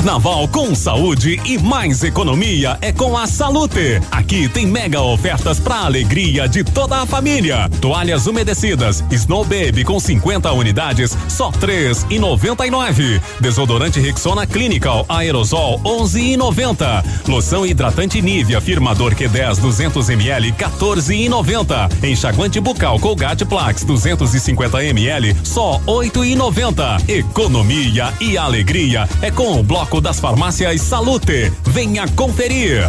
Carnaval com saúde e mais economia é com a Salute. Aqui tem mega ofertas para alegria de toda a família. Toalhas umedecidas Snow Baby com 50 unidades, só três e noventa e nove. Desodorante Rexona Clinical Aerosol 11 e noventa. Loção hidratante Nivea Firmador Q10 200 ml 14 e noventa. Enxaguante bucal Colgate Plax 250 ml só oito e noventa. Economia e alegria é com o bloco Das Farmácias Salute. Venha conferir.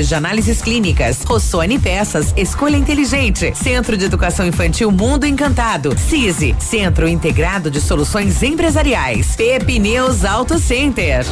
laboratórios de análises clínicas. Rossoni Peças, escolha inteligente. Centro de Educação Infantil Mundo Encantado. CISI, Centro Integrado de Soluções Empresariais. Pepineus Auto Center.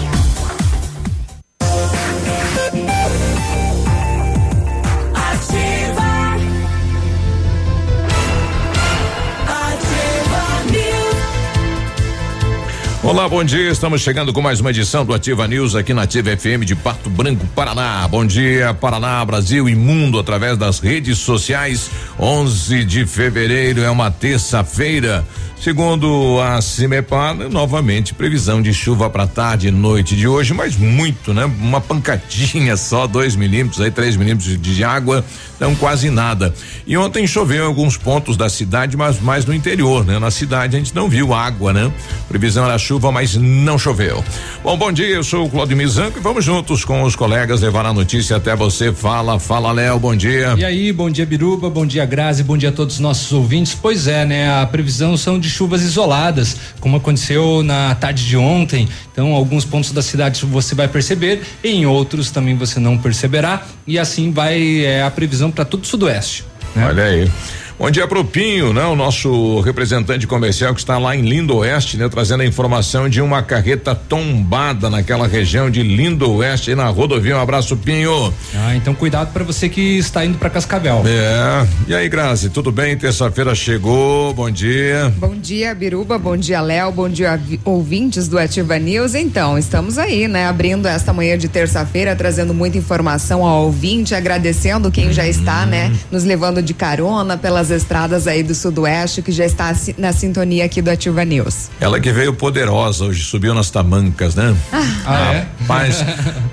Olá, bom dia. Estamos chegando com mais uma edição do Ativa News aqui na Ativa FM de Pato Branco, Paraná. Bom dia, Paraná, Brasil e mundo através das redes sociais. 11 de fevereiro é uma terça-feira. Segundo a Cimepar, novamente previsão de chuva para tarde e noite de hoje, mas muito, né? Uma pancadinha só, dois milímetros, aí três milímetros de água, então quase nada. E ontem choveu em alguns pontos da cidade, mas mais no interior, né? Na cidade a gente não viu água, né? Previsão era chuva, mas não choveu. Bom, bom dia, eu sou o Claudio Mizanco e vamos juntos com os colegas levar a notícia até você. Fala, fala, Léo, bom dia. E aí, bom dia, Biruba, bom dia, Grazi, bom dia a todos os nossos ouvintes. Pois é, né? A previsão são de chuvas isoladas, como aconteceu na tarde de ontem. Então, alguns pontos da cidade você vai perceber, em outros também você não perceberá. E assim vai é, a previsão para todo o sudoeste. Né? Olha aí. Bom dia pro Pinho, né? O nosso representante comercial que está lá em Lindo Oeste, né? Trazendo a informação de uma carreta tombada naquela região de Lindo Oeste, aí na rodovia. Um abraço, Pinho. Ah, então cuidado para você que está indo para Cascavel. É. E aí, Grazi, tudo bem? Terça-feira chegou. Bom dia. Bom dia, Biruba. Bom dia, Léo. Bom dia, ouvintes do Ativa News. Então, estamos aí, né? Abrindo esta manhã de terça-feira, trazendo muita informação ao ouvinte, agradecendo quem já está, né? Nos levando de carona pelas das estradas aí do Sudoeste, que já está na sintonia aqui do Ativa News. Ela que veio poderosa hoje, subiu nas tamancas, né? Ah, ah é? Mas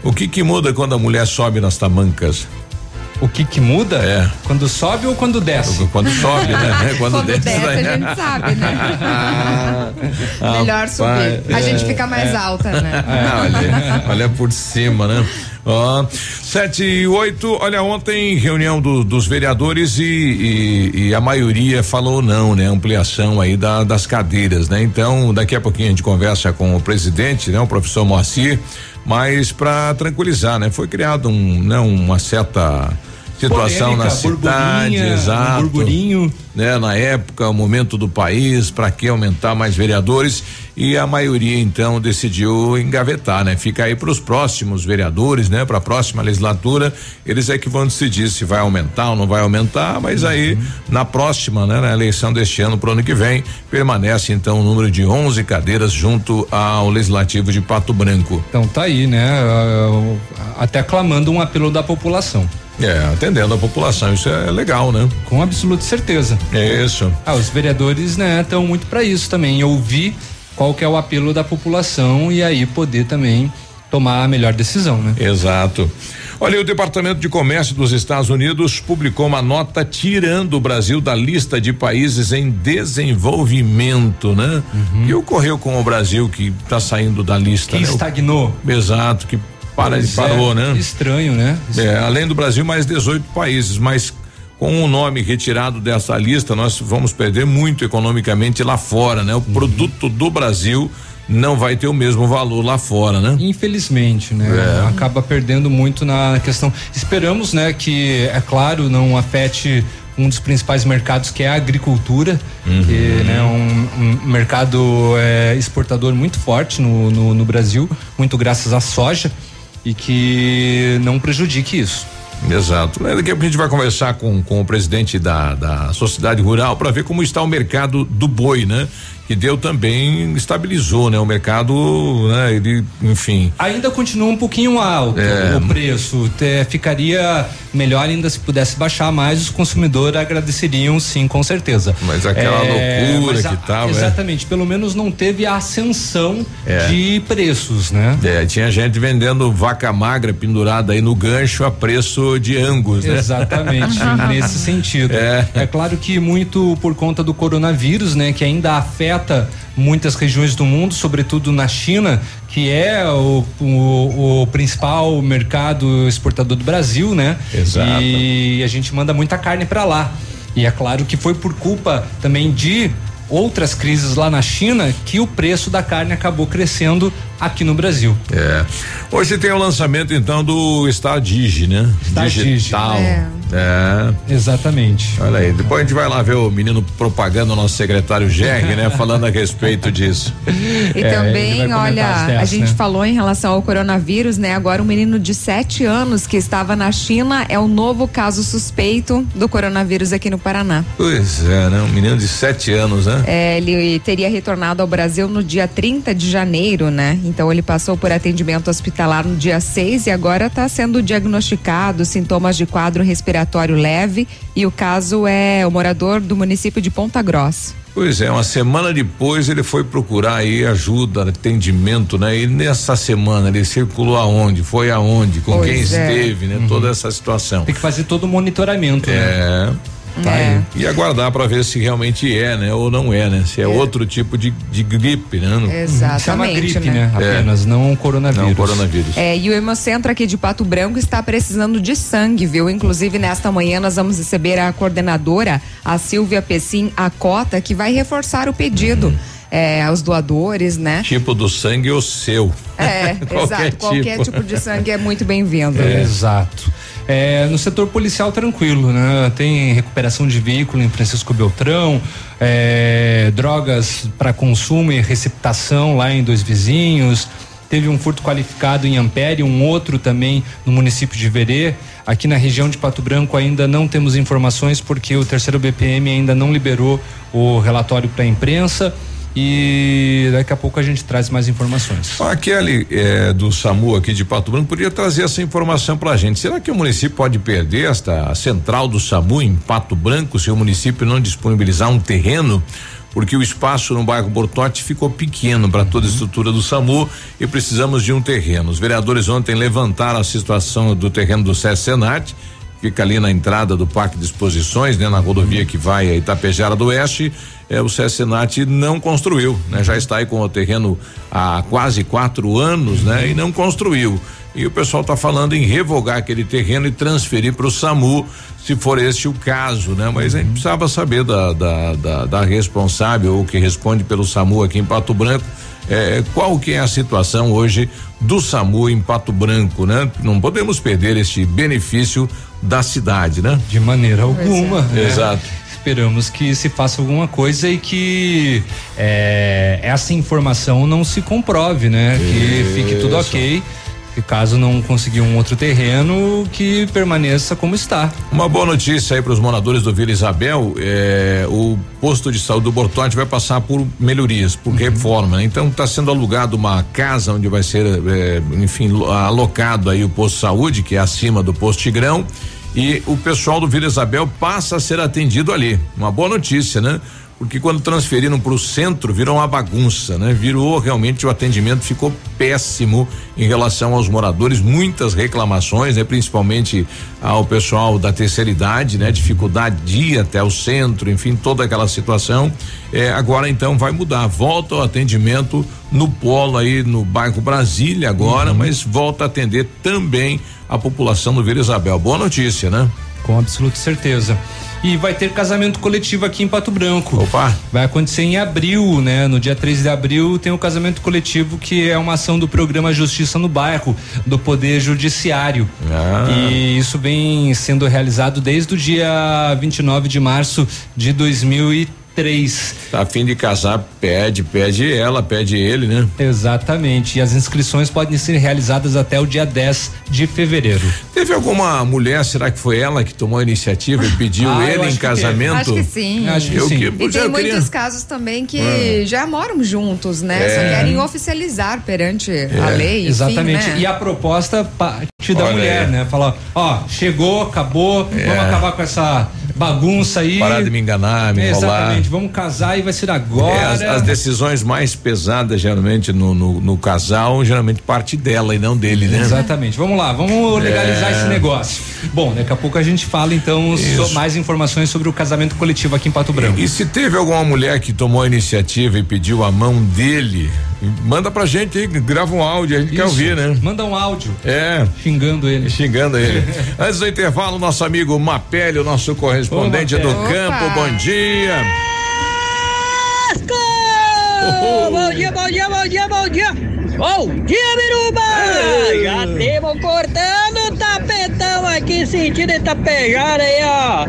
o que que muda quando a mulher sobe nas tamancas? O que que muda? É. Quando sobe ou quando desce? Quando sobe, né? Quando, quando desce, desce a gente sabe, né? Ah, Melhor subir. a gente fica mais é. alta, né? É, olha, olha por cima, né? Ó, oh, sete e oito, olha, ontem reunião do, dos vereadores e, e, e, a maioria falou não, né? Ampliação aí da, das cadeiras, né? Então, daqui a pouquinho a gente conversa com o presidente, né? O professor Moacir, mas para tranquilizar, né? Foi criado um, né? Uma certa situação Polêmica, na cidade, exato. Um burburinho. Né, na época, o momento do país, para que aumentar mais vereadores e a maioria então decidiu engavetar, né? Fica aí para os próximos vereadores, né? Para a próxima legislatura, eles é que vão decidir se vai aumentar ou não vai aumentar, mas uhum. aí na próxima, né, na eleição deste ano pro ano que vem, permanece então o número de 11 cadeiras junto ao legislativo de Pato Branco. Então tá aí, né? Até clamando um apelo da população. É, atendendo a população, isso é legal, né? Com absoluta certeza. É isso. Ah, os vereadores, né, estão muito para isso também, ouvir qual que é o apelo da população e aí poder também tomar a melhor decisão, né? Exato. Olha, o Departamento de Comércio dos Estados Unidos publicou uma nota tirando o Brasil da lista de países em desenvolvimento, né? Uhum. E ocorreu com o Brasil que está saindo da lista. Que né? estagnou. Exato, que para, parou, é, né? Estranho, né? É, além do Brasil, mais 18 países, mas com o nome retirado dessa lista, nós vamos perder muito economicamente lá fora, né? O uhum. produto do Brasil não vai ter o mesmo valor lá fora, né? Infelizmente, né? É. Acaba perdendo muito na questão. Esperamos, né, que é claro não afete um dos principais mercados que é a agricultura, uhum. que né, um, um mercado é, exportador muito forte no, no, no Brasil, muito graças à soja e que não prejudique isso. Exato. Daqui a pouco a gente vai conversar com, com o presidente da, da sociedade rural para ver como está o mercado do boi, né? Que deu também estabilizou, né? O mercado, né? Ele, enfim. Ainda continua um pouquinho alto é. o preço. É, ficaria melhor ainda se pudesse baixar mais, os consumidores agradeceriam sim, com certeza. Mas aquela é, loucura mas a, que tava. É. Exatamente, pelo menos não teve a ascensão é. de preços, né? É, tinha gente vendendo vaca magra pendurada aí no gancho a preço de angus, né? Exatamente, nesse sentido. É. é claro que muito por conta do coronavírus, né? Que ainda afeta afeta muitas regiões do mundo, sobretudo na China, que é o, o, o, principal mercado exportador do Brasil, né? Exato. E a gente manda muita carne para lá. E é claro que foi por culpa também de outras crises lá na China que o preço da carne acabou crescendo aqui no Brasil. É. Hoje tem o lançamento então do Stadige, né? Stadige. Digital. É. é. Exatamente. Olha aí, depois a gente vai lá ver o menino propaganda, o nosso secretário Gerg, né? Falando a respeito disso. E é, também, olha, a gente né? falou em relação ao coronavírus, né? Agora um menino de sete anos que estava na China é o novo caso suspeito do coronavírus aqui no Paraná. Pois é, né? Um menino de sete anos, né? É, ele teria retornado ao Brasil no dia 30 de janeiro, né? Então ele passou por atendimento hospitalar no dia 6 e agora está sendo diagnosticado sintomas de quadro respiratório leve e o caso é o morador do município de Ponta Grossa. Pois é, uma semana depois ele foi procurar aí ajuda, atendimento, né? E nessa semana ele circulou aonde? Foi aonde? Com pois quem é. esteve, né? Uhum. Toda essa situação. Tem que fazer todo o monitoramento, né? é. Né? Tá é. E aguardar para ver se realmente é, né? Ou não é, né? Se é, é. outro tipo de, de gripe, né? Exatamente. Chama gripe, né? né? Apenas, é. não coronavírus. Não coronavírus. É, e o Hemocentro aqui de Pato Branco está precisando de sangue, viu? Inclusive, nesta manhã nós vamos receber a coordenadora, a Silvia Pessim Acota, que vai reforçar o pedido. Uhum é, aos doadores, né? Tipo do sangue o seu. É, exato. Tipo. Qualquer tipo de sangue é muito bem-vindo. É, exato. É, no setor policial tranquilo, né? Tem recuperação de veículo em Francisco Beltrão, é, drogas para consumo e receptação lá em dois vizinhos. Teve um furto qualificado em Ampere, um outro também no município de Verê. Aqui na região de Pato Branco ainda não temos informações porque o terceiro BPM ainda não liberou o relatório para a imprensa e daqui a pouco a gente traz mais informações. A Kelly é, do SAMU aqui de Pato Branco podia trazer essa informação para a gente. Será que o município pode perder esta central do SAMU em Pato Branco se o município não disponibilizar um terreno? Porque o espaço no bairro Bortote ficou pequeno para toda a uhum. estrutura do SAMU e precisamos de um terreno. Os vereadores ontem levantaram a situação do terreno do SESC fica ali na entrada do Parque de Exposições, né, na rodovia que vai a Itapejara do Oeste é, o CSNAT não construiu, né? Já está aí com o terreno há quase quatro anos, né? E não construiu. E o pessoal está falando em revogar aquele terreno e transferir para o SAMU, se for este o caso, né? Mas a gente precisava saber da, da, da, da responsável ou que responde pelo SAMU aqui em Pato Branco. É, qual que é a situação hoje do SAMU em Pato Branco, né? Não podemos perder este benefício da cidade, né? De maneira alguma. É. Né? Exato esperamos que se faça alguma coisa e que é, essa informação não se comprove, né? Isso. Que fique tudo ok. E caso não conseguir um outro terreno, que permaneça como está. Uma boa notícia aí para os moradores do Vila Isabel: é, o posto de saúde do Bortote vai passar por melhorias, por uhum. reforma. Né? Então está sendo alugado uma casa onde vai ser, é, enfim, alocado aí o posto de saúde, que é acima do posto Tigrão e o pessoal do Vila Isabel passa a ser atendido ali. Uma boa notícia, né? Porque quando transferiram para o centro virou uma bagunça, né? Virou realmente o atendimento ficou péssimo em relação aos moradores, muitas reclamações, né? Principalmente ao pessoal da terceira idade, né? Dificuldade de ir até o centro, enfim, toda aquela situação. É, agora então vai mudar, volta o atendimento no polo aí no bairro Brasília agora, uhum. mas volta a atender também a população do Vila Isabel. Boa notícia, né? Com absoluta certeza. E vai ter casamento coletivo aqui em Pato Branco. Opa! Vai acontecer em abril, né? No dia 13 de abril tem o casamento coletivo, que é uma ação do programa Justiça no Bairro, do Poder Judiciário. Ah. E isso vem sendo realizado desde o dia 29 de março de 2013 três. Tá a fim de casar, pede, pede ela, pede ele, né? Exatamente. E as inscrições podem ser realizadas até o dia 10 de fevereiro. Teve alguma mulher, será que foi ela que tomou a iniciativa e pediu Ah, ele em casamento? Acho que sim. Acho que Eu sim. que- E tem queria- muitos casos também que Ah. já moram juntos, né? É. Só querem oficializar perante a lei. enfim, Exatamente. né? E a proposta parte da Olha mulher, aí. né? Falar, ó, chegou, acabou, É. vamos acabar com essa bagunça aí. Parar de me enganar, me enrolar. Exatamente, vamos casar e vai ser agora. É, as, as decisões mais pesadas, geralmente, no, no, no casal, geralmente parte dela e não dele, né? Exatamente. Vamos lá, vamos legalizar É. esse negócio. Bom, daqui a pouco a gente fala então so- mais informações sobre o casamento coletivo aqui em Pato Branco. E se teve alguma mulher que tomou a iniciativa e pediu a mão dele, manda pra gente aí, grava um áudio, a gente quer Isso. ouvir, né? Manda um áudio É. xingando ele. Xingando ele. Antes do intervalo, nosso amigo Mapelli, o nosso correspondente Ô, do Mapelli. campo, Opa. bom dia. Bom dia, bom dia, bom dia, bom dia! Bom dia, Biruba! Já temos cortando o tapetão aqui, sentindo Itapejara aí, ó.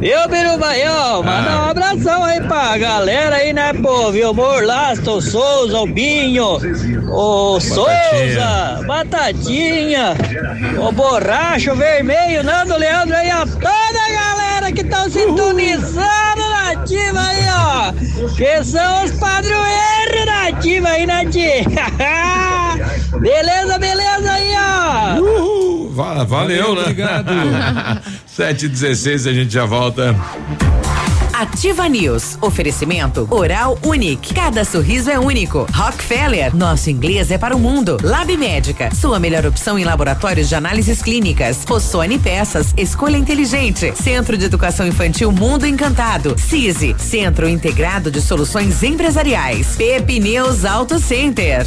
Viu, Biruba aí, ó? Manda um abração aí pra galera aí, né, pô? Vilmor o Souza, o Binho, o Souza, Batatinha, o Borracho Vermelho, Nando Leandro aí, ó. Toda a galera que tá sintonizando na ativa aí, ó. Que são os padroeiros da ativa aí, né, tia? beleza, beleza aí, ó. Uhul, va- valeu, né? obrigado. 7h16, a gente já volta. Ativa News. Oferecimento Oral Unique. Cada sorriso é único. Rockefeller. Nosso inglês é para o mundo. Lab Médica. Sua melhor opção em laboratórios de análises clínicas. Rossoni Peças. Escolha inteligente. Centro de Educação Infantil Mundo Encantado. CISI. Centro Integrado de Soluções Empresariais. Pepineus Auto Center.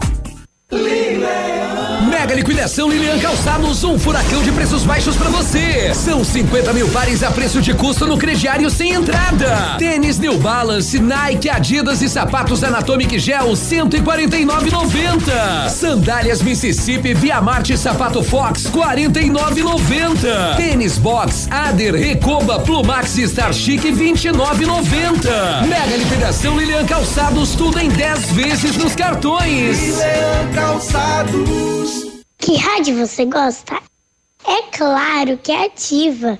Mega liquidação Lilian Calçados, um furacão de preços baixos pra você. São 50 mil pares a preço de custo no crediário sem entrada. Tênis New Balance, Nike, Adidas e sapatos Anatomic Gel 149,90. Sandálias Mississippi, Via Marte Sapato Fox 49,90. Tênis Box, Ader, Recoba, Plumax e Star Chic 29,90. Mega liquidação Lilian Calçados, tudo em 10 vezes nos cartões. Que rádio você gosta? É claro que é ativa.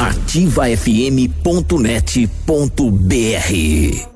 ativafm.net.br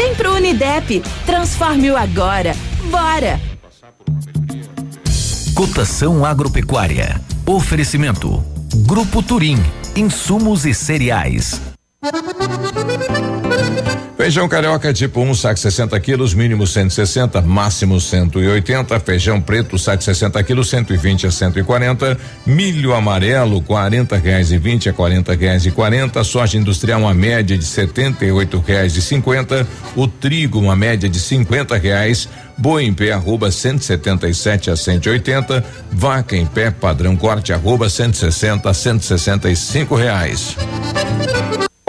Vem pro Unidep, transforme-o agora. Bora! Cotação agropecuária. Oferecimento. Grupo Turim. Insumos e cereais. Feijão carioca tipo 1, um, saco 60 quilos, mínimo 160, máximo 180. Feijão preto, saco 60 quilos, 120 a 140. Milho amarelo, 40 reais e 20 a 40 reais e 40. Soja industrial, uma média de 78 reais e 50. O trigo, uma média de 50 reais. Boi em pé, arroba 177 a 180. Vaca em pé, padrão corte, arroba 160 a 165 reais.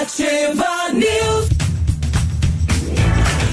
Ativa News.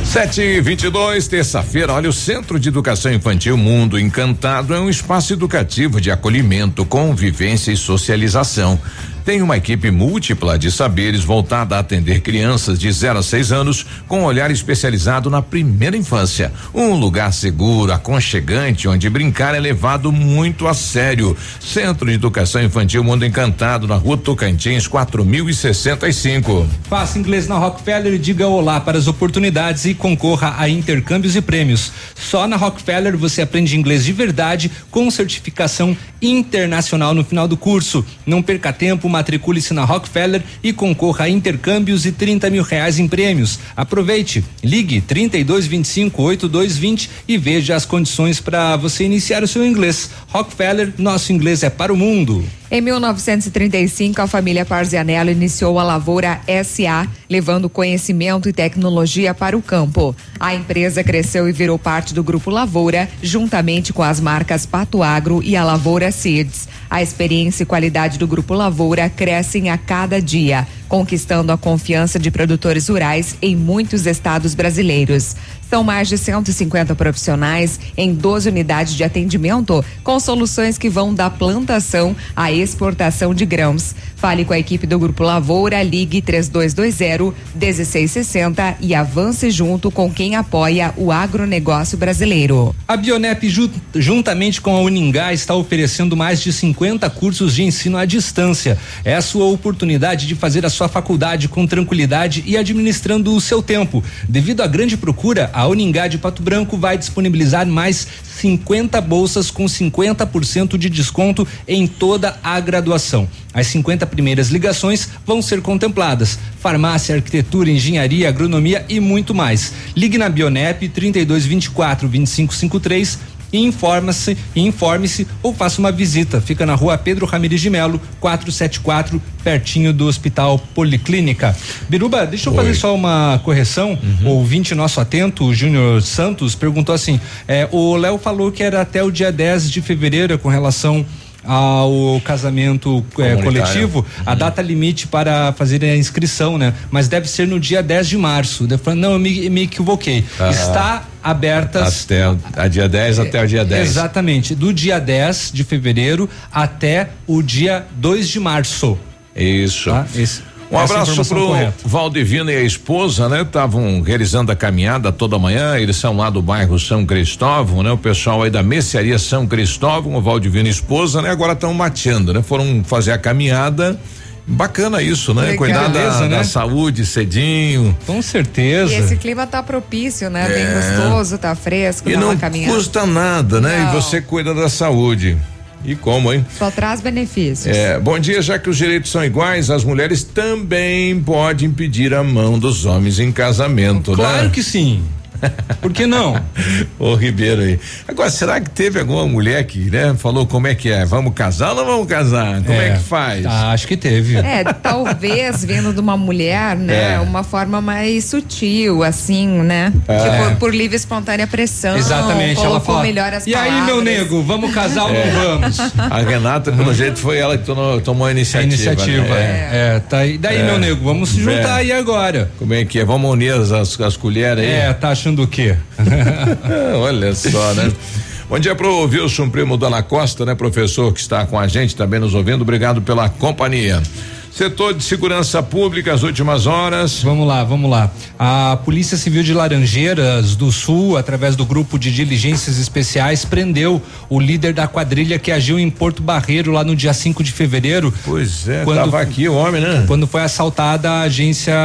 Sete e vinte e dois, terça-feira. Olha, o Centro de Educação Infantil Mundo Encantado é um espaço educativo de acolhimento, convivência e socialização tem uma equipe múltipla de saberes voltada a atender crianças de 0 a 6 anos com olhar especializado na primeira infância. Um lugar seguro, aconchegante, onde brincar é levado muito a sério. Centro de Educação Infantil Mundo Encantado, na rua Tocantins, 4065. Faça inglês na Rockefeller e diga olá para as oportunidades e concorra a intercâmbios e prêmios. Só na Rockefeller você aprende inglês de verdade com certificação internacional no final do curso. Não perca tempo, matricule-se na Rockefeller e concorra a intercâmbios e 30 mil reais em prêmios. Aproveite, ligue 3225 8220 e veja as condições para você iniciar o seu inglês. Rockefeller, nosso inglês é para o mundo. Em 1935, a família Parzianello iniciou a Lavoura SA, levando conhecimento e tecnologia para o campo. A empresa cresceu e virou parte do Grupo Lavoura, juntamente com as marcas Pato Agro e a Lavoura Seeds. A experiência e qualidade do Grupo Lavoura crescem a cada dia, conquistando a confiança de produtores rurais em muitos estados brasileiros. São mais de 150 profissionais em 12 unidades de atendimento, com soluções que vão da plantação à exportação de grãos. Fale com a equipe do Grupo Lavoura, ligue 3220 1660 e avance junto com quem apoia o agronegócio brasileiro. A Bionep, juntamente com a Uningá, está oferecendo mais de 50 cursos de ensino à distância. É a sua oportunidade de fazer a sua faculdade com tranquilidade e administrando o seu tempo. Devido à grande procura, a Uningá de Pato Branco vai disponibilizar mais 50 bolsas com 50% de desconto em toda a graduação. As 50 primeiras ligações vão ser contempladas: farmácia, arquitetura, engenharia, agronomia e muito mais. Ligue na Bionep 3224 2553 e informa-se, informe-se ou faça uma visita. Fica na rua Pedro Ramirez de Melo, 474, pertinho do Hospital Policlínica. Biruba, deixa eu Oi. fazer só uma correção. O ouvinte nosso atento, o Júnior Santos, perguntou assim: é, o Léo falou que era até o dia 10 de fevereiro com relação ao casamento é, coletivo, a data limite para fazer a inscrição, né? Mas deve ser no dia 10 de março. Eu falei, não, eu me, me equivoquei. Ah. Está abertas Até o- a dia 10 até o dia 10. Exatamente, do dia 10 de fevereiro até o dia 2 de março. Isso. Tá? Esse- Um essa é abraço pro correta. Valdivino e a esposa, né? Estavam realizando a caminhada toda manhã, eles são lá do bairro São Cristóvão, né? O pessoal aí da mercearia São Cristóvão, o Valdivino e a esposa, né? Agora estão mateando, né? Foram fazer a caminhada. Bacana isso, né? Legal. Cuidar da, Beleza, né? da saúde cedinho. Com certeza. E esse clima tá propício, né? Bem É. gostoso, tá fresco, E dá não uma caminhada. custa nada, né? Não. E você cuida da saúde. E como, hein? Só traz benefícios. É, bom dia, já que os direitos são iguais, as mulheres também podem pedir a mão dos homens em casamento, né? Claro que sim. Por que não? Ô Ribeiro aí. Agora, será que teve alguma mulher que, né, falou como é que é? Vamos casar ou não vamos casar? Como é, que faz? tá, acho que teve. É, talvez vindo de uma mulher, né? É. Uma forma mais sutil, assim, né? É. Tipo, por livre e espontânea pressão. Exatamente, ela melhor as E aí, meu palavras." nego, vamos casar ou É. não vamos? A Renata, pelo jeito, foi ela que tomou, tomou a A iniciativa. iniciativa. né? É. tá aí. Daí, É. meu nego, vamos se juntar É. aí agora. Como é que é? Vamos unir as, as, as colheres aí? É, tá achando o quê? Olha só, né? Bom dia pro Wilson Primo Dalla Costa, né, professor que está com a gente, também nos ouvindo. Obrigado pela companhia. Setor de segurança pública, as últimas horas. Vamos lá, vamos lá. A Polícia Civil de Laranjeiras do Sul, através do grupo de diligências especiais, prendeu o líder da quadrilha que agiu em Porto Barreiro lá no dia 5 de fevereiro. Pois é, Quando- tava aqui o homem, né? Quando foi assaltada a agência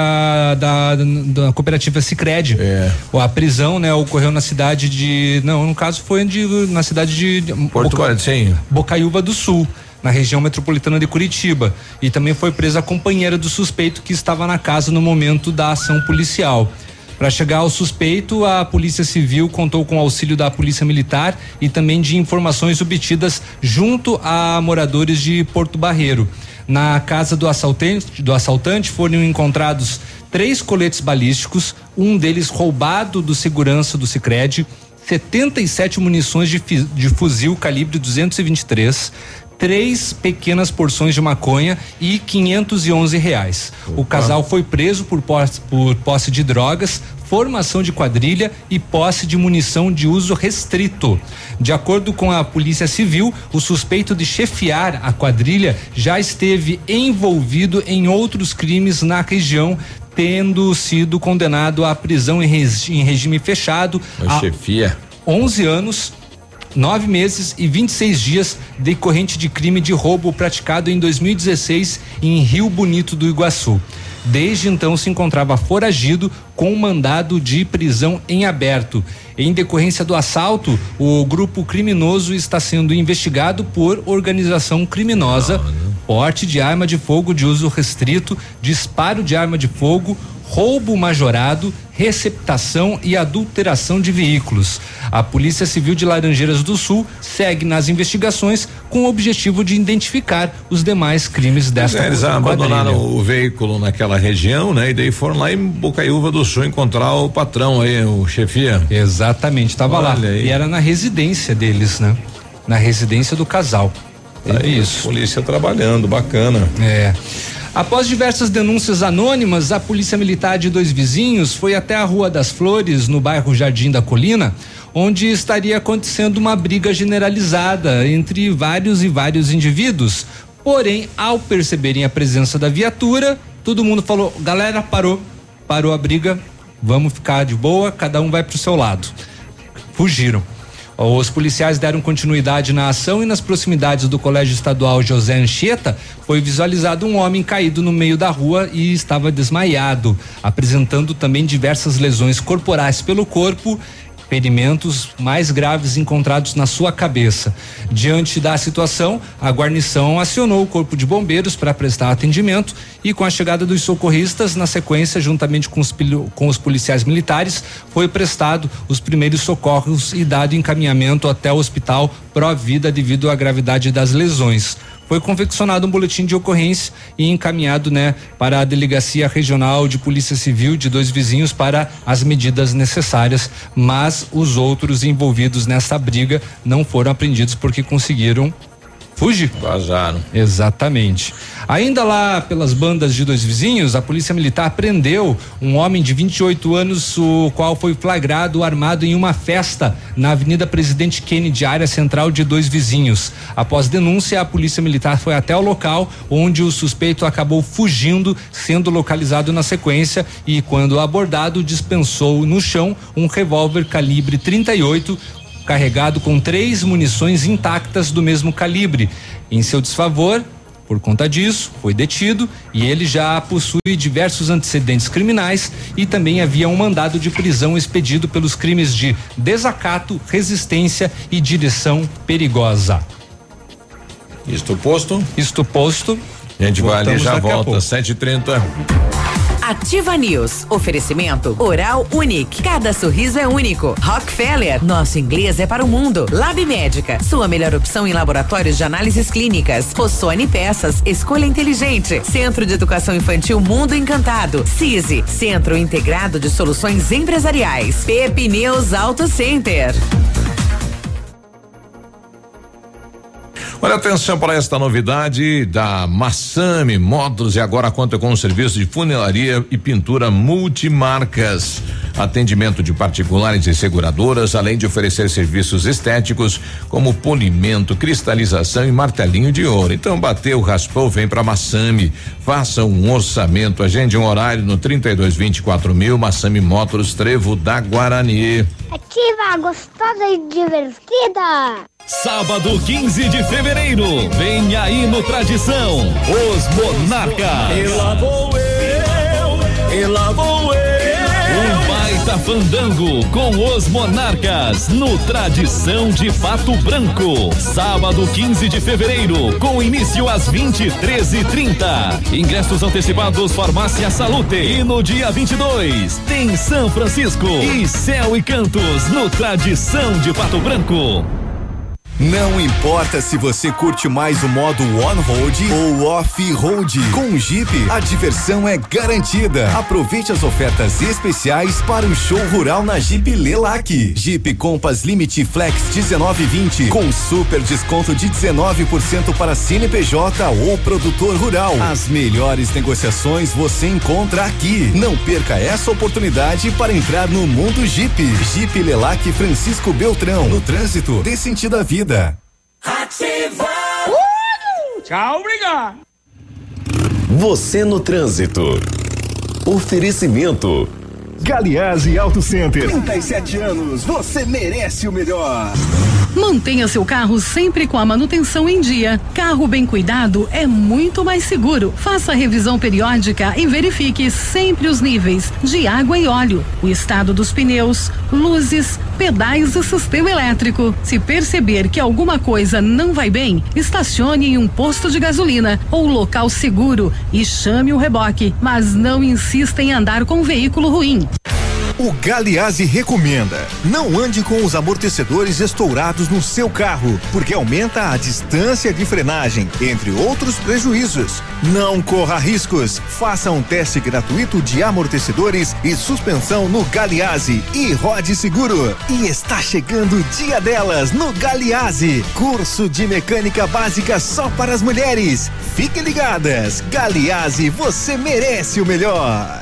da, da cooperativa Sicredi. É. A prisão, né, ocorreu na cidade de, não, no caso foi de, na cidade de, Porto Boca- Sim. Bocaiúva do Sul, na região metropolitana de Curitiba. E também foi presa a companheira do suspeito que estava na casa no momento da ação policial. Para chegar ao suspeito, a Polícia Civil contou com o auxílio da Polícia Militar e também de informações obtidas junto a moradores de Porto Barreiro. Na casa do assaltante, do assaltante foram encontrados três coletes balísticos, um deles roubado do segurança do Sicredi, 77 munições de, de fuzil calibre 223, três pequenas porções de maconha e 511 reais. O casal foi preso por posse, por posse de drogas, formação de quadrilha e posse de munição de uso restrito. De acordo com a Polícia Civil, o suspeito de chefiar a quadrilha já esteve envolvido em outros crimes na região, tendo sido condenado à prisão em, regi- em regime fechado. A- chefia. 11 anos, nove meses e 26 dias decorrente de crime de roubo praticado em 2016 em Rio Bonito do Iguaçu. Desde então se encontrava foragido com mandado de prisão em aberto. Em decorrência do assalto, o grupo criminoso está sendo investigado por organização criminosa, porte de arma de fogo de uso restrito, disparo de arma de fogo, roubo majorado, receptação e adulteração de veículos. A Polícia Civil de Laranjeiras do Sul segue nas investigações com o objetivo de identificar os demais crimes desta É, eles quadrilha. abandonaram o veículo naquela região, né? E daí foram lá em Bocaiúva do Sul encontrar o patrão aí, o chefia. Exatamente, estava lá. Aí. E era na residência deles, né? Na residência do casal. É Aí, isso. Polícia trabalhando, bacana. É. Após diversas denúncias anônimas, a Polícia Militar de dois vizinhos foi até a Rua das Flores, no bairro Jardim da Colina, onde estaria acontecendo uma briga generalizada entre vários e vários indivíduos. Porém, ao perceberem a presença da viatura, todo mundo falou: galera, parou, parou a briga, vamos ficar de boa, cada um vai pro seu lado. Fugiram. Os policiais deram continuidade na ação e nas proximidades do Colégio Estadual José Anchieta foi visualizado um homem caído no meio da rua e estava desmaiado, apresentando também diversas lesões corporais pelo corpo. Ferimentos mais graves encontrados na sua cabeça. Diante da situação, a guarnição acionou o corpo de bombeiros para prestar atendimento e com a chegada dos socorristas, na sequência, juntamente com os, com os policiais militares, foi prestado os primeiros socorros e dado encaminhamento até o hospital Pro Vida devido à gravidade das lesões foi confeccionado um boletim de ocorrência e encaminhado, né, para a delegacia regional de polícia civil de dois vizinhos para as medidas necessárias, mas os outros envolvidos nessa briga não foram apreendidos porque conseguiram Fuji? Vazaram. Exatamente. Ainda lá pelas bandas de dois vizinhos, a polícia militar prendeu um homem de 28 anos, o qual foi flagrado armado em uma festa na Avenida Presidente Kennedy, área central de dois vizinhos. Após denúncia, a polícia militar foi até o local, onde o suspeito acabou fugindo, sendo localizado na sequência e, quando abordado, dispensou no chão um revólver calibre 38 carregado com três munições intactas do mesmo calibre. Em seu desfavor, por conta disso, foi detido e ele já possui diversos antecedentes criminais e também havia um mandado de prisão expedido pelos crimes de desacato, resistência e direção perigosa. Isto posto? Isto posto. A gente vai ali já volta, sete e trinta. Ativa News. Oferecimento Oral Unique. Cada sorriso é único. Rockefeller. Nosso inglês é para o mundo. Lab Médica. Sua melhor opção em laboratórios de análises clínicas. Rossoni Peças. Escolha inteligente. Centro de Educação Infantil Mundo Encantado. CISI. Centro Integrado de Soluções Empresariais. Pepineus Auto Center. Olha atenção para esta novidade da Massami Módulos e agora conta com um serviço de funilaria e pintura multimarcas. Atendimento de particulares e seguradoras, além de oferecer serviços estéticos como polimento, cristalização e martelinho de ouro. Então bateu, raspou, vem para Massami. Faça um orçamento, agende um horário no 3224 mil, Massami Módulos Trevo da Guarani. Ativa, gostosa e divertida. Sábado 15 de fevereiro, vem aí no Tradição, os Monarcas. E lá vou eu, e lá vou eu. Um baita fandango com os Monarcas no Tradição de Pato Branco. Sábado 15 de fevereiro, com início às 23 e 30 Ingressos antecipados Farmácia Salute. E no dia 22 tem São Francisco e Céu e Cantos no Tradição de Pato Branco. Não importa se você curte mais o modo on-road ou off-road. Com o Jeep, a diversão é garantida. Aproveite as ofertas especiais para o show rural na Jeep Lelac. Jeep Compass Limite Flex 1920 com super desconto de 19% para CNPJ ou produtor rural. As melhores negociações você encontra aqui. Não perca essa oportunidade para entrar no mundo Jeep. Jeep Lelac Francisco Beltrão. No trânsito, dê sentido à vida. Ativa! Uh! Tchau, obrigado! Você no trânsito. Oferecimento. Galiase Auto Center. 37 anos, você merece o melhor. Mantenha seu carro sempre com a manutenção em dia. Carro bem cuidado é muito mais seguro. Faça a revisão periódica e verifique sempre os níveis de água e óleo, o estado dos pneus, luzes, pedais e sistema elétrico. Se perceber que alguma coisa não vai bem, estacione em um posto de gasolina ou local seguro e chame o reboque, mas não insista em andar com um veículo ruim. O Galiase recomenda: não ande com os amortecedores estourados no seu carro, porque aumenta a distância de frenagem, entre outros prejuízos. Não corra riscos. Faça um teste gratuito de amortecedores e suspensão no Galiase e rode seguro. E está chegando o dia delas no Galiase. Curso de mecânica básica só para as mulheres. Fiquem ligadas. Galiase, você merece o melhor.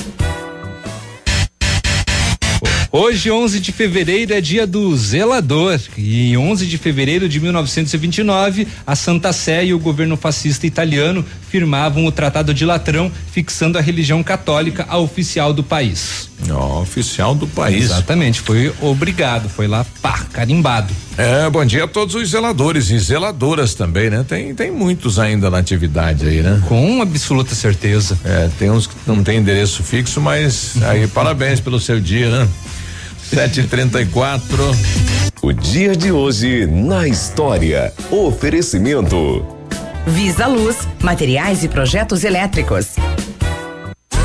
Hoje, 11 de fevereiro, é dia do zelador. E 11 de fevereiro de 1929, a Santa Sé e o governo fascista italiano firmavam o Tratado de Latrão, fixando a religião católica a oficial do país. Oh, oficial do país. Exatamente, foi obrigado, foi lá, pá, carimbado. É, bom dia a todos os zeladores e zeladoras também, né? Tem, tem muitos ainda na atividade aí, né? Com absoluta certeza. É, tem uns que não tem endereço fixo, mas aí parabéns pelo seu dia, né? Sete e trinta e quatro. O dia de hoje na história. Oferecimento. Visa Luz, materiais e projetos elétricos.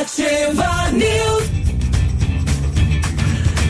Ativa News.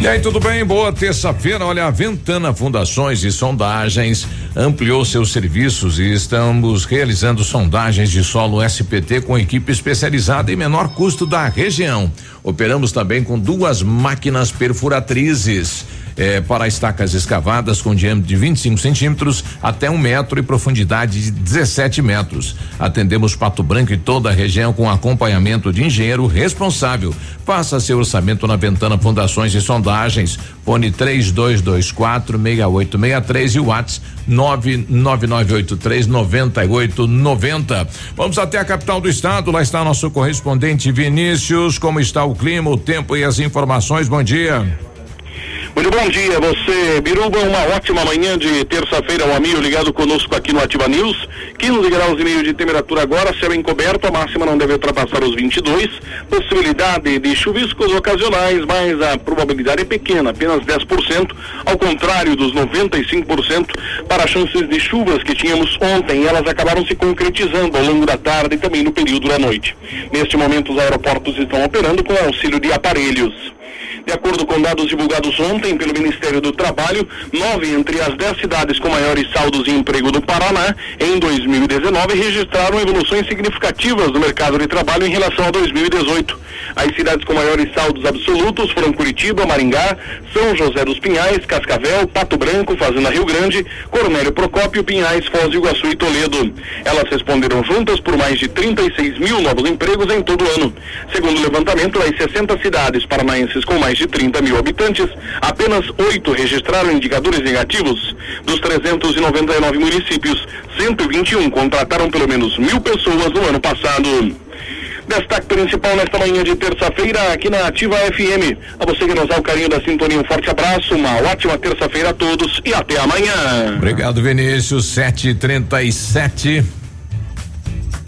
E aí, tudo bem? Boa terça-feira. Olha, a Ventana Fundações e Sondagens ampliou seus serviços e estamos realizando sondagens de solo SPT com equipe especializada e menor custo da região. Operamos também com duas máquinas perfuratrizes. É, para estacas escavadas com diâmetro de 25 centímetros até um metro e profundidade de 17 metros. Atendemos Pato Branco e toda a região com acompanhamento de engenheiro responsável. Faça seu orçamento na Ventana Fundações e Sondagens. Fone 3224 6863 e WhatsApp 99983 9890. Vamos até a capital do estado. Lá está nosso correspondente Vinícius. Como está o clima, o tempo e as informações? Bom dia. Muito bom dia, você, Biruba, uma ótima manhã de terça-feira, um amigo ligado conosco aqui no Ativa News, 15 graus e meio de temperatura agora, céu encoberto, a máxima não deve ultrapassar os 22, possibilidade de chuviscos ocasionais, mas a probabilidade é pequena, apenas 10%, ao contrário dos 95% para chances de chuvas que tínhamos ontem, elas acabaram se concretizando ao longo da tarde e também no período da noite. Neste momento, os aeroportos estão operando com auxílio de aparelhos. De acordo com dados divulgados ontem pelo Ministério do Trabalho, nove entre as dez cidades com maiores saldos de emprego do Paraná em 2019 registraram evoluções significativas no mercado de trabalho em relação a 2018. As cidades com maiores saldos absolutos foram Curitiba, Maringá, São José dos Pinhais, Cascavel, Pato Branco, Fazenda Rio Grande, Cornélio Procópio, Pinhais, Foz do Iguaçu e Toledo. Elas responderam juntas por mais de 36 mil novos empregos em todo o ano. Segundo o levantamento, das 60 cidades paranaenses com mais de 30 mil habitantes, apenas oito registraram indicadores negativos. Dos 399 municípios, 121 contrataram pelo menos mil pessoas no ano passado. Destaque principal nesta manhã de terça-feira aqui na Ativa FM. A você que nos dá o carinho da sintonia, um forte abraço, uma ótima terça-feira a todos e até amanhã. Obrigado, Vinícius. 737.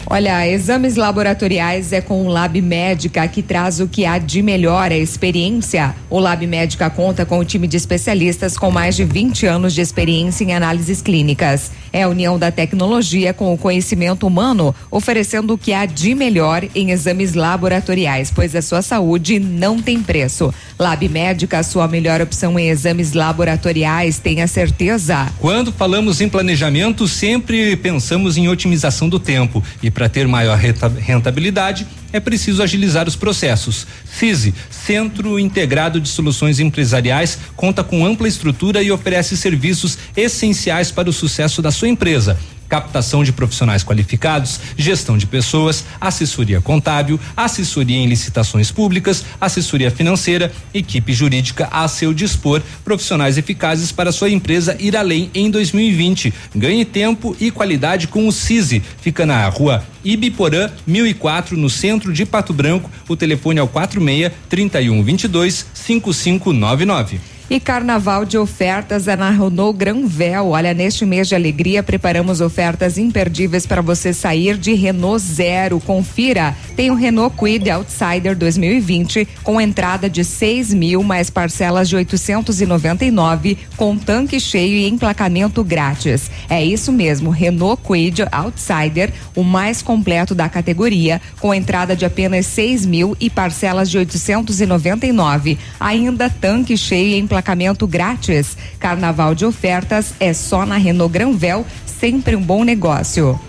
Olha, exames laboratoriais é com o Lab Médica que traz o que há de melhor a experiência. O Lab Médica conta com um time de especialistas com mais de 20 anos de experiência em análises clínicas. É a união da tecnologia com o conhecimento humano, oferecendo o que há de melhor em exames laboratoriais, pois a sua saúde não tem preço. Lab Médica, a sua melhor opção em exames laboratoriais, tenha certeza. Quando falamos em planejamento, sempre pensamos em otimização do tempo e para ter maior rentabilidade, é preciso agilizar os processos. CISI, Centro Integrado de Soluções Empresariais, conta com ampla estrutura e oferece serviços essenciais para o sucesso da sua empresa captação de profissionais qualificados, gestão de pessoas, assessoria contábil, assessoria em licitações públicas, assessoria financeira, equipe jurídica a seu dispor, profissionais eficazes para sua empresa ir além em 2020. Ganhe tempo e qualidade com o CISI. Fica na rua Ibiporã 1004 no centro de Pato Branco. O telefone é o 46 3122 5599. E carnaval de ofertas é na Renault Granvel. Olha, neste mês de alegria, preparamos ofertas imperdíveis para você sair de Renault Zero. Confira. Tem o Renault Kwid Outsider 2020 com entrada de 6 mil mais parcelas de 899 com tanque cheio e emplacamento grátis. É isso mesmo, Renault Kwid Outsider, o mais completo da categoria, com entrada de apenas 6 mil e parcelas de 899. Ainda tanque cheio e emplacamento grátis. Carnaval de ofertas é só na Renault Granvel, sempre um bom negócio.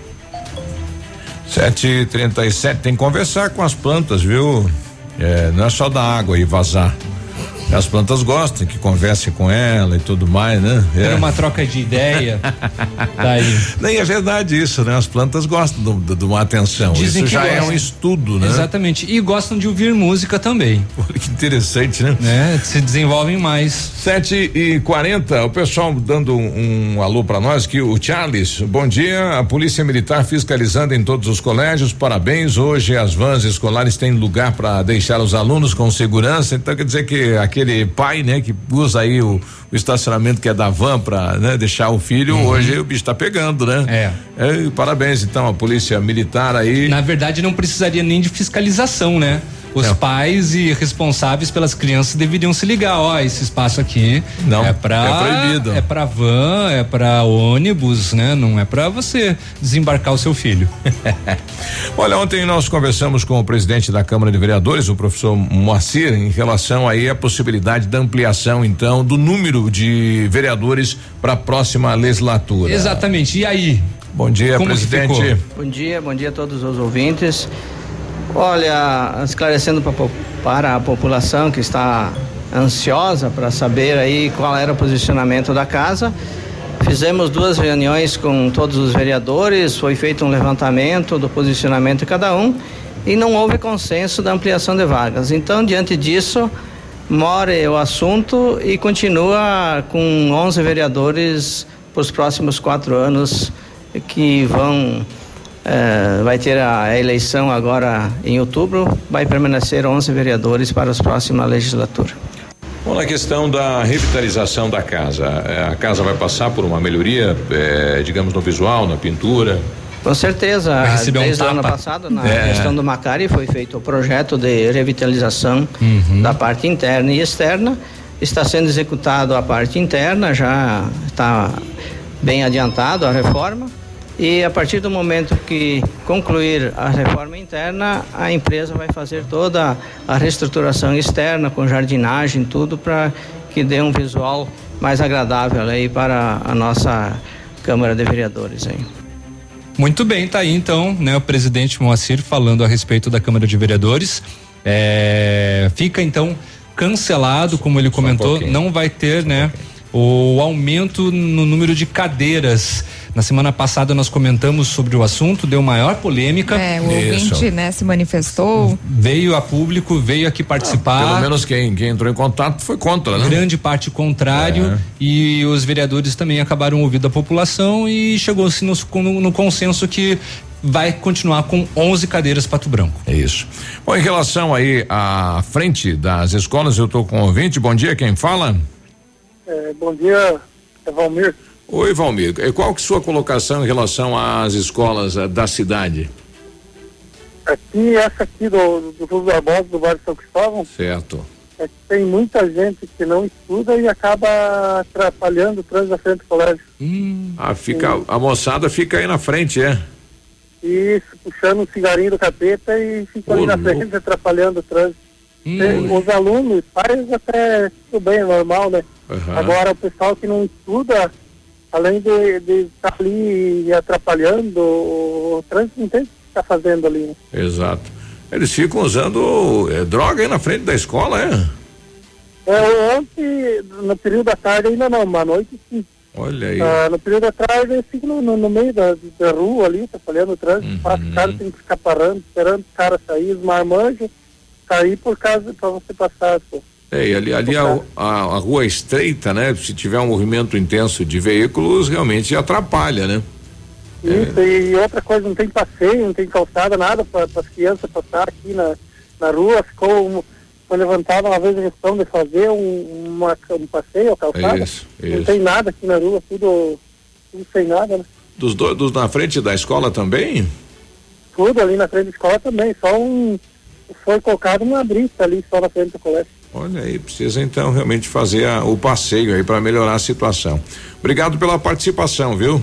Sete e trinta e sete, tem que conversar com as plantas, viu? É, não é só dar água e vazar. As plantas gostam que converse com ela e tudo mais, né? É. uma troca de ideia. tá aí. Nem é verdade isso, né? As plantas gostam de uma atenção. Dizem isso já gostam. é um estudo, né? Exatamente. E gostam de ouvir música também. Olha que interessante, né? né? Se desenvolvem mais. Sete e quarenta, o pessoal dando um, um alô para nós que o Charles, bom dia, a polícia militar fiscalizando em todos os colégios, parabéns, hoje as vans escolares têm lugar para deixar os alunos com segurança, então quer dizer que aquele aquele pai, né, que usa aí o, o estacionamento que é da van para né, deixar o filho, uhum. hoje o bicho está pegando, né? É. é. Parabéns então a polícia militar aí. Na verdade não precisaria nem de fiscalização, né? Os é. pais e responsáveis pelas crianças deveriam se ligar, ó, esse espaço aqui não é para é proibido. É para van, é para ônibus, né? Não é para você desembarcar o seu filho. Olha, ontem nós conversamos com o presidente da Câmara de Vereadores, o professor Moacir, em relação aí à possibilidade da ampliação então do número de vereadores para a próxima legislatura. Exatamente. E aí? Bom dia, Como presidente. Bom dia, bom dia a todos os ouvintes. Olha, esclarecendo para a população que está ansiosa para saber aí qual era o posicionamento da casa, fizemos duas reuniões com todos os vereadores, foi feito um levantamento do posicionamento de cada um e não houve consenso da ampliação de vagas. Então, diante disso, more o assunto e continua com 11 vereadores para os próximos quatro anos que vão é, vai ter a eleição agora em outubro, vai permanecer 11 vereadores para a próxima legislatura. Bom, na questão da revitalização da casa, é, a casa vai passar por uma melhoria, é, digamos, no visual, na pintura? Com certeza, desde um o ano passado, na é. questão do Macari, foi feito o projeto de revitalização uhum. da parte interna e externa. Está sendo executado a parte interna, já está bem adiantado a reforma e a partir do momento que concluir a reforma interna, a empresa vai fazer toda a reestruturação externa, com jardinagem, tudo para que dê um visual mais agradável aí para a nossa Câmara de Vereadores aí. Muito bem, tá aí então, né, o presidente Moacir falando a respeito da Câmara de Vereadores. É, fica então cancelado, como ele comentou, um não vai ter, né, o aumento no número de cadeiras na semana passada nós comentamos sobre o assunto, deu maior polêmica. É, o Isso. ouvinte, né, se manifestou. Veio a público, veio aqui participar. Ah, pelo menos quem, quem entrou em contato foi contra, né? Grande parte contrário é. e os vereadores também acabaram ouvindo a população e chegou-se no, no, no consenso que vai continuar com 11 cadeiras Pato Branco. É isso. Bom, em relação aí à frente das escolas, eu estou com o ouvinte. Bom dia, quem fala? É, bom dia, é Valmir. Oi, Valmir. Eh, qual que é a sua colocação em relação às escolas uh, da cidade? Aqui, essa aqui do, do Rio Barbosa, do bairro São Cristóvão. Certo. É que tem muita gente que não estuda e acaba atrapalhando o trânsito da frente do colégio. Hum. Ah, fica, a moçada fica aí na frente, é? Isso, puxando um cigarinho do capeta e fica ali na frente atrapalhando o trânsito. Hum. Os alunos, pais até tudo bem, é normal, né? Uhum. Agora o pessoal que não estuda além de estar tá ali atrapalhando, o trânsito não tem o que estar fazendo ali. Né? Exato. Eles ficam usando é, droga aí na frente da escola, é? É, ontem, no período da tarde ainda não, mas à noite sim. Olha aí. Ah, no período atrás eu fico no, no, no meio da, da rua ali, atrapalhando o trânsito, Uhum. passa o cara tem que ficar parando, esperando o cara sair, os marmanjos, sair por causa pra você passar, pô. É, e ali, ali a, a, a rua é estreita, né? Se tiver um movimento intenso de veículos, realmente atrapalha, né? Isso, e outra coisa, não tem passeio, não tem calçada, nada para as crianças passar aqui na, na rua. Ficou, foi levantada uma vez a questão de fazer um, uma, um passeio, calçada. Isso, Não isso. tem nada aqui na rua, tudo, tudo sem nada, né? Dos dois, dos na frente da escola também? Tudo ali na frente da escola também, só um. Foi colocado uma brita ali só na frente do colégio. Olha aí, precisa então realmente fazer a- o passeio aí para melhorar a situação. Obrigado pela participação, viu?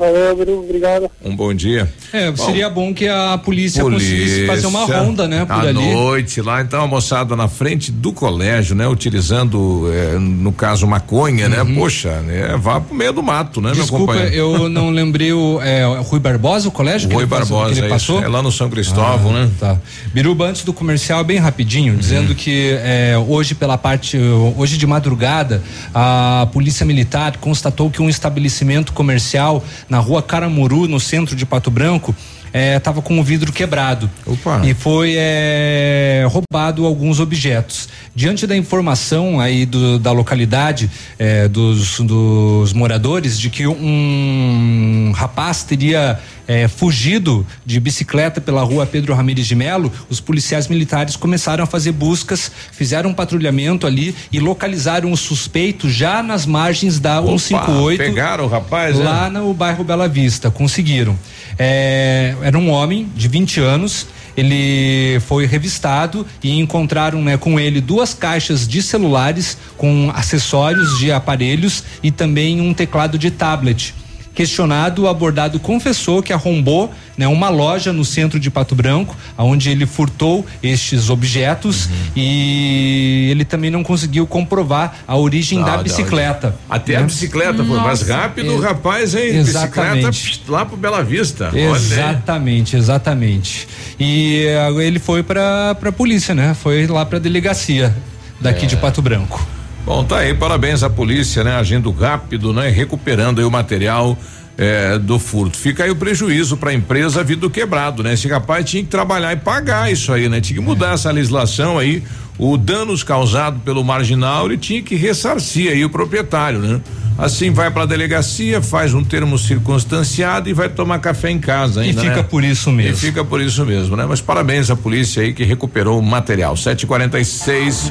Valeu, obrigado. Um bom dia. É, seria bom que a polícia, conseguisse fazer uma ronda, né, por à ali. noite lá, então a moçada na frente do colégio, né, utilizando, eh, no caso, maconha, né, poxa, né, vá pro meio do mato, né, Uhum. Desculpa, meu companheiro? eu não lembrei o é, o Rui Barbosa, o colégio que Rui ele passou, Barbosa, que ele é passou? É lá no São Cristóvão, Ah, né? Tá. Biruba, antes do comercial, bem rapidinho, Uhum. dizendo que é, hoje pela parte, hoje de madrugada, a polícia militar constatou que um estabelecimento comercial na rua Caramuru, no centro de Pato Branco, estava com o vidro quebrado. E foi é, roubado alguns objetos. Diante da informação aí do- da localidade, é, dos, dos moradores, de que um rapaz teria é, fugido de bicicleta pela rua Pedro Ramires de Melo, os policiais militares começaram a fazer buscas, fizeram um patrulhamento ali e localizaram o suspeito já nas margens da 158. pegaram o rapaz? Lá no bairro Bela Vista, conseguiram. É, era um homem de 20 anos. Ele foi revistado e encontraram né, com ele duas caixas de celulares com acessórios de aparelhos e também um teclado de tablet. Questionado, o abordado confessou que arrombou né, uma loja no centro de Pato Branco, onde ele furtou estes objetos Uhum. e ele também não conseguiu comprovar a origem Ah, da bicicleta. Até a né? bicicleta foi mais rápido, é- o rapaz, hein? Exatamente. Bicicleta lá pro Bela Vista. Olha aí. Exatamente, exatamente. E eh, ele foi pra, pra polícia, né? Foi lá pra delegacia daqui É. de Pato Branco. Bom, tá aí, parabéns à polícia, né? Agindo rápido, né? Recuperando aí o material eh, do furto. Fica aí o prejuízo para a empresa vidro quebrado, né? Esse rapaz tinha que trabalhar e pagar isso aí, né? Tinha que mudar essa legislação aí. O danos causado pelo marginal, ele tinha que ressarcir aí o proprietário, né? Assim vai para a delegacia, faz um termo circunstanciado e vai tomar café em casa E ainda, fica né? por isso mesmo. E fica por isso mesmo, né? Mas parabéns à polícia aí que recuperou o material. 746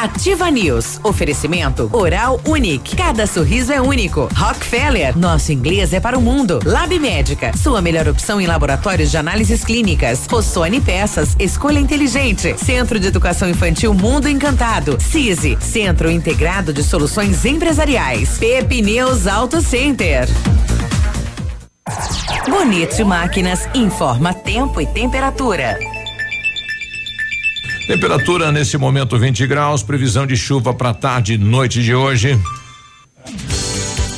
Ativa News. Oferecimento Oral Unique. Cada sorriso é único. Rockefeller. Nosso inglês é para o mundo. Lab Médica. Sua melhor opção em laboratórios de análises clínicas. Rossoni Peças. Escolha inteligente. Centro de Educação Infantil Mundo Encantado. CISI. Centro Integrado de Soluções Empresariais. Pepineus Auto Center. Bonito Máquinas informa tempo e temperatura. Temperatura nesse momento 20 graus, previsão de chuva para tarde e noite de hoje.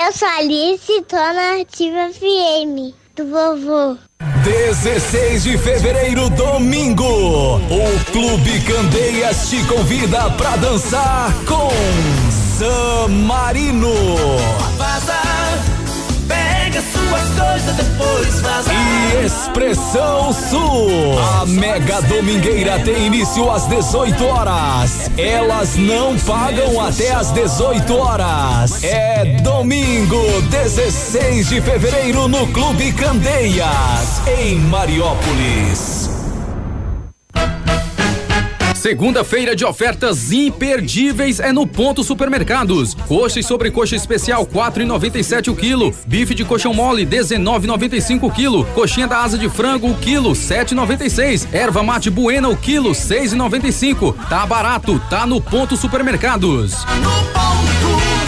Eu sou a Alice e tô na Ativa FM do vovô. 16 de fevereiro, domingo, o Clube Candeias te convida pra dançar com San Marino. Pega suas coisas, depois vaza. E Expressão Sul. A mega domingueira tem início às 18 horas. Elas não pagam até às 18 horas. É domingo, 16 de fevereiro, no Clube Candeias, em Mariópolis. Segunda-feira de ofertas imperdíveis é no Ponto Supermercados. Coxa e sobrecoxa especial 4,97 o quilo. Bife de coxão mole 19,95 o quilo. Coxinha da asa de frango o quilo 7,96. Erva mate buena o quilo 6,95. Tá barato, tá no Ponto Supermercados. Tá barato,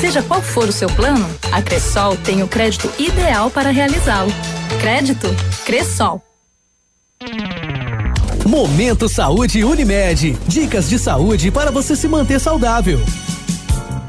Seja qual for o seu plano, a Cressol tem o crédito ideal para realizá-lo. Crédito Cressol. Momento Saúde Unimed. Dicas de saúde para você se manter saudável.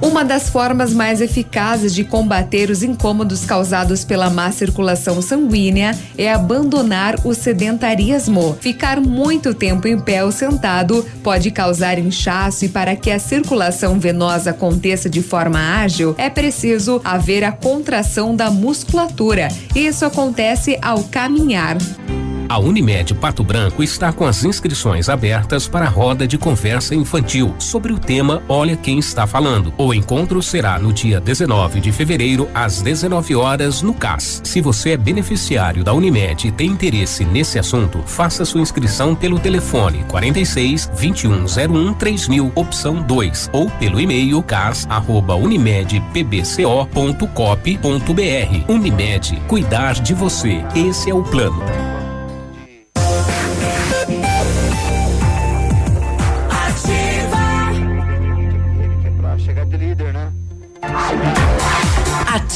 Uma das formas mais eficazes de combater os incômodos causados pela má circulação sanguínea é abandonar o sedentarismo. Ficar muito tempo em pé ou sentado pode causar inchaço e para que a circulação venosa aconteça de forma ágil, é preciso haver a contração da musculatura. Isso acontece ao caminhar. A Unimed Pato Branco está com as inscrições abertas para a roda de conversa infantil sobre o tema Olha quem está falando. O encontro será no dia 19 de fevereiro, às 19 horas, no CAS. Se você é beneficiário da Unimed e tem interesse nesse assunto, faça sua inscrição pelo telefone 46 2101 3000, opção 2, ou pelo e-mail cas@unimedpbco.cop.br. Unimed, cuidar de você. Esse é o plano.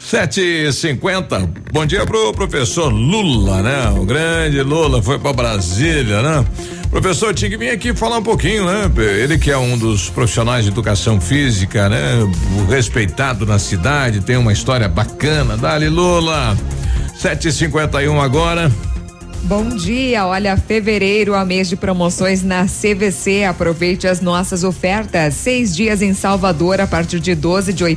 Sete e cinquenta, bom dia pro professor Lula, né? O grande Lula foi para Brasília, né? Professor, tinha que vir aqui falar um pouquinho, né? Ele que é um dos profissionais de educação física, né? Respeitado na cidade, tem uma história bacana. Dali Lula, sete e cinquenta e um agora. Bom dia, olha, fevereiro, a mês de promoções na CVC. Aproveite as nossas ofertas. Seis dias em Salvador a partir de 12 de R$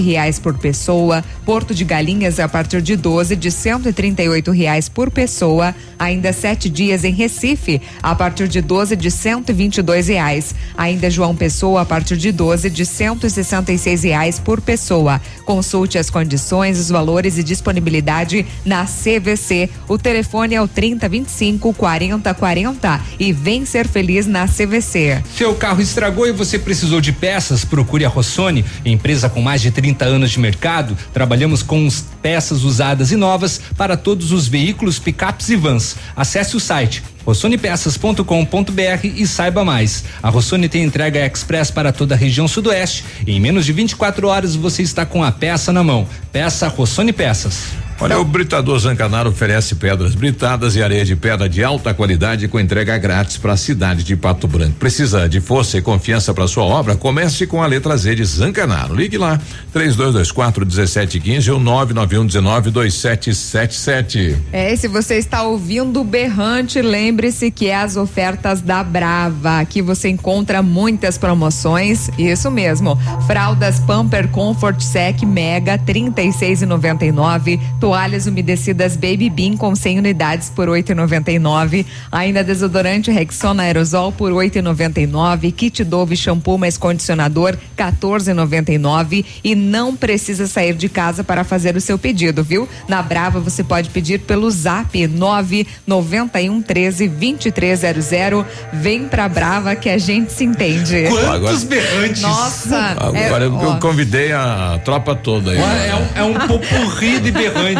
reais por pessoa. Porto de Galinhas a partir de 12 de R$ reais por pessoa. Ainda sete dias em Recife a partir de 12 de R$ reais. Ainda João Pessoa a partir de 12 de R$ reais por pessoa. Consulte as condições, os valores e disponibilidade na CVC. O telefone é o 3025 40 40 e vem ser feliz na CVC. Seu carro estragou e você precisou de peças? Procure a Rossoni, empresa com mais de 30 anos de mercado. Trabalhamos com peças usadas e novas para todos os veículos, picapes e vans. Acesse o site rossonepeças.com.br e saiba mais. A Rossoni tem entrega express para toda a região sudoeste. Em menos de 24 horas você está com a peça na mão. Peça Rossoni Peças. Olha, o Britador Zancanaro oferece pedras britadas e areia de pedra de alta qualidade com entrega grátis para a cidade de Pato Branco. Precisa de força e confiança para sua obra? Comece com a letra Z de Zancanaro. Ligue lá, 3224 1715 ou 99119 2777. É, e se você está ouvindo o berrante, lembre-se que é as ofertas da Brava. Aqui você encontra muitas promoções. Isso mesmo. Fraldas Pamper Comfort Sec Mega 36,99 toalhas umedecidas Baby Bean com 100 unidades por 8,99. Ainda desodorante Rexona Aerosol por 8,99. Kit Dove shampoo mais condicionador 14,99 e não precisa sair de casa para fazer o seu pedido, viu? Na Brava você pode pedir pelo Zap 991 13 2300. Vem pra Brava que a gente se entende. Quantos Agora- berrantes? Nossa, Agora é, eu, ó. eu convidei a tropa toda aí. É um, é um popurri de berrantes.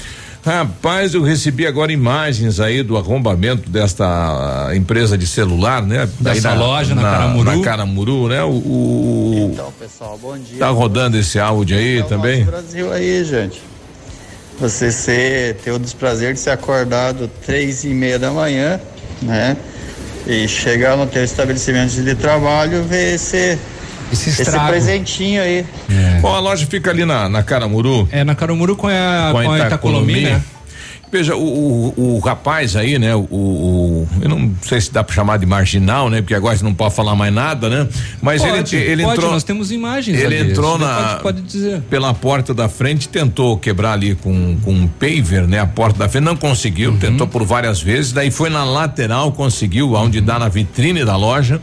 Rapaz, eu recebi agora imagens aí do arrombamento desta empresa de celular, né? Dessa Aí loja na Caramuru. Na Caramuru, né? O, o- Então, pessoal, bom dia. tá rodando esse áudio aí É também? Brasil aí, gente. Você ser, ter o desprazer de ser acordado três e meia da manhã, né? E chegar no teu estabelecimento de trabalho e ver esse, esse, presentinho aí. Bom, a loja fica ali na, na Caramuru. É, na Caramuru com a, com a, com a Itacolomi, Itacolomi, né? Veja, o, o, o rapaz aí, né? O, o- eu não sei se dá pra chamar de marginal, né? Porque agora você não pode falar mais nada, né? Mas Pode, ele, ele pode, entrou. nós temos imagens Ele ali, entrou na. pode- pode dizer. Pela porta da frente, tentou quebrar ali com, com um paver, né? A porta da frente, não Uhum. conseguiu, tentou por várias vezes, daí foi na lateral, conseguiu, onde dá na vitrine da loja.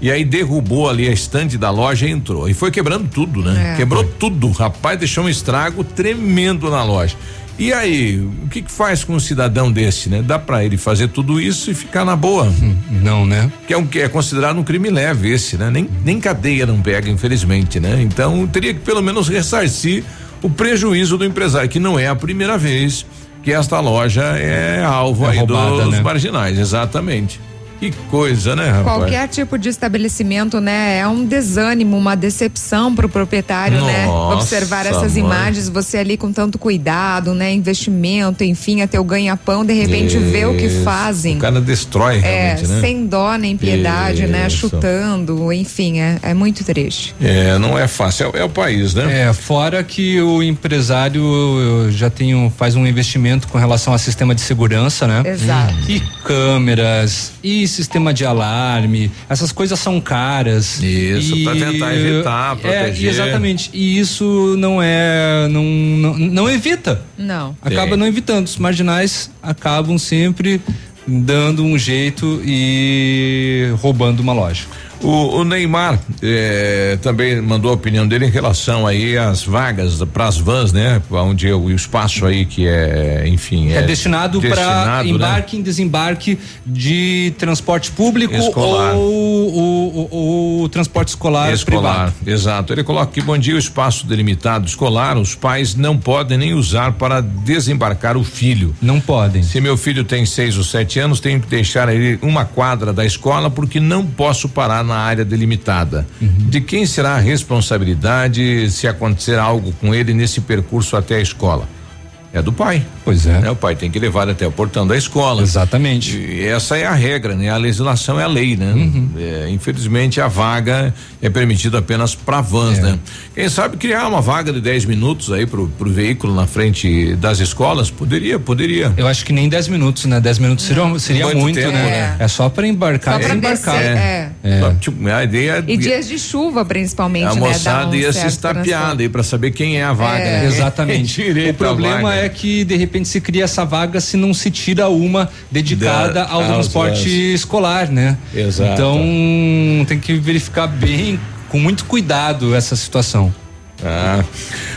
E aí derrubou ali a estante da loja e entrou. E foi quebrando tudo, né? É. Quebrou tudo. O rapaz deixou um estrago tremendo na loja. E aí, o que que faz com um cidadão desse, né? Dá pra ele fazer tudo isso e ficar na boa? Não, né? Que é um que é considerado um crime leve esse, né? Nem, nem cadeia não pega, infelizmente, né? Então, teria que pelo menos ressarcir o prejuízo do empresário, que não é a primeira vez que esta loja é alvo É aí roubada, dos né? marginais, exatamente. Que coisa, né, rapaz? Qualquer tipo de estabelecimento, né, é um desânimo, uma decepção para o proprietário, né? Nossa, Observar essas mãe. imagens, você ali com tanto cuidado, né? Investimento, enfim, até o ganha-pão, de repente ver o que Isso. fazem. O cara destrói É, realmente, né? sem dó nem piedade, né? Isso. Chutando, enfim, é, é muito triste. É, não é fácil, é, é o país, né? É, fora que o empresário já tem um, faz um investimento com relação ao sistema de segurança, né? Exato. E câmeras, e sistema de alarme, essas coisas são caras. Isso, e, pra tentar evitar, É, proteger. exatamente. E isso não é, não, não, não evita. Não. Acaba Tem. não evitando. Os marginais acabam sempre dando um jeito e roubando uma loja. O, o Neymar eh, também mandou a opinião dele em relação aí às vagas para as vans, né? Onde é o espaço aí que é, enfim, é, destinado, para né? embarque e desembarque de transporte público Escolar. ou o transporte escolar, escolar, privado. exato. Ele coloca que bom dia, o espaço delimitado escolar, os pais não podem nem usar para desembarcar o filho. Não podem. Se meu filho tem seis ou sete anos, tenho que deixar ele uma quadra da escola porque não posso parar na área delimitada. Uhum. De quem será a responsabilidade se acontecer algo com ele nesse percurso até a escola? É do pai. Pois é. O pai tem que levar até o portão da escola. Exatamente. E essa é a regra, né? A legislação é a lei, né? Uhum. É, infelizmente a vaga é permitida apenas para vans, É. né? Quem sabe criar uma vaga de 10 minutos aí pro, pro veículo na frente das escolas? Poderia, poderia. Eu acho que nem 10 minutos, né? 10 minutos seria, seria Muito muito, tempo, né? né? É só para embarcar Só e pra desembarcar. descer, é. É. Só, tipo, a ideia E dias de chuva, principalmente, a né? moçada Dá um ia se estapear aí para saber quem é a vaga. É. né? Exatamente. O problema vaga. É que de repente se cria essa vaga se não se tira uma dedicada Da- ao transporte escolar, né? Exato. Então tem que verificar bem, com muito cuidado essa situação. Ah,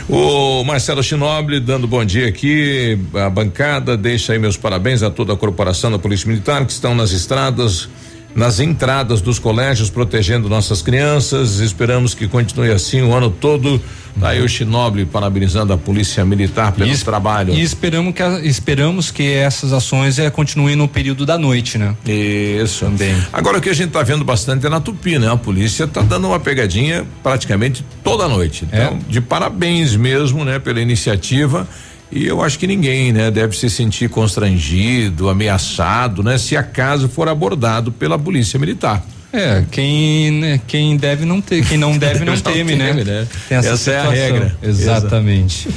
o Marcelo Chinoble dando bom dia aqui, a bancada deixa aí meus parabéns a toda a corporação da Polícia Militar que estão nas estradas, nas entradas dos colégios protegendo nossas crianças. Esperamos que continue assim o ano todo. Tá aí o Chinoble parabenizando a Polícia Militar pelo es- trabalho. E esperamos que, a- esperamos que essas ações eh, continuem no período da noite, né? Isso. Também. Agora o que a gente tá vendo bastante é na Tupi, né? A polícia tá dando uma pegadinha praticamente toda noite. É. Então, de parabéns mesmo, né, pela iniciativa. E eu acho que ninguém, né, deve se sentir constrangido, ameaçado, né, se acaso for abordado pela polícia militar. É, quem, né, quem deve não ter, quem não deve não Não teme, né? teme, né? Tem essa, Essa é a regra. Exatamente.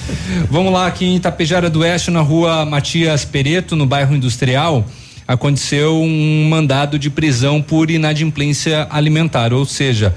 Vamos lá, aqui em Itapejara do Oeste, na rua Matias Pereto, no bairro Industrial, aconteceu um mandado de prisão por inadimplência alimentar, ou seja,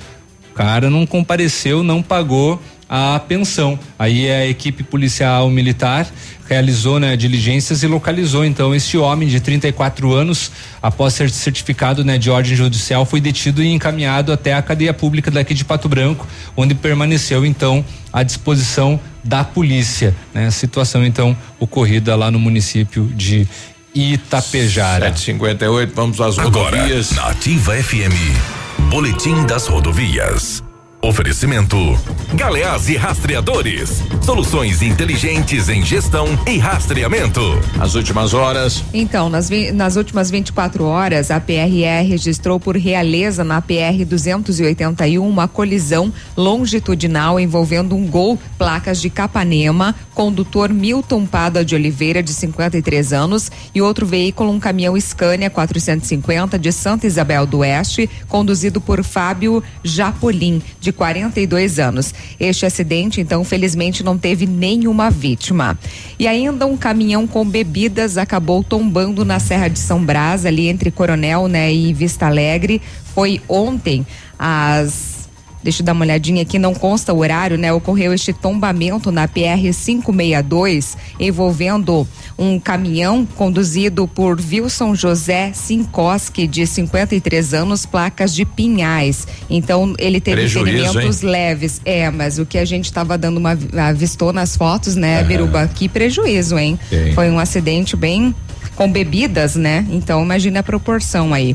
o cara não compareceu, não pagou a pensão. Aí a equipe policial militar realizou né, diligências e localizou então esse homem de 34 anos, após ser certificado né, de ordem judicial, foi detido e encaminhado até a cadeia pública daqui de Pato Branco, onde permaneceu então à disposição da polícia. Né? Situação então ocorrida lá no município de Itapejara. 758, vamos às Agora, rodovias. na Ativa FM, Boletim das Rodovias. Oferecimento Galeás e Rastreadores. Soluções inteligentes em gestão e rastreamento. As últimas horas. Então, nas, nas últimas 24 horas, a PRE registrou por realeza na PR 281 uma colisão longitudinal envolvendo um gol, placas de Capanema, condutor Milton Pada de Oliveira, de 53 anos, e outro veículo, um caminhão Scania 450 de Santa Isabel do Oeste, conduzido por Fábio Japolim, de 42 anos. Este acidente, então, felizmente não teve nenhuma vítima. E ainda um caminhão com bebidas acabou tombando na Serra de São Brás, ali entre Coronel, né, e Vista Alegre. Foi ontem às Deixa eu dar uma olhadinha aqui, não consta o horário, né? Ocorreu este tombamento na PR 562, envolvendo um caminhão conduzido por Wilson José Sinkoski, de 53 anos, placas de Pinhais. Então, ele teve Prejuízo, ferimentos hein? leves. É, mas o que a gente estava dando uma avistou nas fotos, né, Aham. Biruba? Que prejuízo, hein? Sim. Foi um acidente bem com bebidas, né? Então, imagina a proporção aí.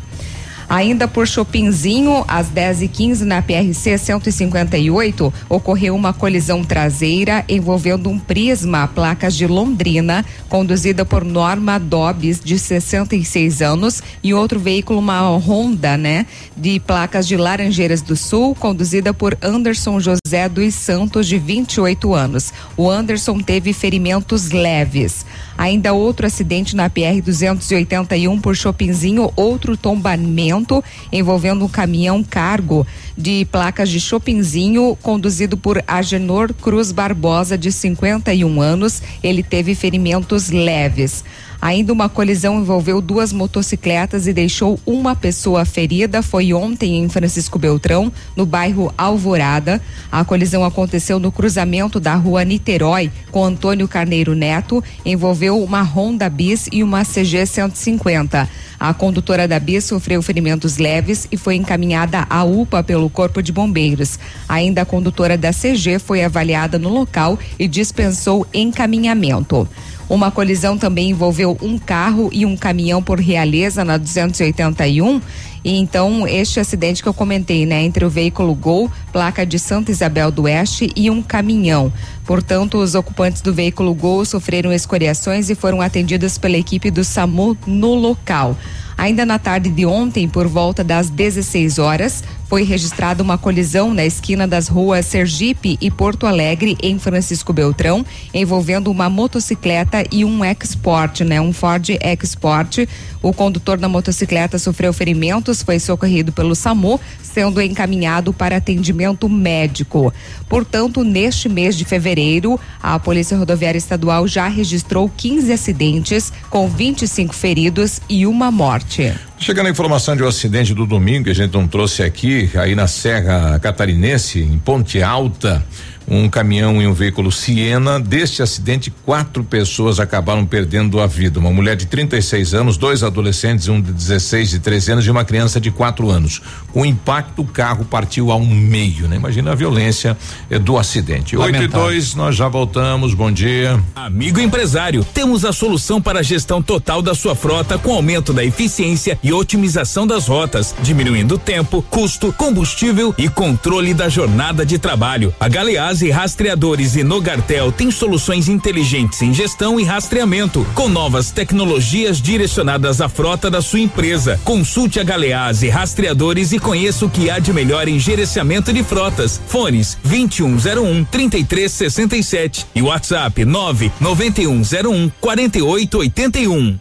Ainda por Chopinzinho, às 10h15 na PRC 158, ocorreu uma colisão traseira envolvendo um Prisma, placas de Londrina, conduzida por Norma Dobbs, de 66 anos, e outro veículo, uma Honda, né, de placas de Laranjeiras do Sul, conduzida por Anderson José dos Santos, de 28 anos. O Anderson teve ferimentos leves. Ainda outro acidente na PR 281 por Chopinzinho, outro tombamento envolvendo um caminhão cargo de placas de Chopinzinho, conduzido por Agenor Cruz Barbosa, de 51 anos. Ele teve ferimentos leves. Ainda uma colisão envolveu duas motocicletas e deixou uma pessoa ferida. Foi ontem em Francisco Beltrão, no bairro Alvorada. A colisão aconteceu no cruzamento da rua Niterói com Antônio Carneiro Neto. Envolveu uma Honda Bis e uma CG 150. A condutora da Bis sofreu ferimentos leves e foi encaminhada à UPA pelo Corpo de Bombeiros. Ainda a condutora da CG foi avaliada no local e dispensou encaminhamento. Uma colisão também envolveu um carro e um caminhão por Realeza na 281. E então, este acidente que eu comentei, né, entre o veículo Gol, placa de Santa Isabel do Oeste e um caminhão. Portanto, os ocupantes do veículo Gol sofreram escoriações e foram atendidos pela equipe do SAMU no local. Ainda na tarde de ontem, por volta das 16 horas, foi registrada uma colisão na esquina das ruas Sergipe e Porto Alegre, em Francisco Beltrão, envolvendo uma motocicleta e um Export, né? Um Ford Export. O condutor da motocicleta sofreu ferimentos, foi socorrido pelo SAMU, sendo encaminhado para atendimento médico. Portanto, neste mês de fevereiro, a Polícia Rodoviária Estadual já registrou 15 acidentes, com 25 feridos e uma morte. Chegando a informação de um acidente do domingo que a gente não trouxe aqui, aí na Serra Catarinense, em Ponte Alta, um caminhão e um veículo Siena. Deste acidente, quatro pessoas acabaram perdendo a vida. Uma mulher de 36 anos, dois adolescentes, um de 16 e 13 anos e uma criança de 4 anos. Com o impacto, o carro partiu ao meio, né? Imagina a violência eh, do acidente. 8 e Lamentável. 2, nós já voltamos. Bom dia. Amigo empresário, temos a solução para a gestão total da sua frota com aumento da eficiência e otimização das rotas, diminuindo tempo, custo, combustível e controle da jornada de trabalho. A Galeazzi Rastreadores e Nogartel tem soluções inteligentes em gestão e rastreamento, com novas tecnologias direcionadas à frota da sua empresa. Consulte a Galeazzi Rastreadores e conheça o que há de melhor em gerenciamento de frotas. Fones 2101 3367 e WhatsApp 99101 4881.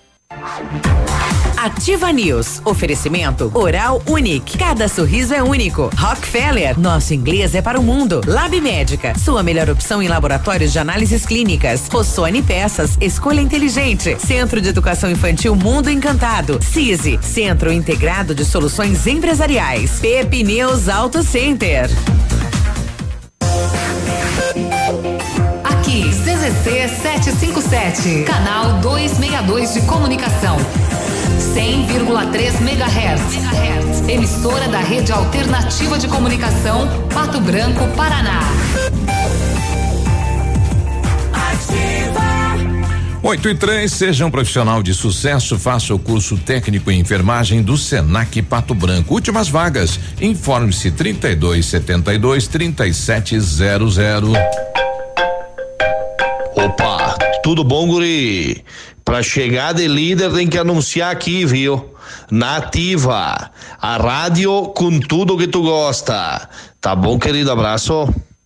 Ativa News. Oferecimento Oral Unique. Cada sorriso é único. Rockefeller. Nosso inglês é para o mundo. Lab Médica. Sua melhor opção em laboratórios de análises clínicas. Rossoni Peças. Escolha inteligente. Centro de Educação Infantil Mundo Encantado. CISI. Centro Integrado de Soluções Empresariais. Pepineus Auto Center. Aqui, CZC 757, canal 262 de comunicação. 100,3 MHz. Emissora da Rede Alternativa de Comunicação, Pato Branco, Paraná. 8 e 3, seja um profissional de sucesso, faça o curso técnico em enfermagem do Senac Pato Branco. Últimas vagas. Informe-se 32 72 3700. Opa, tudo bom, guri? Pra chegar de líder tem que anunciar aqui, viu? Nativa, a rádio com tudo que tu gosta. Tá bom, querido? Abraço.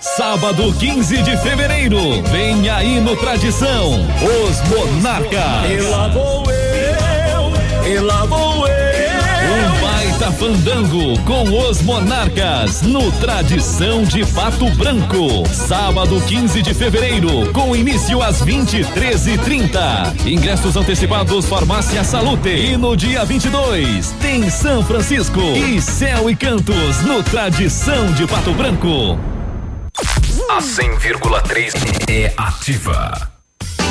Sábado 15 de fevereiro, vem aí no Tradição, os Monarcas. E lá vou eu, e lá vou eu. Um baita fandango com os Monarcas no Tradição de Pato Branco. Sábado 15 de fevereiro, com início às 23h30. Ingressos antecipados Farmácia Salute. E no dia 22 tem São Francisco e Céu e Cantos no Tradição de Pato Branco. A 100,3 é ativa.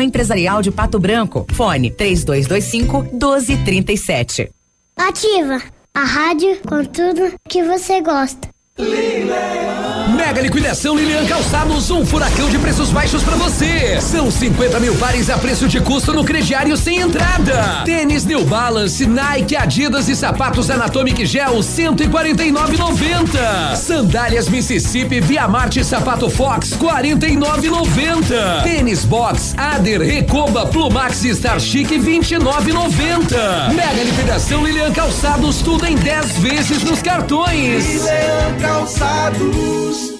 Empresarial de Pato Branco. Fone 3225 1237. Ativa a rádio com tudo que você gosta. Mega liquidação Lilian Calçados, um furacão de preços baixos pra você. São 50 mil pares a preço de custo no crediário sem entrada. Tênis New Balance, Nike, Adidas e sapatos Anatomic Gel, 149,90. Sandálias Mississippi, Via Marte Sapato Fox, 49,90. Tênis Box, Ader, Recoba, Plumax e Star Chic, 29,90. Mega liquidação Lilian Calçados, tudo em 10 vezes nos cartões. Calçados.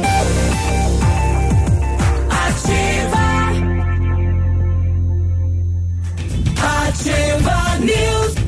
Ativa News.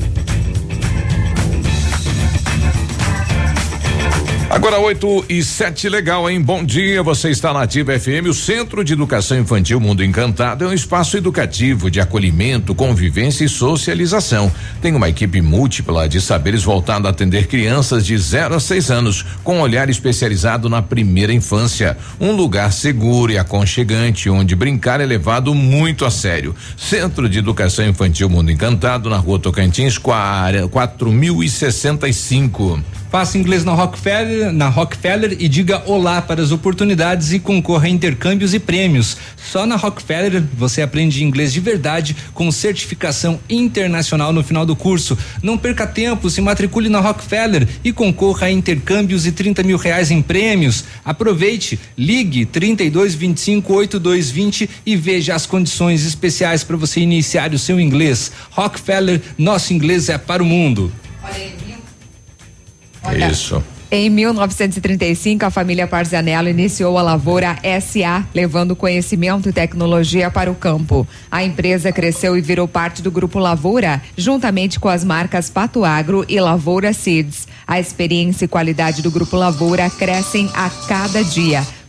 Agora 8 e 7, legal, hein? Bom dia, você está na Ativa FM. O Centro de Educação Infantil Mundo Encantado é um espaço educativo de acolhimento, convivência e socialização. Tem uma equipe múltipla de saberes voltada a atender crianças de 0 a 6 anos, com um olhar especializado na primeira infância. Um lugar seguro e aconchegante, onde brincar é levado muito a sério. Centro de Educação Infantil Mundo Encantado, na rua Tocantins, 4065. Faça inglês na Rockefeller na Rockefeller e diga olá para as oportunidades e concorra a intercâmbios e prêmios. Só na Rockefeller você aprende inglês de verdade com certificação internacional no final do curso. Não perca tempo, se matricule na Rockefeller e concorra a intercâmbios e 30 mil reais em prêmios. Aproveite, ligue 32 25 8220 e veja as condições especiais para você iniciar o seu inglês. Rockefeller, nosso inglês é para o mundo. Olha, Isso. Em 1935, a família Parzanello iniciou a Lavoura SA, levando conhecimento e tecnologia para o campo. A empresa cresceu e virou parte do Grupo Lavoura, juntamente com as marcas Pato Agro e Lavoura Seeds. A experiência e qualidade do Grupo Lavoura crescem a cada dia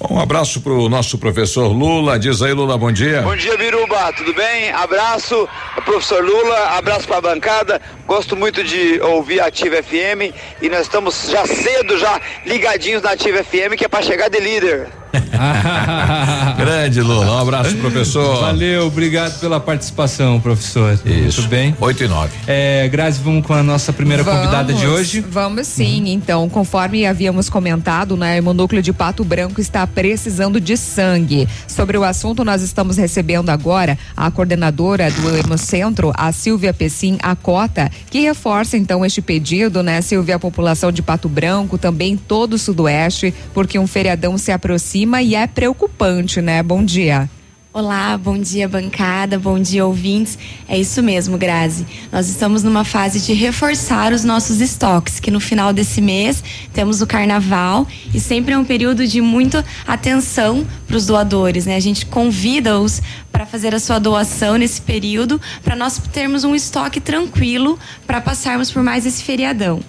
Um abraço pro nosso professor Lula. Diz aí, Lula, bom dia. Bom dia, Biruba, tudo bem? Abraço, professor Lula, abraço para a bancada. Gosto muito de ouvir a Ativa FM e nós estamos já cedo, já ligadinhos na Ativa FM, que é para chegar de líder. Grande Lula, um abraço, professor. Valeu, obrigado pela participação, professor. Isso. Muito bem. 8 e 9. É, Grazi, vamos com a nossa primeira convidada de Vamos, hoje. Vamos sim, então, conforme havíamos comentado, né, o núcleo de Pato Branco está precisando de sangue. Sobre o assunto, nós estamos recebendo agora a coordenadora do Hemocentro, a Silvia Pessim Acota, que reforça então este pedido, né, Silvia, a população de Pato Branco, também todo o sudoeste, porque um feriadão se aproxima e é preocupante, né? Bom dia. Olá, bom dia bancada, bom dia ouvintes. É isso mesmo, Grazi. Nós estamos numa fase de reforçar os nossos estoques, que no final desse mês temos o carnaval e sempre é um período de muita atenção para os doadores, né? A gente convida-os para fazer a sua doação nesse período, para nós termos um estoque tranquilo para passarmos por mais esse feriadão.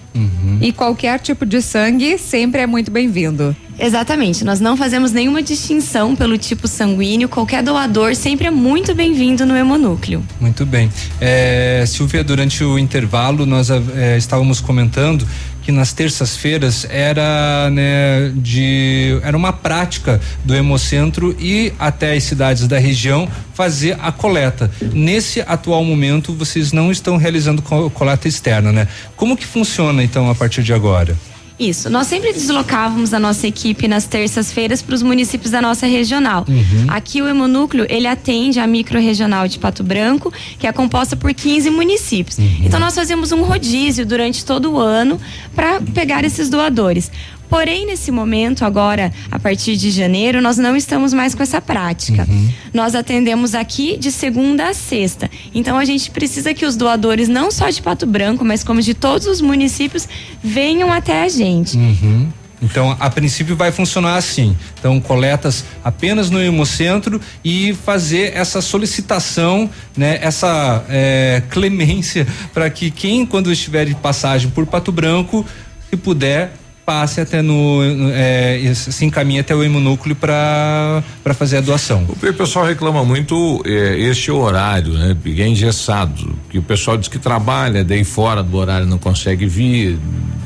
E qualquer tipo de sangue sempre é muito bem-vindo. Exatamente, nós não fazemos nenhuma distinção pelo tipo sanguíneo, qualquer doador sempre é muito bem-vindo no hemonúcleo. Muito bem. É, Silvia, durante o intervalo nós é, estávamos comentando que nas terças-feiras era né, de era uma prática do Hemocentro e até as cidades da região fazer a coleta. Nesse atual momento vocês não estão realizando co- coleta externa, né? Como que funciona então a partir de agora? Isso, nós sempre deslocávamos a nossa equipe nas terças-feiras para os municípios da nossa regional. Uhum. Aqui o Hemonúcleo, ele atende a micro-regional de Pato Branco, que é composta por 15 municípios. Então nós fazemos um rodízio durante todo o ano para pegar esses doadores. Porém, nesse momento, agora, a partir de janeiro, nós não estamos mais com essa prática. Nós atendemos aqui de segunda a sexta. Então, a gente precisa que os doadores, não só de Pato Branco, mas como de todos os municípios, venham até a gente. Uhum. Então, a princípio vai funcionar assim. Então, coletas apenas no Hemocentro e fazer essa solicitação, né, essa eh, clemência para que quem, quando estiver de passagem por Pato Branco, se puder, passe até no. eh, se encaminhe até o hemonúcleo para fazer a doação. O pessoal reclama muito eh, este horário, né? Porque é engessado. Que o pessoal diz que trabalha, daí fora do horário não consegue vir.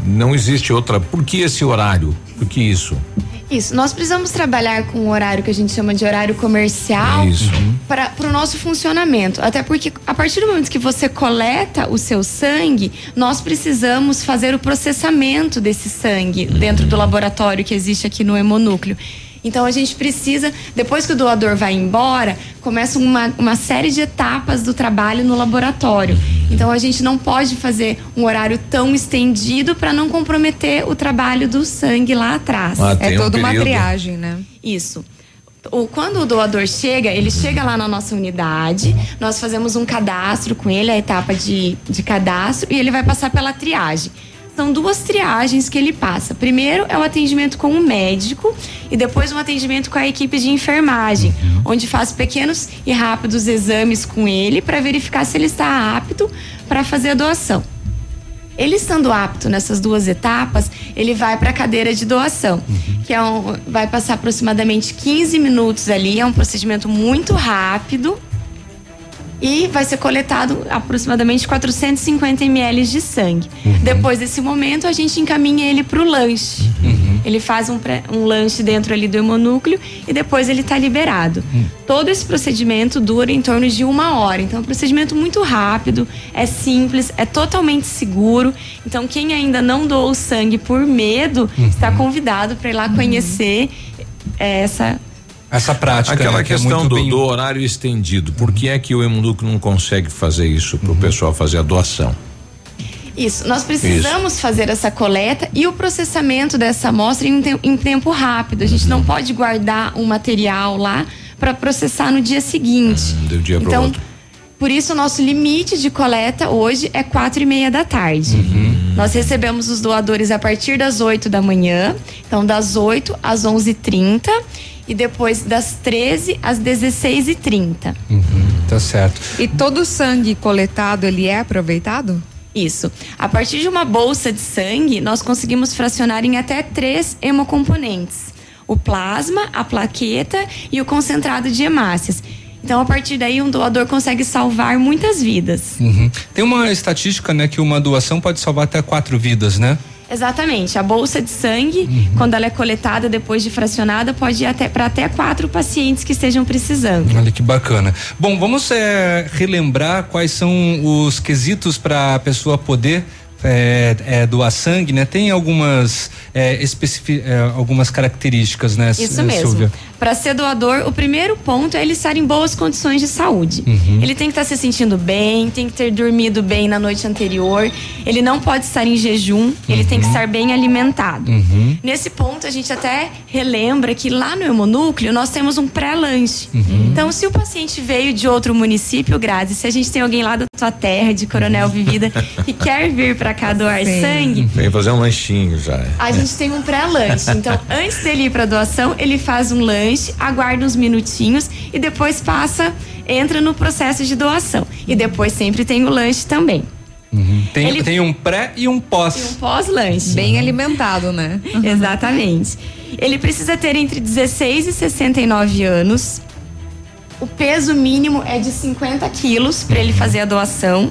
Não existe outra. Por que esse horário? Por que isso? Isso, nós precisamos trabalhar com um horário que a gente chama de horário comercial Isso. para o nosso funcionamento. Até porque a partir do momento que você coleta o seu sangue, nós precisamos fazer o processamento desse sangue dentro do laboratório que existe aqui no hemonúcleo. Então a gente precisa, depois que o doador vai embora, começa uma, uma série de etapas do trabalho no laboratório. Então a gente não pode fazer um horário tão estendido para não comprometer o trabalho do sangue lá atrás. Ah, é um toda uma período. triagem, né? Isso. O, quando o doador chega, ele chega lá na nossa unidade, nós fazemos um cadastro com ele, a etapa de, de cadastro, e ele vai passar pela triagem. São duas triagens que ele passa. Primeiro é o atendimento com o médico e depois um atendimento com a equipe de enfermagem, onde faz pequenos e rápidos exames com ele para verificar se ele está apto para fazer a doação. Ele estando apto nessas duas etapas, ele vai para a cadeira de doação, que é um, vai passar aproximadamente 15 minutos ali, é um procedimento muito rápido. E vai ser coletado aproximadamente 450 ml de sangue. Depois desse momento, a gente encaminha ele para o lanche. Ele faz um, pré- um lanche dentro ali do hemonúcleo e depois ele está liberado. Todo esse procedimento dura em torno de uma hora. Então, é um procedimento muito rápido, é simples, é totalmente seguro. Então, quem ainda não doou sangue por medo, está convidado para ir lá conhecer é, essa Essa prática. Aquela né, que é questão muito do, bem- do horário estendido. Por que é que o Hemunduc não consegue fazer isso Uhum. para o pessoal fazer a doação? Isso, nós precisamos fazer essa coleta e o processamento dessa amostra em, em tempo rápido. A gente não pode guardar um material lá para processar no dia seguinte. Do dia pro então, outro. por isso o nosso limite de coleta hoje é quatro e meia da tarde. Nós recebemos os doadores a partir das 8 da manhã, então das 8 às 11h30 e depois das 13 às 16h30. Tá certo. E todo o sangue coletado, ele é aproveitado? Isso. A partir de uma bolsa de sangue, nós conseguimos fracionar em até três hemocomponentes: o plasma, a plaqueta e o concentrado de hemácias. Então, a partir daí, um doador consegue salvar muitas vidas. Uhum. Tem uma estatística, né, que uma doação pode salvar até quatro vidas, né? Exatamente. A bolsa de sangue, quando ela é coletada depois de fracionada, pode ir até para até quatro pacientes que estejam precisando. Olha que bacana. Bom, vamos é, relembrar quais são os quesitos para a pessoa poder é, é, doar sangue, né? Tem algumas é, é, algumas características, né, Isso é, mesmo. Para ser doador, o primeiro ponto é ele estar em boas condições de saúde. Uhum. Ele tem que estar se sentindo bem, tem que ter dormido bem na noite anterior. Ele não pode estar em jejum, ele tem que estar bem alimentado. Uhum. Nesse ponto, a gente até relembra que lá no hemonúcleo nós temos um pré-lanche. Uhum. Então, se o paciente veio de outro município, Grazi, se a gente tem alguém lá da tua terra, de Coronel Vivida, que quer vir para cá doar sangue, Vem fazer um lanchinho já. a gente tem um pré-lanche. Então, antes dele ir para doação, ele faz um lanche, aguarda uns minutinhos e depois passa, entra no processo de doação. E depois sempre tem o lanche também. Tem, Ele- tem um pré e um pós. E um pós-lanche. Bem alimentado, né? Exatamente. Ele precisa ter entre 16 e 69 anos. O peso mínimo é de 50 quilos para ele fazer a doação.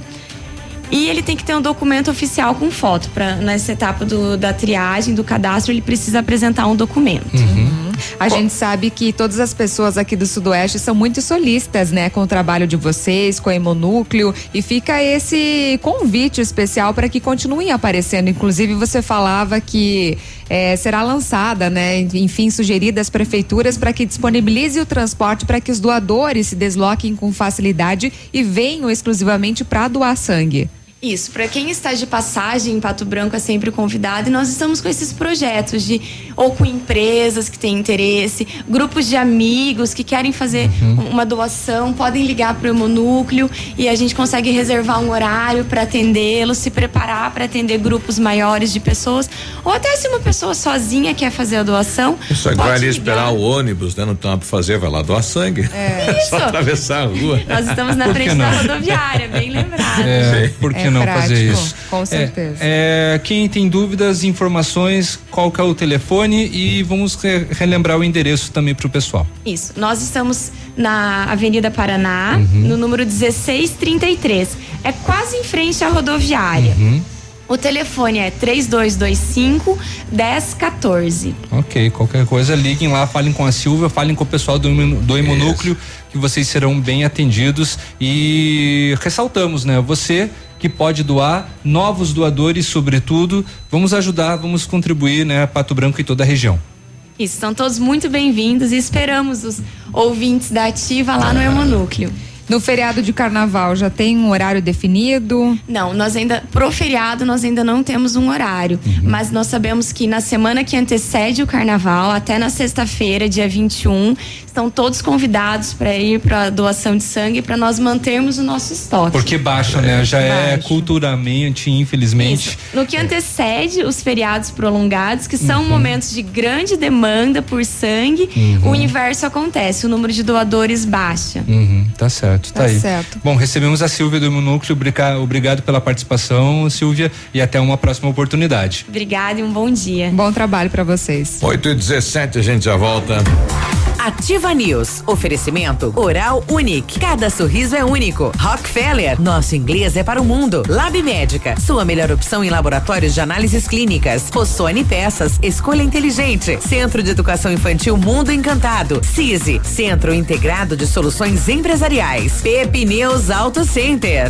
E ele tem que ter um documento oficial com foto. Pra, nessa etapa do- da triagem, do cadastro, ele precisa apresentar um documento. A gente sabe que todas as pessoas aqui do Sudoeste são muito solistas, né, com o trabalho de vocês, com o Hemonúcleo, e fica esse convite especial para que continuem aparecendo. Inclusive, você falava que eh, será lançada, né, enfim, sugerida às prefeituras para que disponibilize o transporte para que os doadores se desloquem com facilidade e venham exclusivamente para doar sangue. Isso, para quem está de passagem em Pato Branco é sempre convidado e nós estamos com esses projetos de ou com empresas que têm interesse, grupos de amigos que querem fazer Uhum. uma doação, podem ligar para o Hemonúcleo e a gente consegue reservar um horário para atendê-los, se preparar para atender grupos maiores de pessoas, ou até se uma pessoa sozinha quer fazer a doação, Isso aí pode vai ali ligar. esperar o ônibus, né? Não tem nada pra fazer, vai lá doar sangue. É. Só Isso. atravessar a rua. Nós estamos na frente da rodoviária, bem lembrado. É, por que É não prático, fazer isso? com É, certeza. é, quem tem dúvidas, informações, qual que é o telefone e vamos re- relembrar o endereço também para o pessoal. Isso. Nós estamos na Avenida Paraná, Uhum. no número 1633. É quase em frente à rodoviária. Uhum. O telefone é 3225 1014. Ok, qualquer coisa, liguem lá, falem com a Silvia, falem com o pessoal do, do Hemonúcleo, que vocês serão bem atendidos. E ressaltamos, né? Você que pode doar, novos doadores, sobretudo, vamos ajudar, vamos contribuir, né? Pato Branco e toda a região. Isso, são todos muito bem-vindos e esperamos os ouvintes da Ativa lá no Hemonúcleo. No feriado de carnaval já tem um horário definido? Não, nós ainda, pro feriado, nós ainda não temos um horário. Mas nós sabemos que na semana que antecede o carnaval, até na sexta-feira, dia 21, estão todos convidados para ir para doação de sangue para nós mantermos o nosso estoque. Porque baixa, né? Já é culturalmente, infelizmente. Isso. No que antecede os feriados prolongados, que são Uhum. momentos de grande demanda por sangue, Uhum. o inverso acontece, o número de doadores baixa. Uhum, tá certo, tá, Tá aí. certo. Bom, recebemos a Silvia do obriga- obrigado pela participação, Silvia, e até uma próxima oportunidade. Obrigada e um bom dia. Bom trabalho para vocês. 8 e 17 a gente já volta. Ativa News. Oferecimento Oral Unique. Cada sorriso é único. Rockefeller. Nosso inglês é para o mundo. Lab Médica. Sua melhor opção em laboratórios de análises clínicas. Rossoni Peças. Escolha inteligente. Centro de Educação Infantil Mundo Encantado. CISI. Centro Integrado de Soluções Empresariais. Pepineus Auto Center.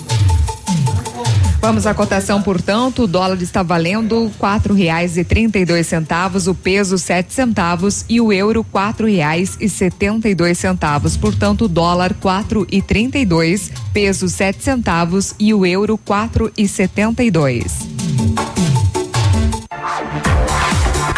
Vamos à cotação, portanto, o dólar está valendo quatro reais e trinta e dois centavos, o peso sete centavos e o euro quatro reais e setenta e dois centavos. Portanto, o dólar quatro e trinta e dois, peso sete centavos e o euro quatro e setenta e dois.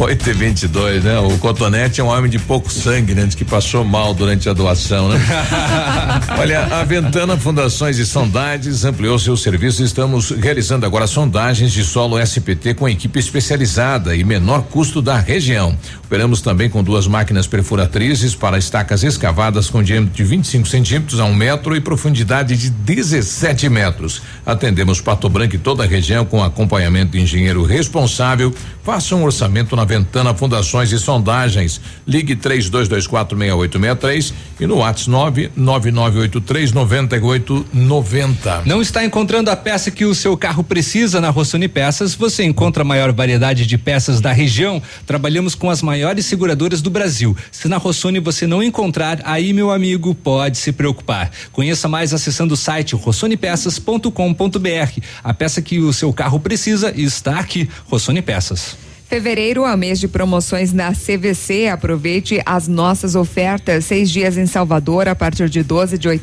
8 e 22 né? O Cotonete é um homem de pouco sangue, né? Diz que passou mal durante a doação, né? Olha, a Ventana Fundações e Sondagens ampliou seu serviço. Estamos realizando agora sondagens de solo SPT com equipe especializada e menor custo da região. Operamos também com duas máquinas perfuratrizes para estacas escavadas com diâmetro de 25 centímetros a um metro e profundidade de 17 metros. Atendemos Pato Branco e toda a região com acompanhamento de engenheiro responsável. Faça um orçamento na Ventana Fundações e Sondagens. Ligue 32246863 e no WhatsApp 999839890. Não está encontrando a peça que o seu carro precisa na Rossoni Peças? Você encontra a maior variedade de peças da região. Trabalhamos com as maiores seguradoras do Brasil. Se na Rossoni você não encontrar, aí meu amigo pode se preocupar. Conheça mais acessando o site rossonepeças.com.br. A peça que o seu carro precisa está aqui. Rossoni Peças. Fevereiro é mês de promoções na CVC. Aproveite as nossas ofertas. Seis dias em Salvador a partir de 12 de R$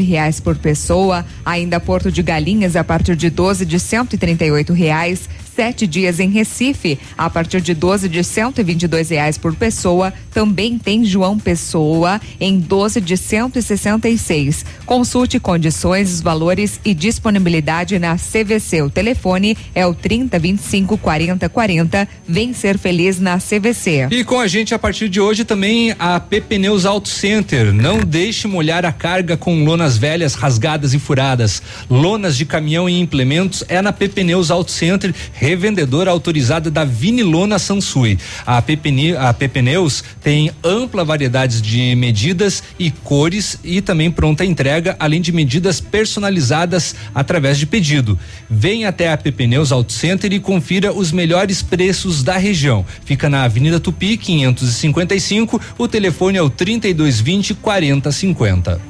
reais por pessoa. Ainda Porto de Galinhas a partir de 12 de R$ reais sete dias em Recife, a partir de 12 de dois reais por pessoa. Também tem João Pessoa em 12 de cento e sessenta e seis. Consulte condições, valores e disponibilidade na CVC. O telefone é o 30 25 40 40. Vem ser feliz na CVC. E com a gente a partir de hoje também a Pneus Auto Center. Não deixe molhar a carga com lonas velhas, rasgadas e furadas. Lonas de caminhão e implementos é na Pneus Auto Center revendedora autorizada da Vinilona Sansui. A PP, Neus tem ampla variedade de medidas e cores e também pronta entrega, além de medidas personalizadas através de pedido. Venha até a PP Neus Auto Center e confira os melhores preços da região. Fica na Avenida Tupi, 555. O telefone é o 3220 4050.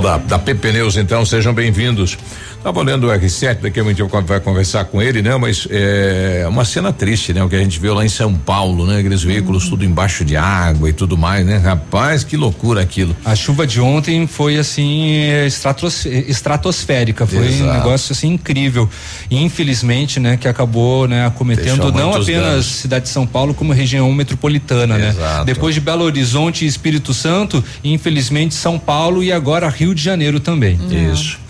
Da, da PP Neus, então, sejam bem-vindos. Tava olhando o R7, daqui a gente vai conversar com ele, né? Mas é uma cena triste, né? O que a gente viu lá em São Paulo, né? Aqueles veículos uhum. tudo embaixo de água e tudo mais, né? Rapaz, que loucura aquilo. A chuva de ontem foi assim estratos, estratosférica, foi Exato. um negócio assim incrível. E infelizmente, né? Que acabou, né? Acometendo não apenas danos. cidade de São Paulo como região metropolitana, né? Exato. né? Depois de Belo Horizonte e Espírito Santo, infelizmente São Paulo e agora Rio de Janeiro também. Uhum. Isso.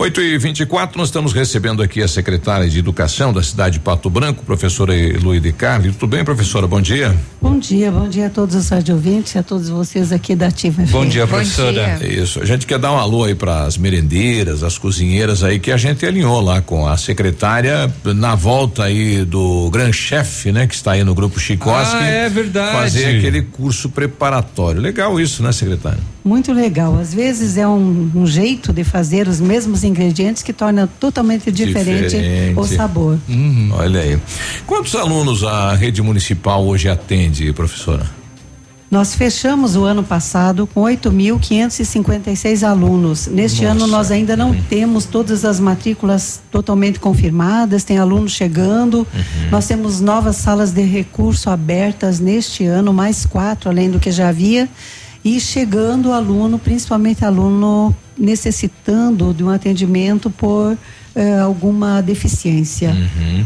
8 e 24 nós estamos recebendo aqui a secretária de Educação da cidade de Pato Branco, professora Luíde Carli. Tudo bem, professora? Bom dia. Bom dia, bom dia a todos os radiovintes e a todos vocês aqui da Ativa Bom dia, professora. Bom dia. Isso. A gente quer dar um alô aí para as merendeiras, as cozinheiras aí que a gente alinhou lá com a secretária na volta aí do gran chefe, né, que está aí no grupo Chicoski. Ah, é verdade. Fazer aquele curso preparatório. Legal isso, né, secretária? Muito legal. Às vezes é um, um jeito de fazer os mesmos ingredientes que torna totalmente diferente, diferente. o sabor. Uhum. Olha aí. Quantos alunos a rede municipal hoje atende, professora? Nós fechamos o ano passado com 8.556 alunos. Neste Nossa. ano nós ainda não uhum. temos todas as matrículas totalmente confirmadas, tem alunos chegando. Uhum. Nós temos novas salas de recurso abertas neste ano, mais quatro além do que já havia e chegando o aluno, principalmente aluno necessitando de um atendimento por eh, alguma deficiência. Uhum.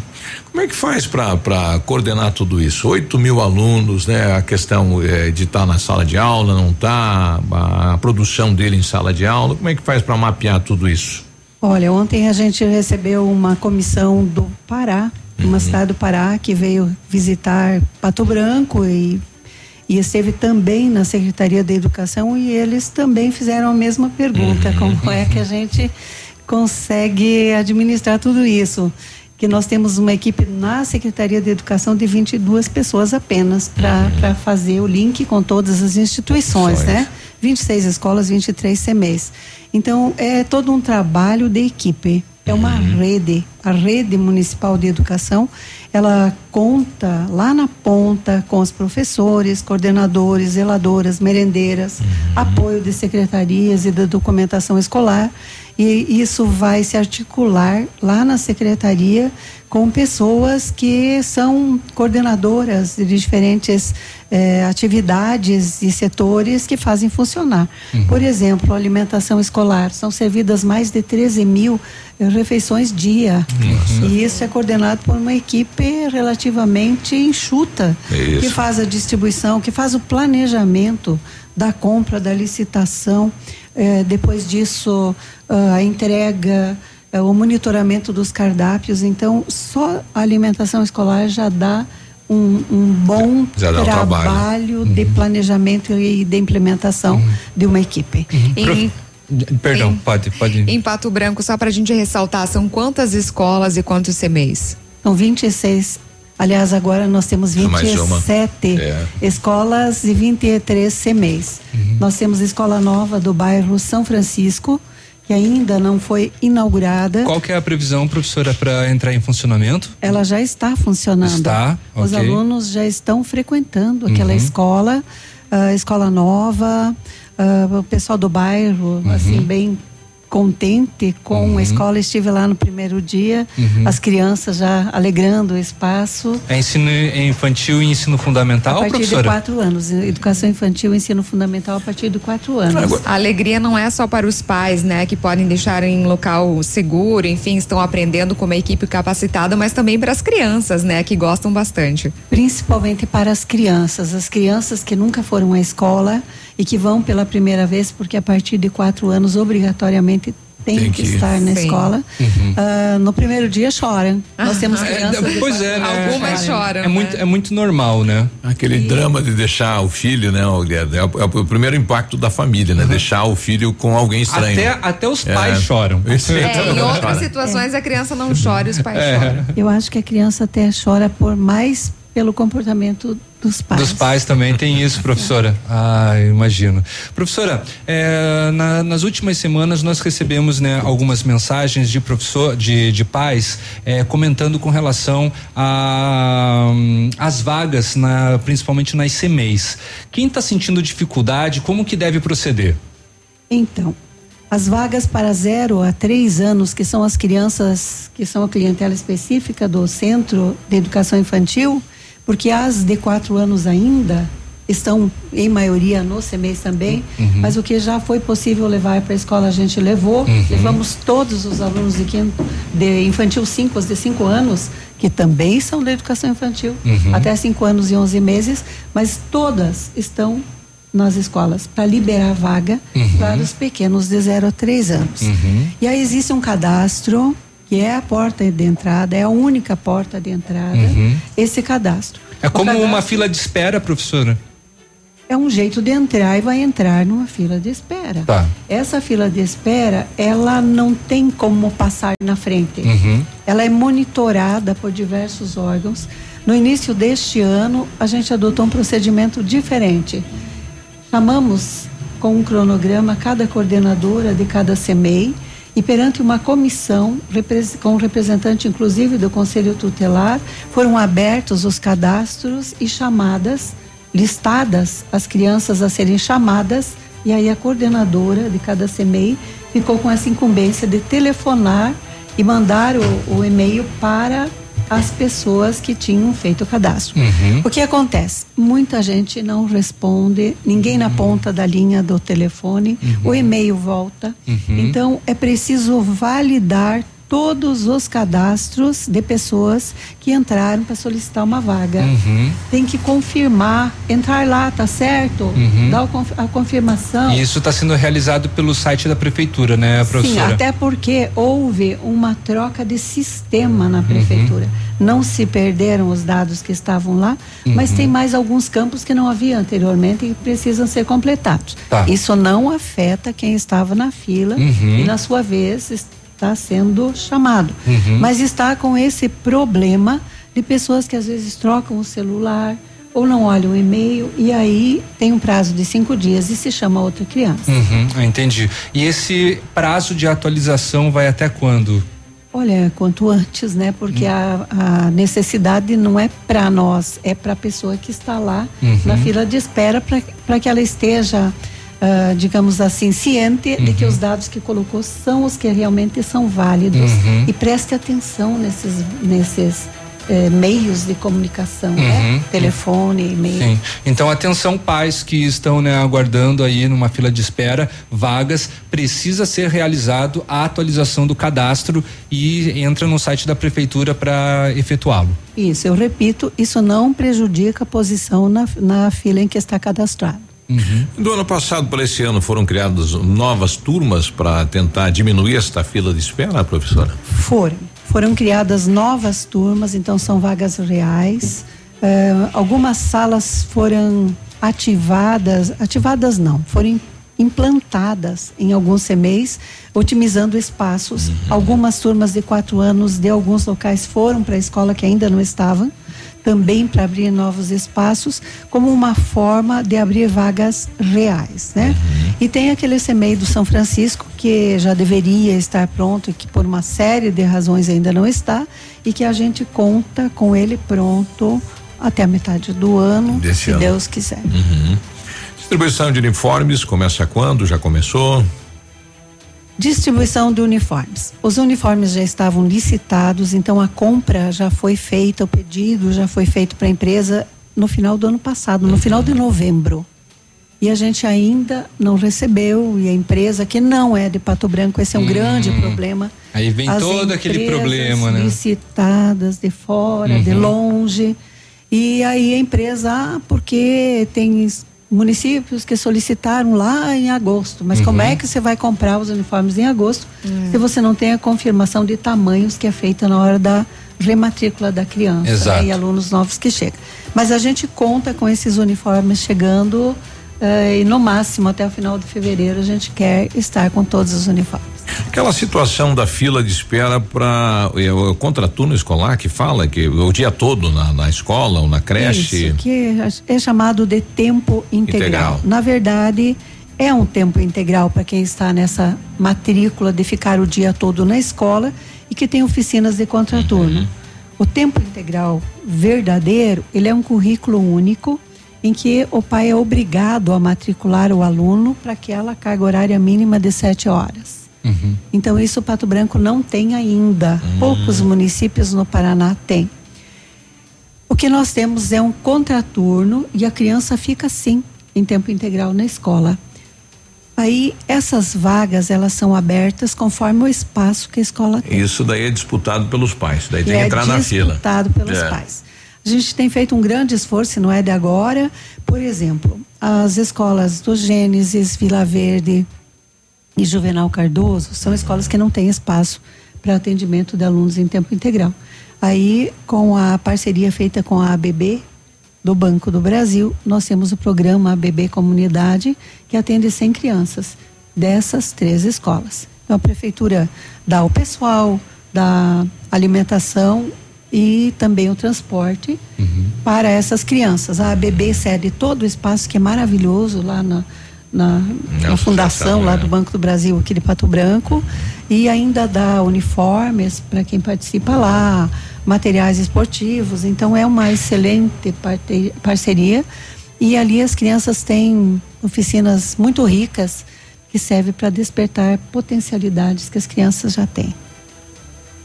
Como é que faz para coordenar tudo isso? 8 mil alunos, né? A questão eh, de estar tá na sala de aula, não tá, a, produção dele em sala de aula, como é que faz para mapear tudo isso? Olha, ontem a gente recebeu uma comissão do Pará, uhum. uma cidade do Pará, que veio visitar Pato Branco e e esteve também na Secretaria da Educação e eles também fizeram a mesma pergunta: uhum. como é que a gente consegue administrar tudo isso? Que nós temos uma equipe na Secretaria da Educação de 22 pessoas apenas para uhum. fazer o link com todas as instituições, né? 26 escolas, 23 CMEs. Então, é todo um trabalho de equipe. É uma uhum. rede, a rede municipal de educação ela conta lá na ponta com os professores, coordenadores, zeladoras, merendeiras, uhum. apoio de secretarias e da documentação escolar. E isso vai se articular lá na secretaria com pessoas que são coordenadoras de diferentes eh, atividades e setores que fazem funcionar. Uhum. Por exemplo, alimentação escolar. São servidas mais de 13 mil refeições dia. Nossa. E isso é coordenado por uma equipe relativamente enxuta, que faz a distribuição, que faz o planejamento da compra, da licitação, eh, depois disso a entrega, eh, o monitoramento dos cardápios. Então, só a alimentação escolar já dá um, um bom trabalho, trabalho de uhum. planejamento e de implementação uhum. de uma equipe. Uhum. Em, Perdão, em, pode, pode. Em Pato Branco, só para a gente ressaltar, são quantas escolas e quantos CMEs? São 26 Aliás, agora nós temos Mais uma. 27 É. escolas e 23 CMEs. Nós temos a escola nova do bairro São Francisco, que ainda não foi inaugurada. Qual que é a previsão, professora, para entrar em funcionamento? Ela já está funcionando. Está, Os ok. alunos já estão frequentando aquela Uhum. escola, a escola nova, ah, o pessoal do bairro, Uhum. assim, bem contente com a escola. Estive lá no primeiro dia, Uhum. as crianças já alegrando o espaço. É ensino infantil e ensino fundamental, a partir professora? de quatro anos. Educação infantil e ensino fundamental a partir de quatro anos. A alegria não é só para os pais, né, que podem deixar em local seguro, enfim, estão aprendendo com uma equipe capacitada, mas também para as crianças, né, que gostam bastante. Principalmente para as crianças, as crianças que nunca foram à escola e que vão pela primeira vez, porque a partir de quatro anos, obrigatoriamente, tem, Tem que, que estar na Sim. escola. Uhum. Ah, no primeiro dia choram. Nós temos É, crianças. de pois é, né? Algumas choram, É muito, é muito normal, né? Aquele drama de deixar o filho, né? o- É, é o, é o primeiro impacto da família, né? Deixar o filho com alguém estranho. Até, até os É. pais choram. É, em outras chora. situações a criança não chora e os pais É. choram. Eu acho que a criança até chora por mais pelo comportamento dos pais. Dos pais também tem isso, professora. Ah, imagino. Professora, é, na- nas últimas semanas nós recebemos né, algumas mensagens de professor, de, de pais, é, comentando com relação a hum, as vagas, na, principalmente nas CMEs. Quem está sentindo dificuldade, como que deve proceder? Então, as vagas para zero a três anos, que são as crianças que são a clientela específica do Centro de Educação Infantil, porque as de quatro anos ainda estão, em maioria, no CMEs também, Uhum. mas o que já foi possível levar para a escola, a gente levou. Uhum. Levamos todos os alunos de, quinto, de infantil 5, os de cinco anos, que também são da educação infantil, Uhum. até cinco anos e 11 meses, mas todas estão nas escolas para liberar vaga Uhum. para os pequenos de 0 a 3 anos. E aí existe um cadastro que é a porta de entrada, é a única porta de entrada, Uhum. esse cadastro. É como cadastro uma fila de espera, professora? É um jeito de entrar e vai entrar numa fila de espera. Tá. Essa fila de espera, ela não tem como passar na frente. Uhum. Ela é monitorada por diversos órgãos. No início deste ano, a gente adotou um procedimento diferente. Chamamos com um cronograma cada coordenadora de cada CMEI e perante uma comissão com representante inclusive do Conselho Tutelar, foram abertos os cadastros e chamadas, listadas as crianças a serem chamadas e aí a coordenadora de cada CMEI ficou com essa incumbência de telefonar e mandar o, o e-mail para as pessoas que tinham feito o cadastro. Uhum. O que acontece? Muita gente não responde, ninguém na ponta da linha do telefone, o e-mail volta. Uhum. Então é preciso validar todos os cadastros de pessoas que entraram para solicitar uma vaga. Uhum. Tem que confirmar, entrar lá, tá certo? Uhum. Dar a confirmação. E isso está sendo realizado pelo site da prefeitura, né, Sim, professora? até porque houve uma troca de sistema Uhum. na prefeitura. Não se perderam os dados que estavam lá, mas Uhum. tem mais alguns campos que não havia anteriormente e que precisam ser completados. Tá. Isso não afeta quem estava na fila Uhum. e, na sua vez, está sendo chamado. Uhum. Mas está com esse problema de pessoas que às vezes trocam o celular ou não olham o e-mail e aí tem um prazo de cinco dias e se chama outra criança. Uhum, entendi. E esse prazo de atualização vai até quando? Olha, quanto antes, né? Porque a, a necessidade não é para nós, é para a pessoa que está lá Uhum. na fila de espera para que ela esteja, ah, digamos assim, ciente de que os dados que colocou são os que realmente são válidos Uhum. e preste atenção nesses, nesses eh, meios de comunicação, né? Uhum. Telefone, e-mail. Sim. Então, atenção, pais que estão né, aguardando aí numa fila de espera, vagas, precisa ser realizado a atualização do cadastro e entra no site da prefeitura para efetuá-lo. Isso, eu repito, isso não prejudica a posição na, na fila em que está cadastrado. Do ano passado para esse ano foram criadas novas turmas para tentar diminuir esta fila de espera, professora? Foram. Foram criadas novas turmas, então são vagas reais. Eh, algumas salas foram ativadas, ativadas não, foram implantadas em alguns CMEs, otimizando espaços. Algumas turmas de quatro anos de alguns locais foram para a escola que ainda não estavam. Também para abrir novos espaços, como uma forma de abrir vagas reais, né? E tem aquele CMEI do São Francisco que já deveria estar pronto e que por uma série de razões ainda não está e que a gente conta com ele pronto até a metade do ano, Desse se ano. Deus quiser. Uhum. Distribuição de uniformes começa quando? Já começou? Distribuição de uniformes. Os uniformes já estavam licitados, então a compra já foi feita, o pedido já foi feito para a empresa no final do ano passado, no final de novembro. E a gente ainda não recebeu, e a empresa que não é de Pato Branco, esse é um Hum. grande problema. Aí vem As todo aquele problema, né? Licitadas de fora, de Uhum. longe. E aí a empresa, ah, porque tem municípios que solicitaram lá em agosto. Mas como Uhum. é que você vai comprar os uniformes em agosto se você não tem a confirmação de tamanhos que é feita na hora da rematrícula da criança Exato. né, e alunos novos que chegam. Mas a gente conta com esses uniformes chegando eh, e no máximo até o final de fevereiro a gente quer estar com todos os uniformes. Aquela situação da fila de espera para o contraturno escolar que fala que o dia todo na, na escola ou na creche. Isso, que é, é chamado de tempo integral. Integral. Na verdade, é um tempo integral para quem está nessa matrícula de ficar o dia todo na escola e que tem oficinas de contraturno. Uhum. O tempo integral verdadeiro, ele é um currículo único em que o pai é obrigado a matricular o aluno para aquela carga horária mínima de sete horas. Então, isso o Pato Branco não tem ainda. Poucos municípios no Paraná têm. O que nós temos é um contraturno e a criança fica sim em tempo integral na escola. Aí essas vagas elas são abertas conforme o espaço que a escola tem. Isso daí é disputado pelos pais. Daí tem E que é entrar na fila. disputado pelos É. pais. A gente tem feito um grande esforço, e não é de agora. Por exemplo, as escolas do Gênesis, Vila Verde e Juvenal Cardoso são escolas que não têm espaço para atendimento de alunos em tempo integral. Aí, com a parceria feita com a ABB, do Banco do Brasil, nós temos o programa ABB Comunidade, que atende 100 crianças dessas três escolas. Então, a prefeitura dá o pessoal, dá alimentação e também o transporte para essas crianças. A ABB cede todo o espaço que é maravilhoso lá na, na, na fundação lá do Banco do Brasil aqui de Pato Branco e ainda dá uniformes para quem participa lá, materiais esportivos. Então é uma excelente parceria e ali as crianças têm oficinas muito ricas que servem para despertar potencialidades que as crianças já têm.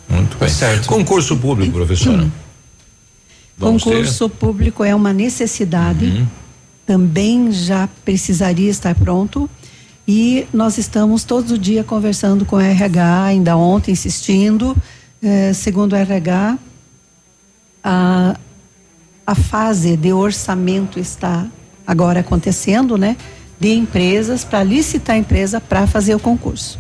Muito bem. Certo. Concurso público, professora. Vamos ter? Concurso público é uma necessidade, Uhum. Também já precisaria estar pronto. E nós estamos todo dia conversando com o RH, ainda ontem insistindo. eh, segundo o RH, a, a fase de orçamento está agora acontecendo, né? De empresas para licitar a empresa para fazer o concurso.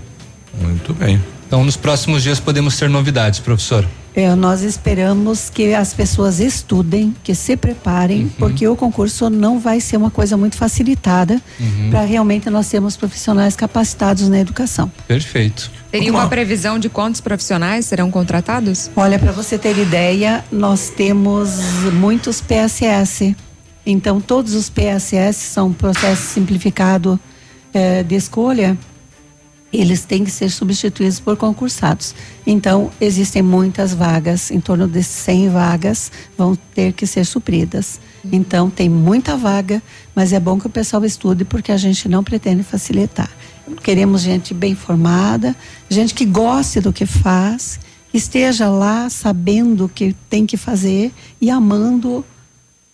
Muito bem. Então, nos próximos dias podemos ter novidades, professor. É, nós esperamos que as pessoas estudem, que se preparem, porque o concurso não vai ser uma coisa muito facilitada Uhum. para realmente nós termos profissionais capacitados na educação. Perfeito. Teria uma previsão de quantos profissionais serão contratados? Olha, para você ter ideia, nós temos muitos PSS. Então, todos os PSS são processo simplificado eh, de escolha. Eles têm que ser substituídos por concursados. Então, existem muitas vagas, em torno de 100 vagas vão ter que ser supridas. Então, tem muita vaga, mas é bom que o pessoal estude porque a gente não pretende facilitar. Queremos gente bem formada, gente que goste do que faz, que esteja lá sabendo o que tem que fazer e amando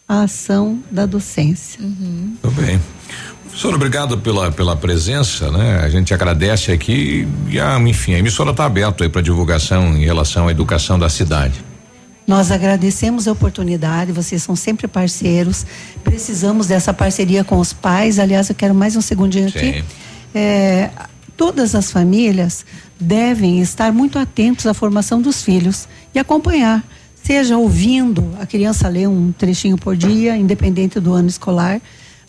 a ação da docência. Muito bem. Professor, obrigado pela, pela presença, né? A gente agradece aqui e, a, enfim, a emissora está aberta aí para divulgação em relação à educação da cidade. Nós agradecemos a oportunidade, vocês são sempre parceiros. Precisamos dessa parceria com os pais. Aliás, eu quero mais um segundinho aqui. É, todas as famílias devem estar muito atentos à formação dos filhos e acompanhar, seja ouvindo a criança ler um trechinho por dia, independente do ano escolar.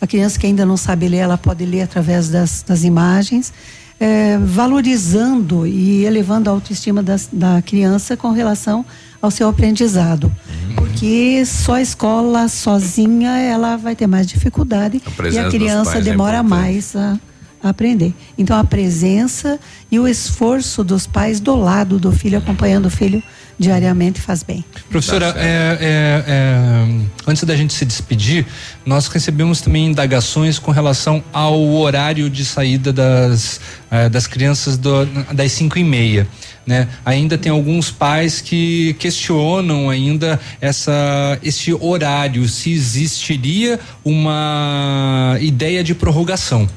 A criança que ainda não sabe ler, ela pode ler através das, das imagens, é, valorizando e elevando a autoestima das, da criança com relação ao seu aprendizado. Porque só a escola sozinha ela vai ter mais dificuldade A e a criança é demora importante. mais a, a aprender. Então a presença e o esforço dos pais do lado do filho, acompanhando o filho diariamente faz bem. Professora, é, é, é, antes da gente se despedir, nós recebemos também indagações com relação ao horário de saída das, eh, das crianças do- das cinco e meia. Né? Ainda tem alguns pais que questionam ainda essa esse horário, se existiria uma ideia de prorrogação.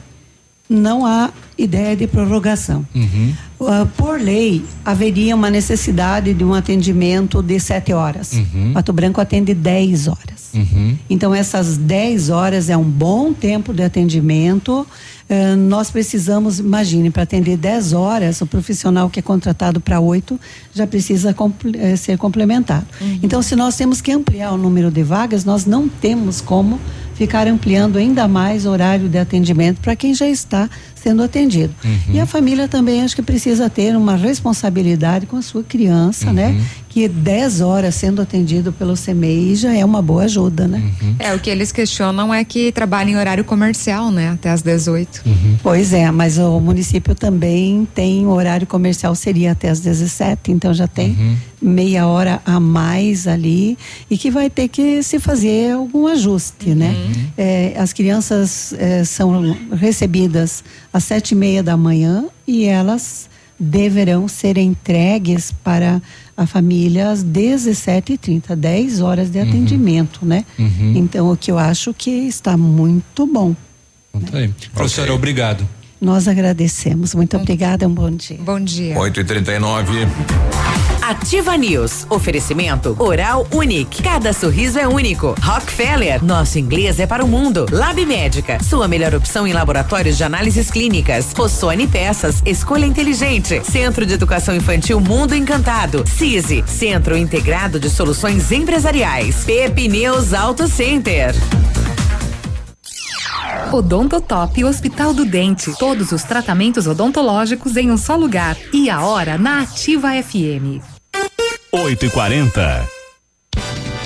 Não há ideia de prorrogação. Uhum. Uh, por lei, haveria uma necessidade de um atendimento de sete horas. Uhum. Pato Branco atende 10 horas. Uhum. Então, essas 10 horas é um bom tempo de atendimento. Eh, nós precisamos, imagine, para atender 10 horas, o profissional que é contratado para 8 já precisa comple- eh, ser complementado. Então, se nós temos que ampliar o número de vagas, nós não temos como ficar ampliando ainda mais o horário de atendimento para quem já está sendo atendido. Uhum. E a família também acho que precisa ter uma responsabilidade com a sua criança, né? Que 10 horas sendo atendido pelo CMEI já é uma boa ajuda, né? É, o que eles questionam é que trabalha em horário comercial, né? Até às 18. Pois é, mas o município também tem o horário comercial seria até as 17, então já tem meia hora a mais ali e que vai ter que se fazer algum ajuste, né? É, as crianças é, são recebidas às sete e meia da manhã e elas deverão ser entregues para a família às 17h30, 10 horas de atendimento, né? Uhum. Então, o que eu acho que está muito bom. Então, tá aí. Professora, obrigado. Nós agradecemos. Muito obrigada, um bom dia. Bom dia. 8 e 39 Ativa News. Oferecimento Oral Unique. Cada sorriso é único. Rockefeller. Nosso inglês é para o mundo. Lab Médica. Sua melhor opção em laboratórios de análises clínicas. Rossoni Peças. Escolha inteligente. Centro de Educação Infantil Mundo Encantado. CISI. Centro Integrado de Soluções Empresariais. Pepineus Auto Center. Odontotop Hospital do Dente. Todos os tratamentos odontológicos em um só lugar. E a hora na Ativa FM. 8 e 40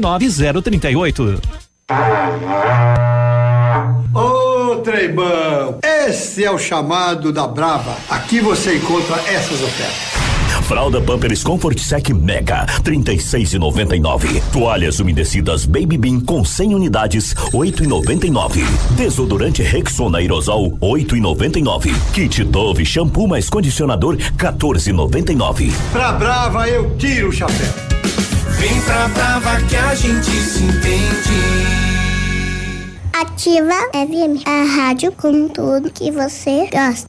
29038. Ô, Treibão, esse é o chamado da Brava. Aqui você encontra essas ofertas. Fralda Pampers Comfort Sec Mega, 36,99. Toalhas umedecidas Baby Bean com 100 unidades, 8,99. Desodorante Rexona Aerosol, 8,99. Kit Dove shampoo mais condicionador, 14,99. Pra Brava eu tiro o chapéu. Vem pra Brava que a gente se entende. Ativa FM, a rádio com tudo que você gosta.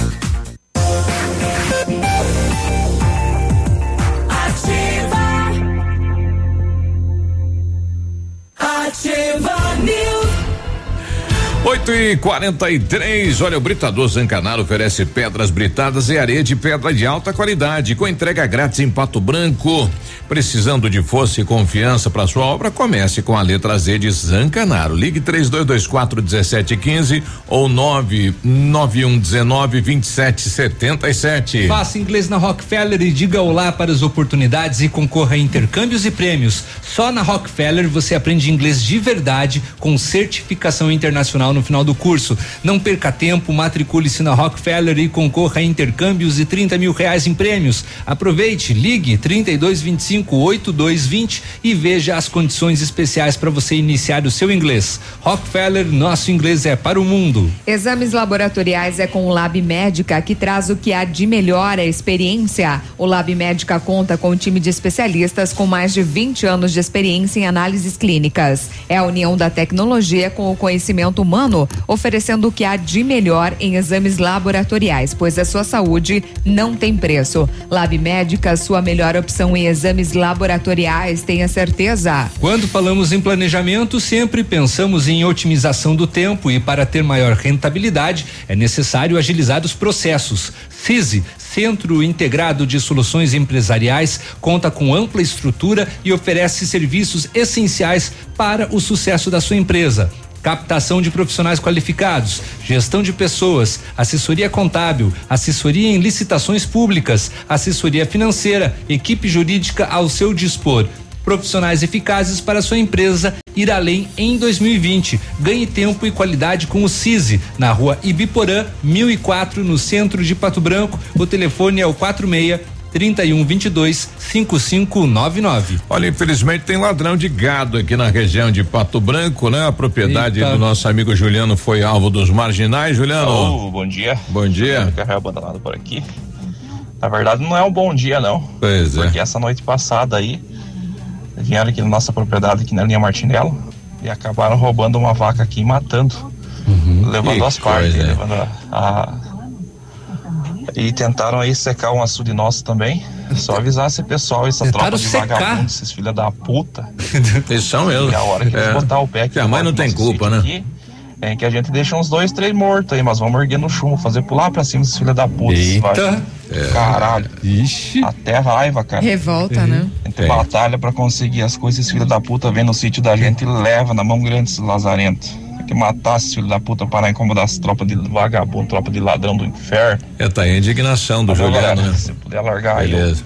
Ativa News. 8 e 43 olha, o Britador Zancanaro oferece pedras britadas e areia de pedra de alta qualidade, com entrega grátis em Pato Branco. Precisando de força e confiança para sua obra, comece com a letra Z de Zancanaro. Ligue 3224 1715 ou 99119 2777. Faça inglês na Rockefeller e diga olá para as oportunidades e concorra a intercâmbios e prêmios. Só na Rockefeller você aprende inglês de verdade com certificação internacional no final do curso. Não perca tempo, matricule-se na Rockefeller e concorra a intercâmbios e 30 mil reais em prêmios. Aproveite, ligue 3225 8220 e veja as condições especiais para você iniciar o seu inglês. Rockefeller, nosso inglês é para o mundo. Exames laboratoriais é com o Lab Médica, que traz o que há de melhor a experiência. O Lab Médica conta com um time de especialistas com mais de 20 anos de experiência em análises clínicas. É a união da tecnologia com o conhecimento humano, oferecendo o que há de melhor em exames laboratoriais, pois a sua saúde não tem preço. Lab Médica, sua melhor opção em exames laboratoriais, tenha certeza. Quando falamos em planejamento, sempre pensamos em otimização do tempo e para ter maior rentabilidade é necessário agilizar os processos. CISI, Centro Integrado de Soluções Empresariais, conta com ampla estrutura e oferece serviços essenciais para o sucesso da sua empresa captação de profissionais qualificados, gestão de pessoas, assessoria contábil, assessoria em licitações públicas, assessoria financeira, equipe jurídica ao seu dispor. Profissionais eficazes para sua empresa ir além em 2020. Ganhe tempo e qualidade com o CISI, na rua Ibiporã, 1004, no centro de Pato Branco. O telefone é o 46 3122 5599. Olha, infelizmente tem ladrão de gado aqui na região de Pato Branco, né? A propriedade Eita. do nosso amigo Juliano foi alvo dos marginais. Juliano. Alô, bom dia. Bom dia. Carro abandonado por aqui. Na verdade, não é um bom dia, não. Pois é. Porque essa noite passada aí, vieram aqui na nossa propriedade, aqui na linha Martinello, e acabaram roubando uma vaca aqui e matando. Levando Que as partes, coisa, hein? levando a, a- E tentaram aí secar um açude nosso também. Só avisar esse pessoal, essa Tentaram tropa de secar? vagabundos, esses filha da puta. Eles são mesmo. E a hora que eles É. botar o pé aqui. Que a mãe não tem culpa, né? aqui, é que a gente deixa uns dois, três mortos aí, mas vamos erguer no chumbo, fazer pular pra cima esses filha da puta. esses Eita. É. Caralho. Ixi. Até raiva, cara. Revolta, né? A gente batalha pra conseguir as coisas, esses filhos da puta vem no sítio da gente e leva na mão grande esses lazarentos. Que matar esses filhos da puta para incomodar as tropas de vagabundo, tropa de ladrão do inferno. É, tá aí a indignação do Juliano, galera. né? Se puder largar aí, Beleza.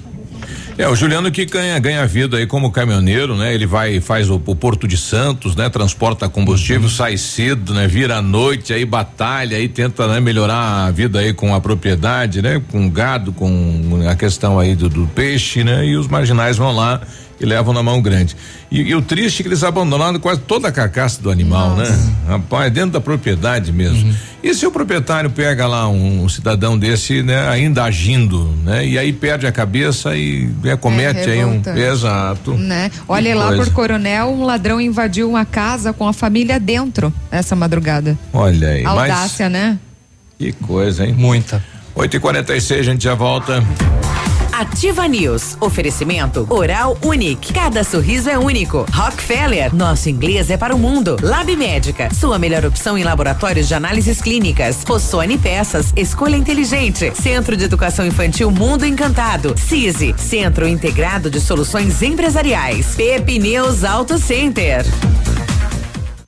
É, o Juliano que ganha, ganha vida aí como caminhoneiro, né? Ele vai, faz o, o Porto de Santos, né? Transporta combustível, sai cedo, né? Vira à noite, aí batalha, aí tenta né, melhorar a vida aí com a propriedade, né? Com gado, com a questão aí do, do peixe, né? E os marginais vão lá e levam na mão grande. E, e o triste é que eles abandonaram quase toda a carcaça do animal, né? Rapaz, dentro da propriedade mesmo. E se o proprietário pega lá um, um cidadão desse, né, ainda agindo, né? E aí perde a cabeça e né, comete aí um. Exato. Né? Olha lá coisa. por Coronel, um ladrão invadiu uma casa com a família dentro essa madrugada. Olha aí. mas- Audácia, né? Que coisa, hein? Muita. 8 e 46 a gente já volta. Ativa News. Oferecimento Oral Unique. Cada sorriso é único. Rockefeller. Nosso inglês é para o mundo. Lab Médica. Sua melhor opção em laboratórios de análises clínicas. Rossoni Peças. Escolha inteligente. Centro de Educação Infantil Mundo Encantado. CISI. Centro Integrado de Soluções Empresariais. Pepineus Auto Center.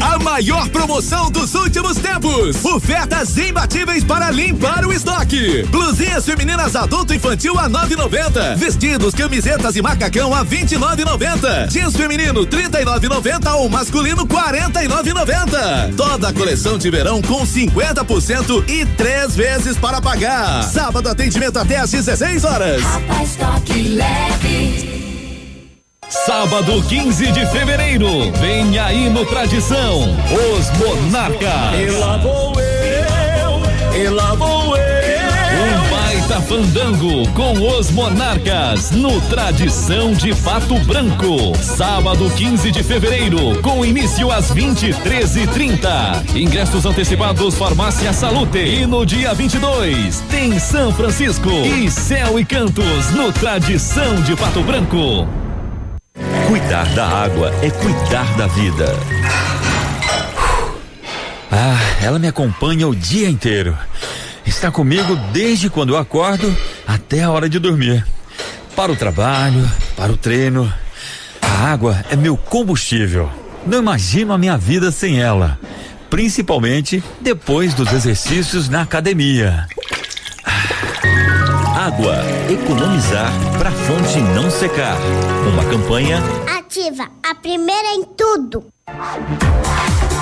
A maior promoção dos últimos tempos. Ofertas imbatíveis para limpar o estoque. Blusinhas femininas adulto infantil a 9,90. Vestidos, camisetas e macacão a 29,90. Jeans feminino 39,90 ou masculino 49,90. Toda a coleção de verão com 50% e três vezes para pagar. Sábado atendimento até às 16 horas. Rapa estoque leve. Sábado 15 de fevereiro, vem aí no Tradição, os Monarcas. E lá vou eu, e lá vou eu. Um baita fandango com os Monarcas no Tradição de Pato Branco. Sábado 15 de fevereiro, com início às 23h30. Ingressos antecipados Farmácia Salute. E no dia 22 tem São Francisco e Céu e Cantos no Tradição de Pato Branco. Cuidar da água é cuidar da vida. Ah, ela me acompanha o dia inteiro. Está comigo desde quando eu acordo até a hora de dormir. Para o trabalho, para o treino. A água é meu combustível. Não imagino a minha vida sem ela. Principalmente depois dos exercícios na academia. Água, economizar para a fonte não secar. Uma campanha Ativa, a primeira em tudo.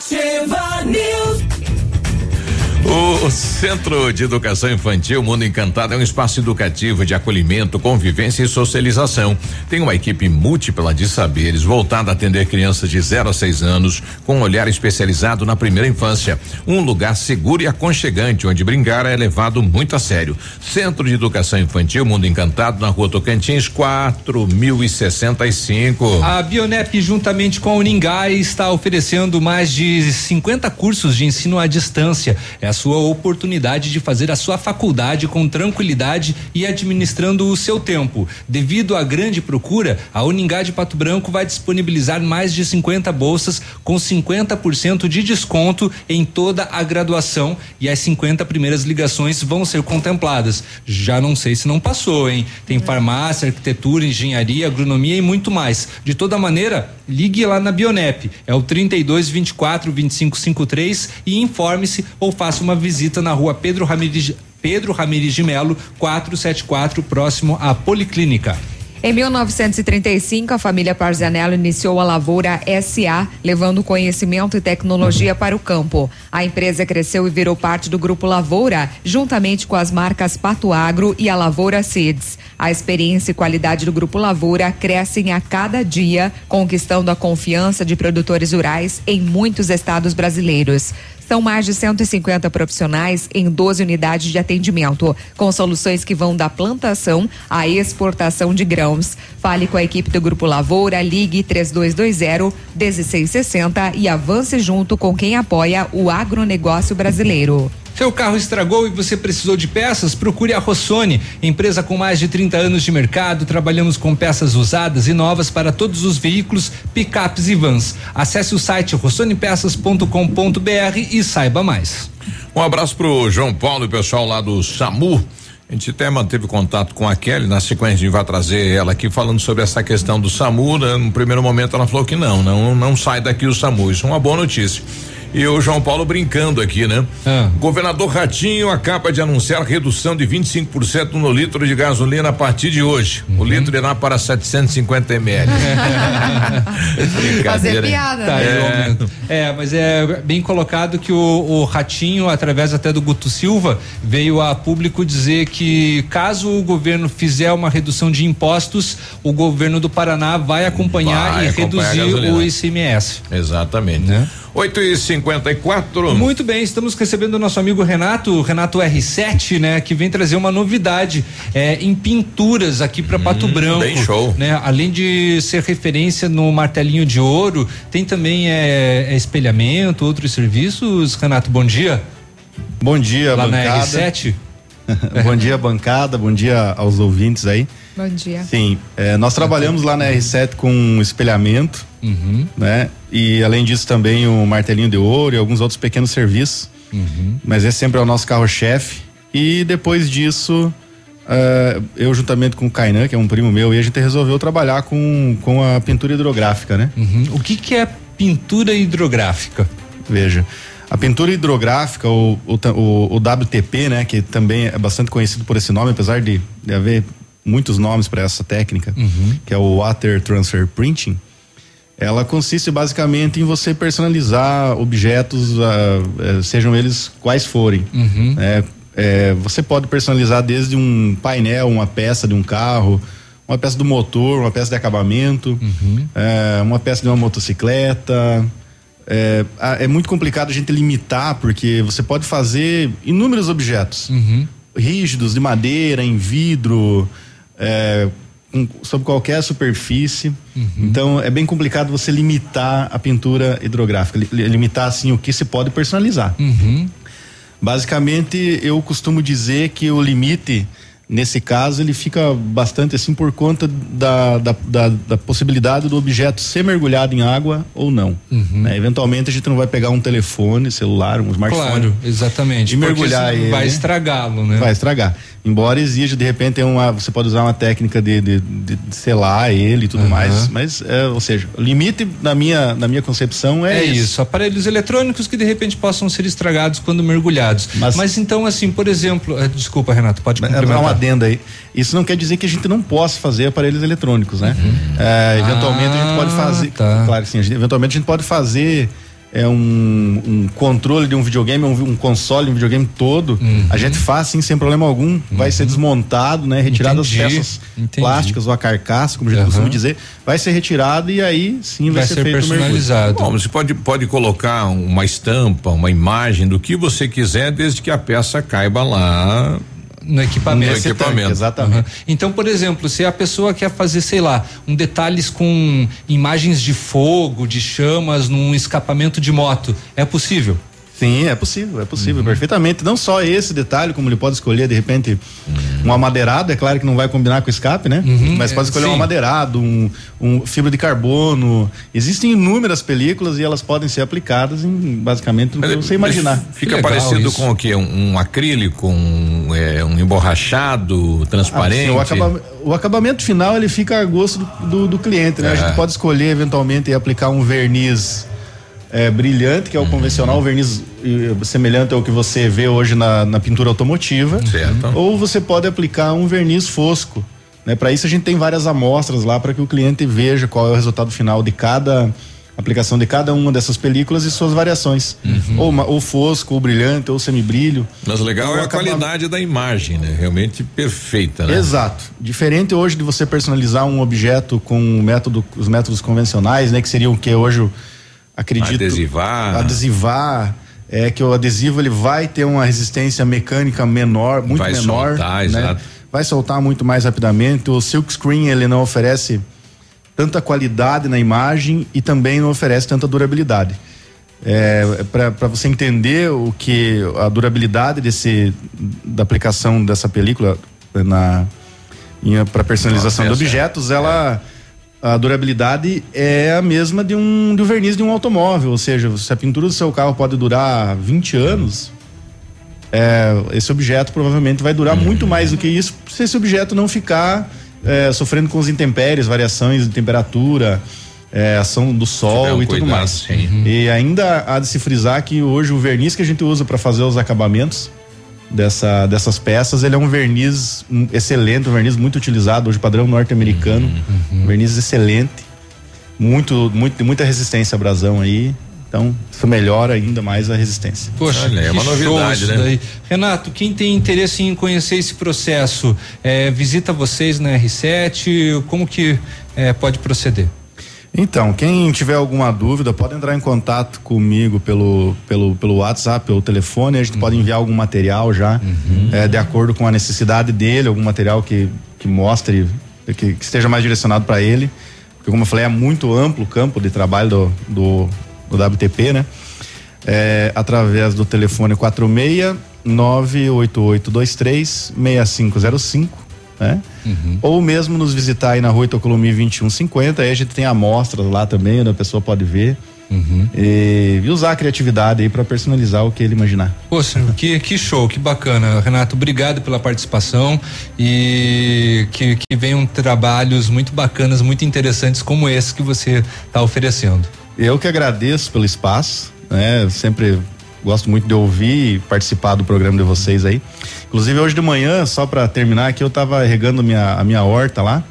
Ativa News. O Centro de Educação Infantil Mundo Encantado é um espaço educativo de acolhimento, convivência e socialização. Tem uma equipe múltipla de saberes voltada a atender crianças de 0 a 6 anos, com um olhar especializado na primeira infância. Um lugar seguro e aconchegante, onde brincar é levado muito a sério. Centro de Educação Infantil Mundo Encantado, na rua Tocantins, 4065. A Bionep, juntamente com a Uningai, está oferecendo mais de 50 cursos de ensino à distância. É a sua oportunidade de fazer a sua faculdade com tranquilidade e administrando o seu tempo. Devido à grande procura, a Uningá de Pato Branco vai disponibilizar mais de 50 bolsas com 50% de desconto em toda a graduação e as 50 primeiras ligações vão ser contempladas. Já não sei se não passou, hein? Tem farmácia, arquitetura, engenharia, agronomia e muito mais. De toda maneira, ligue lá na Bionep. É o 32 24 25 53 e informe-se ou faça uma visita na rua Pedro Ramirez, Pedro Ramirez de Melo, 474, próximo à Policlínica. Em 1935, a família Parzanello iniciou a Lavoura SA, levando conhecimento e tecnologia para o campo. A empresa cresceu e virou parte do Grupo Lavoura, juntamente com as marcas Pato Agro e a Lavoura Seeds. A experiência e qualidade do Grupo Lavoura crescem a cada dia, conquistando a confiança de produtores rurais em muitos estados brasileiros. São mais de 150 profissionais em 12 unidades de atendimento, com soluções que vão da plantação à exportação de grãos. Fale com a equipe do Grupo Lavoura, ligue 3220 1660 e avance junto com quem apoia o agronegócio brasileiro. Seu carro estragou e você precisou de peças? Procure a Rossoni, empresa com mais de 30 anos de mercado. Trabalhamos com peças usadas e novas para todos os veículos, picapes e vans. Acesse o site rossonepeças.com.br e saiba mais. Um abraço pro João Paulo e o pessoal lá do SAMU. A gente até manteve contato com a Kelly, na sequência a gente vai trazer ela aqui falando sobre essa questão do SAMU. Né? No primeiro momento ela falou que não, não, não sai daqui o SAMU. Isso é uma boa notícia. E o João Paulo brincando aqui, né? Ah. Governador Ratinho acaba de anunciar redução de 25% no litro de gasolina a partir de hoje. Uhum. O litro irá para 750 ml. Fazer piada, Tá, né? aumento. É, mas é bem colocado que o, o Ratinho, através até do Guto Silva, veio a público dizer que caso o governo fizer uma redução de impostos, o governo do Paraná vai acompanhar Vai e acompanhar reduzir o ICMS. Exatamente. Né? 8 e 54 Muito bem, estamos recebendo o nosso amigo Renato, Renato R7, né, que vem trazer uma novidade é, em pinturas aqui para Pato Branco. bem show. Né? Além de ser referência no martelinho de ouro, tem também é, é espelhamento, outros serviços. Renato, bom dia. Bom dia, Lá na bancada. R7. bom dia, bancada. Bom dia aos ouvintes aí. Bom dia. Sim, é, nós trabalhamos lá na R7 com espelhamento, Uhum. né? E além disso também o martelinho de ouro e alguns outros pequenos serviços. Uhum. Mas esse sempre é o nosso carro-chefe. E depois disso, é, eu juntamente com o Kainan, que é um primo meu, e a gente resolveu trabalhar com, com a pintura hidrográfica, né? Uhum. O que que é pintura hidrográfica? Veja, a pintura hidrográfica, o, o, o- WTP, né, que também é bastante conhecido por esse nome, apesar de, de haver muitos nomes para essa técnica, que é o Water Transfer Printing, ela consiste basicamente em você personalizar objetos, eh, sejam eles quais forem. Uhum. né? É, você pode personalizar desde um painel, uma peça de um carro, uma peça do motor, uma peça de acabamento, é, uma peça de uma motocicleta. É, é muito complicado a gente limitar, porque você pode fazer inúmeros objetos Uhum. rígidos, de madeira, em vidro, sobre qualquer superfície. Então é bem complicado você limitar a pintura hidrográfica, li- li- limitar assim o que se pode personalizar. Uhum. Basicamente, eu costumo dizer que o limite, nesse caso, ele fica bastante assim por conta da, da, da, da possibilidade do objeto ser mergulhado em água ou não. Uhum. né? Eventualmente, a gente não vai pegar um telefone, celular, um smartphone. Claro, exatamente. E mergulhar ele. Vai estragá-lo, né? Vai estragar. Embora exija, de repente, uma, você pode usar uma técnica de, de, de selar ele e tudo Aham. mais. Mas, é, ou seja, o limite, na minha, na minha concepção, é, É esse. isso, aparelhos eletrônicos que de repente possam ser estragados quando mergulhados. Mas, então, assim, por exemplo, eh, desculpa, Renato, pode É, complementar. Uma adenda aí. Isso não quer dizer que a gente não possa fazer aparelhos eletrônicos, né? É, eventualmente a gente pode Ah, fazer. tá. Claro que sim. a gente- eventualmente a gente pode fazer é, um, um controle de um videogame, um, um console de um videogame todo. Uhum. A gente faz sim, sem problema algum. Vai ser desmontado, né? Retirado as Entendi, peças entendi. plásticas ou a carcaça, como a gente Aham. costuma dizer. Vai ser retirado e aí sim vai, Vai ser, ser feito o mergulho. Bom, você pode, pode colocar uma estampa, uma imagem do que você quiser, desde que a peça caiba lá no equipamento. No equipamento. exatamente. Aham. Então, por exemplo, se a pessoa quer fazer, sei lá, um detalhes com imagens de fogo, de chamas num escapamento de moto, é possível? Sim, é possível, é possível, perfeitamente. Não só esse detalhe, como ele pode escolher, de repente, um amadeirado, é claro que não vai combinar com o escape, né? Mas pode escolher um sim. amadeirado, um, um fibra de carbono. Existem inúmeras películas e elas podem ser aplicadas em basicamente o que você imaginar. Fica parecido com o que? Um, um acrílico, um, é, um emborrachado, transparente. Ah, sim, o, acaba- o acabamento final ele fica a gosto do, do- do cliente, né? A É. gente pode escolher eventualmente aplicar um verniz é, brilhante, que é o convencional, um verniz eh, semelhante ao que você vê hoje na, na pintura automotiva. Certo. Ou você pode aplicar um verniz fosco. Né? Para isso a gente tem várias amostras lá para que o cliente veja qual é o resultado final de cada aplicação de cada uma dessas películas e suas variações. Ou, uma- ou fosco, ou brilhante, ou semibrilho. Mas o legal é a acaba- qualidade da imagem, né? Realmente perfeita, né? Exato. Diferente hoje de você personalizar um objeto com o método, os métodos convencionais, né? Que seriam o que hoje acredito. Adesivar. Adesivar. É que o adesivo ele vai ter uma resistência mecânica menor, muito Vai menor. soltar, né? exato. Vai soltar muito mais rapidamente. O silk screen ele não oferece tanta qualidade na imagem e também não oferece tanta durabilidade. É, para você entender o que a durabilidade desse da aplicação dessa película na para personalização de Nossa, essa é- objetos, ela a durabilidade é a mesma de um do verniz de um automóvel, ou seja, se a pintura do seu carro pode durar 20 anos, é, esse objeto provavelmente vai durar muito mais do que isso se esse objeto não ficar é, sofrendo com os intempéries, variações de temperatura, é, ação do sol um e tudo cuidado, mais. sim. E ainda há de se frisar que hoje o verniz que a gente usa para fazer os acabamentos dessa, dessas peças, ele é um verniz hum, excelente, um verniz muito utilizado hoje, padrão norte-americano, Uhum. um verniz excelente, muito, muito, muita resistência à abrasão aí, então isso melhora ainda mais a resistência. Poxa, Olha, é uma novidade, né? daí. Renato, quem tem interesse em conhecer esse processo, é, visita vocês na R7, como que é, pode proceder? Então, quem tiver alguma dúvida, pode entrar em contato comigo pelo, pelo, pelo WhatsApp, pelo telefone. A gente pode enviar algum material já, eh, de acordo com a necessidade dele, algum material que, que mostre, que, que esteja mais direcionado para ele. Porque, como eu falei, é muito amplo o campo de trabalho do, do, do WTP, né? Eh, através do telefone 46 98823 6505, né? Ou mesmo nos visitar aí na rua Itocolomi 2150, aí a gente tem amostras lá também, onde a pessoa pode ver. E, e usar a criatividade aí para personalizar o que ele imaginar. Poxa, que, que show, que bacana. Renato, obrigado pela participação e que, que venham trabalhos muito bacanas, muito interessantes como esse que você está oferecendo. Eu que agradeço pelo espaço, né? Sempre gosto muito de ouvir e participar do programa de vocês aí. Inclusive hoje de manhã, só para terminar aqui, eu tava regando minha, a minha horta lá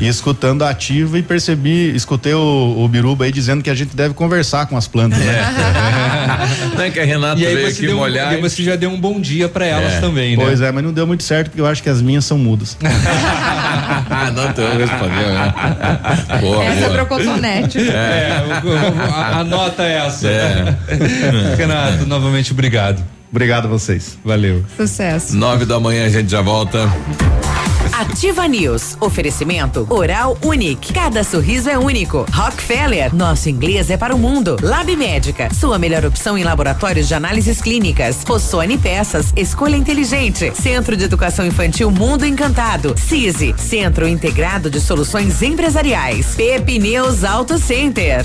e escutando a ativa e percebi, escutei o, o Biruba aí dizendo que a gente deve conversar com as plantas, né? Não é que a Renata E aí veio você, aqui deu, molhar. e você já deu um bom dia para elas É. também, né? Pois é, mas não deu muito certo porque eu acho que as minhas são mudas. Ah, não, tu respondeu, né? Boa, Essa é boa. cotonete. É, o- o- a- anota essa. É. Renato, novamente obrigado. Obrigado a vocês. Valeu. Sucesso. Nove da manhã a gente já volta. Ativa News. Oferecimento Oral Unique. Cada sorriso é único. Rockefeller. Nosso inglês é para o mundo. Lab Médica. Sua melhor opção em laboratórios de análises clínicas. Rossoni Peças. Escolha inteligente. Centro de Educação Infantil Mundo Encantado. CISI. Centro Integrado de Soluções Empresariais. Pepineus Auto Center.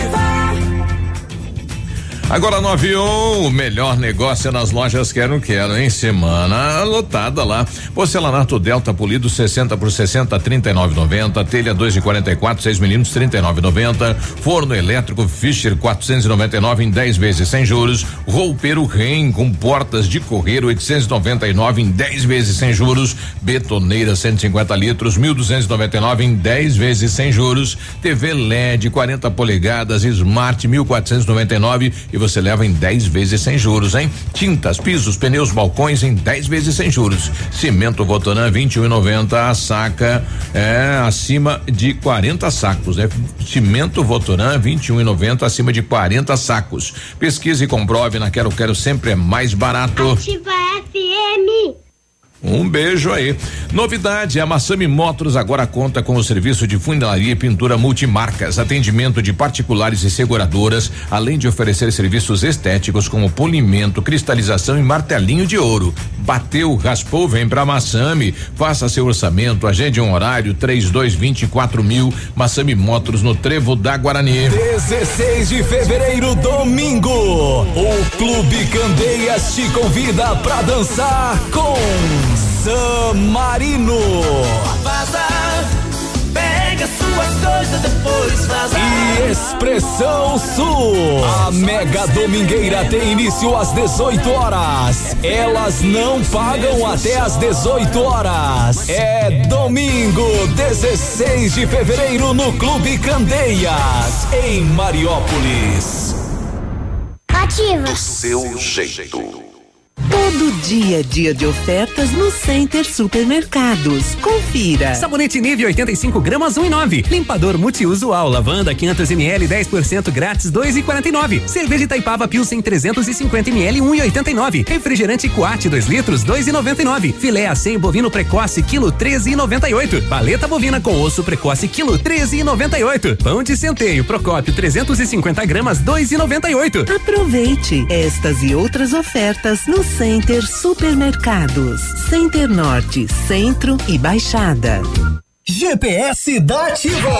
Agora 9 e um, o melhor negócio é nas lojas Quero Quero, hein? Semana lotada lá. Porcelanato Delta Polido 60 por 60, 39,90. Telha 2 de 44, 6 milímetros, 39,90. Forno elétrico Fischer 499 em 10 vezes sem juros. Roupeiro Ren com portas de correr 899 em 10 vezes sem juros. Betoneira 150 litros 1.299 em 10 vezes sem juros. TV LED 40 polegadas Smart 1499 e você leva em 10 vezes sem juros, hein? Tintas, pisos, pneus, balcões em 10 vezes sem juros. Cimento Votoran 21,90 a saca é acima de 40 sacos, né? Cimento Votoran 21,90 acima de 40 sacos. Pesquise e comprove na Quero Quero sempre é mais barato. Ativa FM. Um beijo aí. Novidade: a Massami Motors agora conta com o serviço de funilaria e pintura multimarcas, atendimento de particulares e seguradoras, além de oferecer serviços estéticos como polimento, cristalização e martelinho de ouro. Bateu, raspou, vem pra Massami. Faça seu orçamento, agende um horário: 3224 mil. Massami Motors no Trevo da Guarani. 16 de fevereiro, domingo. O Clube Candeias te convida pra dançar com San Marino. Vaza, pega suas coisas depois vaza. E Expressão Sul. A mega domingueira tem início às 18 horas. Elas não pagam até às 18 horas. É domingo, 16 de fevereiro, no Clube Candeias, em Mariópolis. Ativa. Seu jeito. Todo dia é dia de ofertas no Center Supermercados. Confira. Sabonete Nive 85 gramas 1,9. Limpador multiusual lavanda 500 ml 10% grátis 2,49. Cerveja Itaipava Pilsen 350 ml 1,89. Refrigerante Coate 2 litros 2,99. Filé a 100 bovino precoce quilo 13,98. Paleta bovina com osso precoce quilo 13,98. Pão de centeio Procópio 350 gramas 2,98. Aproveite estas e outras ofertas no Center Supermercados. Center Norte, Centro e Baixada. GPS da Ativa.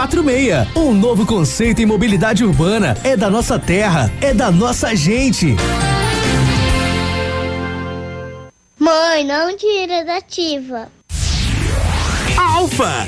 Um novo conceito em mobilidade urbana. É da nossa terra, é da nossa gente. Mãe, não tira da ativa. Alfa,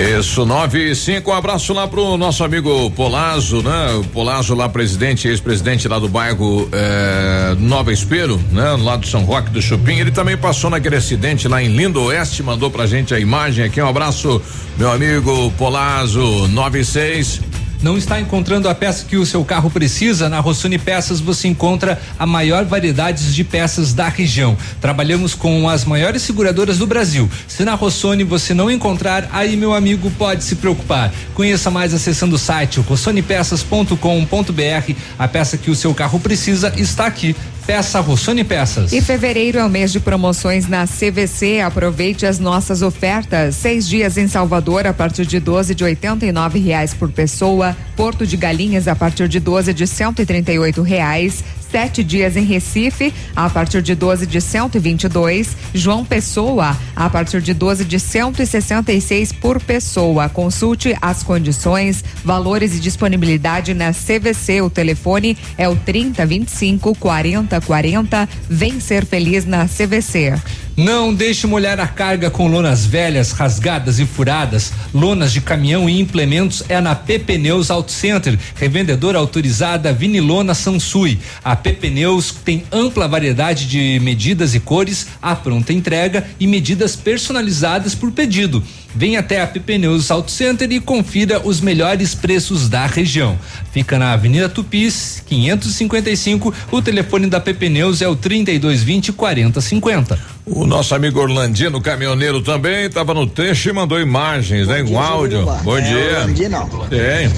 Isso, nove e cinco, um abraço lá pro nosso amigo Polazo, né? Polazo lá, presidente, ex-presidente lá do bairro eh, Nova Espero, né? Lá do São Roque do Chupim. Ele também passou naquele acidente lá em Lindo Oeste, mandou pra gente a imagem aqui. Um abraço, meu amigo Polazo, nove e seis. Não está encontrando a peça que o seu carro precisa? Na Rossoni Peças você encontra a maior variedade de peças da região. Trabalhamos com as maiores seguradoras do Brasil. Se na Rossoni você não encontrar, aí meu amigo pode se preocupar. Conheça mais acessando o site rossonepeças.com.br. A peça que o seu carro precisa está aqui. Peça Rossoni Peças. E fevereiro é o mês de promoções na CVC. Aproveite as nossas ofertas. Seis dias em Salvador a partir de 12 de R$ reais por pessoa. Porto de Galinhas a partir de 12 de R$ reais. Sete dias em Recife a partir de 12 de 122. João Pessoa a partir de 12 de 166 por pessoa. Consulte as condições, valores e disponibilidade na CVC. O telefone é o 30 25 40 40. Vem ser feliz na CVC. Não deixe molhar a carga com lonas velhas, rasgadas e furadas. Lonas de caminhão e implementos é na PP Neus Auto Center, revendedora autorizada Vinilona Sansui. A PP Neus tem ampla variedade de medidas e cores, a pronta entrega e medidas personalizadas por pedido. Venha até a PP Neus Auto Center e confira os melhores preços da região. Fica na Avenida Tupis, 555. O telefone da PP Neus é o 3220 4050. O nosso amigo Orlandino, caminhoneiro também, estava no trecho e mandou imagens, né? Com áudio. Bom É, dia. Orlandino. Tem.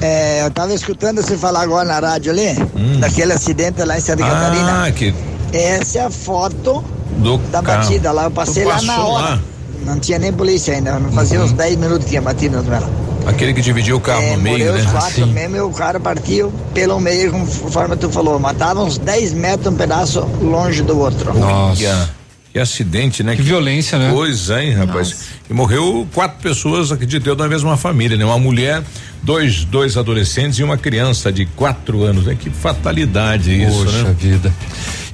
É, eu tava escutando você falar agora na rádio ali, Hum. daquele acidente lá em Santa Catarina. Ah, que Essa é a foto do da carro. batida lá. Eu passei lá na hora. lá? Não tinha nem polícia ainda. Não fazia Uhum. uns 10 minutos que tinha batido nela. Aquele que dividiu o carro É, no meio, né? os quatro mesmo e o cara partiu pelo meio, conforme tu falou. Matava uns 10 metros um pedaço longe do outro. Nossa. Que acidente, né? Que, violência, né? Pois é, hein, rapaz. E morreu quatro pessoas, acredito eu, da mesma família, né? Uma mulher, dois, dois adolescentes e uma criança de quatro anos, né? Que fatalidade isso, Poxa né? vida.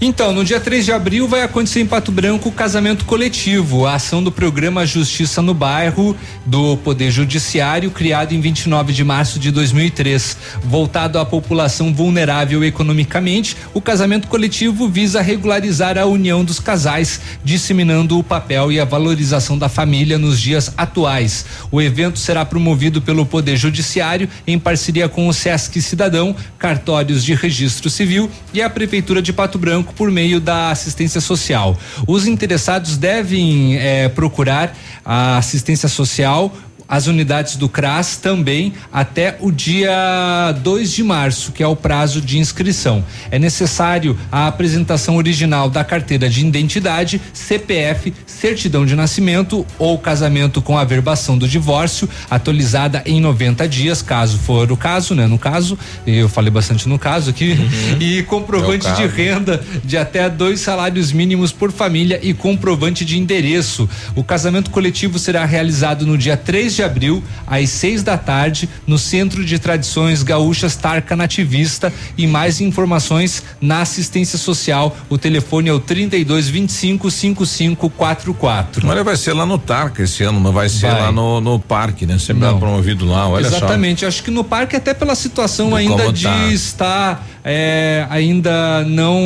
Então, no dia 3 de abril vai acontecer em Pato Branco o casamento coletivo, a ação do programa Justiça no Bairro do Poder Judiciário, criado em 29 de março de 2003. Voltado à população vulnerável economicamente, o casamento coletivo visa regularizar a união dos casais, disseminando o papel e a valorização da família nos dias atuais. O evento será promovido pelo Poder Judiciário em parceria com o Sesc Cidadão, cartórios de registro civil e a Prefeitura de Pato Branco por meio da assistência social. Os interessados devem eh, procurar a assistência social as unidades do CRAS também até o dia 2 de março, que é o prazo de inscrição. É necessário a apresentação original da carteira de identidade, CPF, certidão de nascimento ou casamento com averbação do divórcio, atualizada em 90 dias, caso for o caso, né? No caso, eu falei bastante no caso aqui, e comprovante É de renda de até dois salários mínimos por família e comprovante de endereço. O casamento coletivo será realizado no dia 3 de abril, às 6 da tarde, no Centro de Tradições Gaúchas Tarca Nativista. E mais informações na assistência social. O telefone é o 3225 5544. Olha, vai ser lá no Tarca esse ano, não vai ser Vai. lá no, no parque, né? Sempre Não. promovido lá, olha Exatamente, acho que no parque até pela situação Do ainda de tá. estar é, ainda não,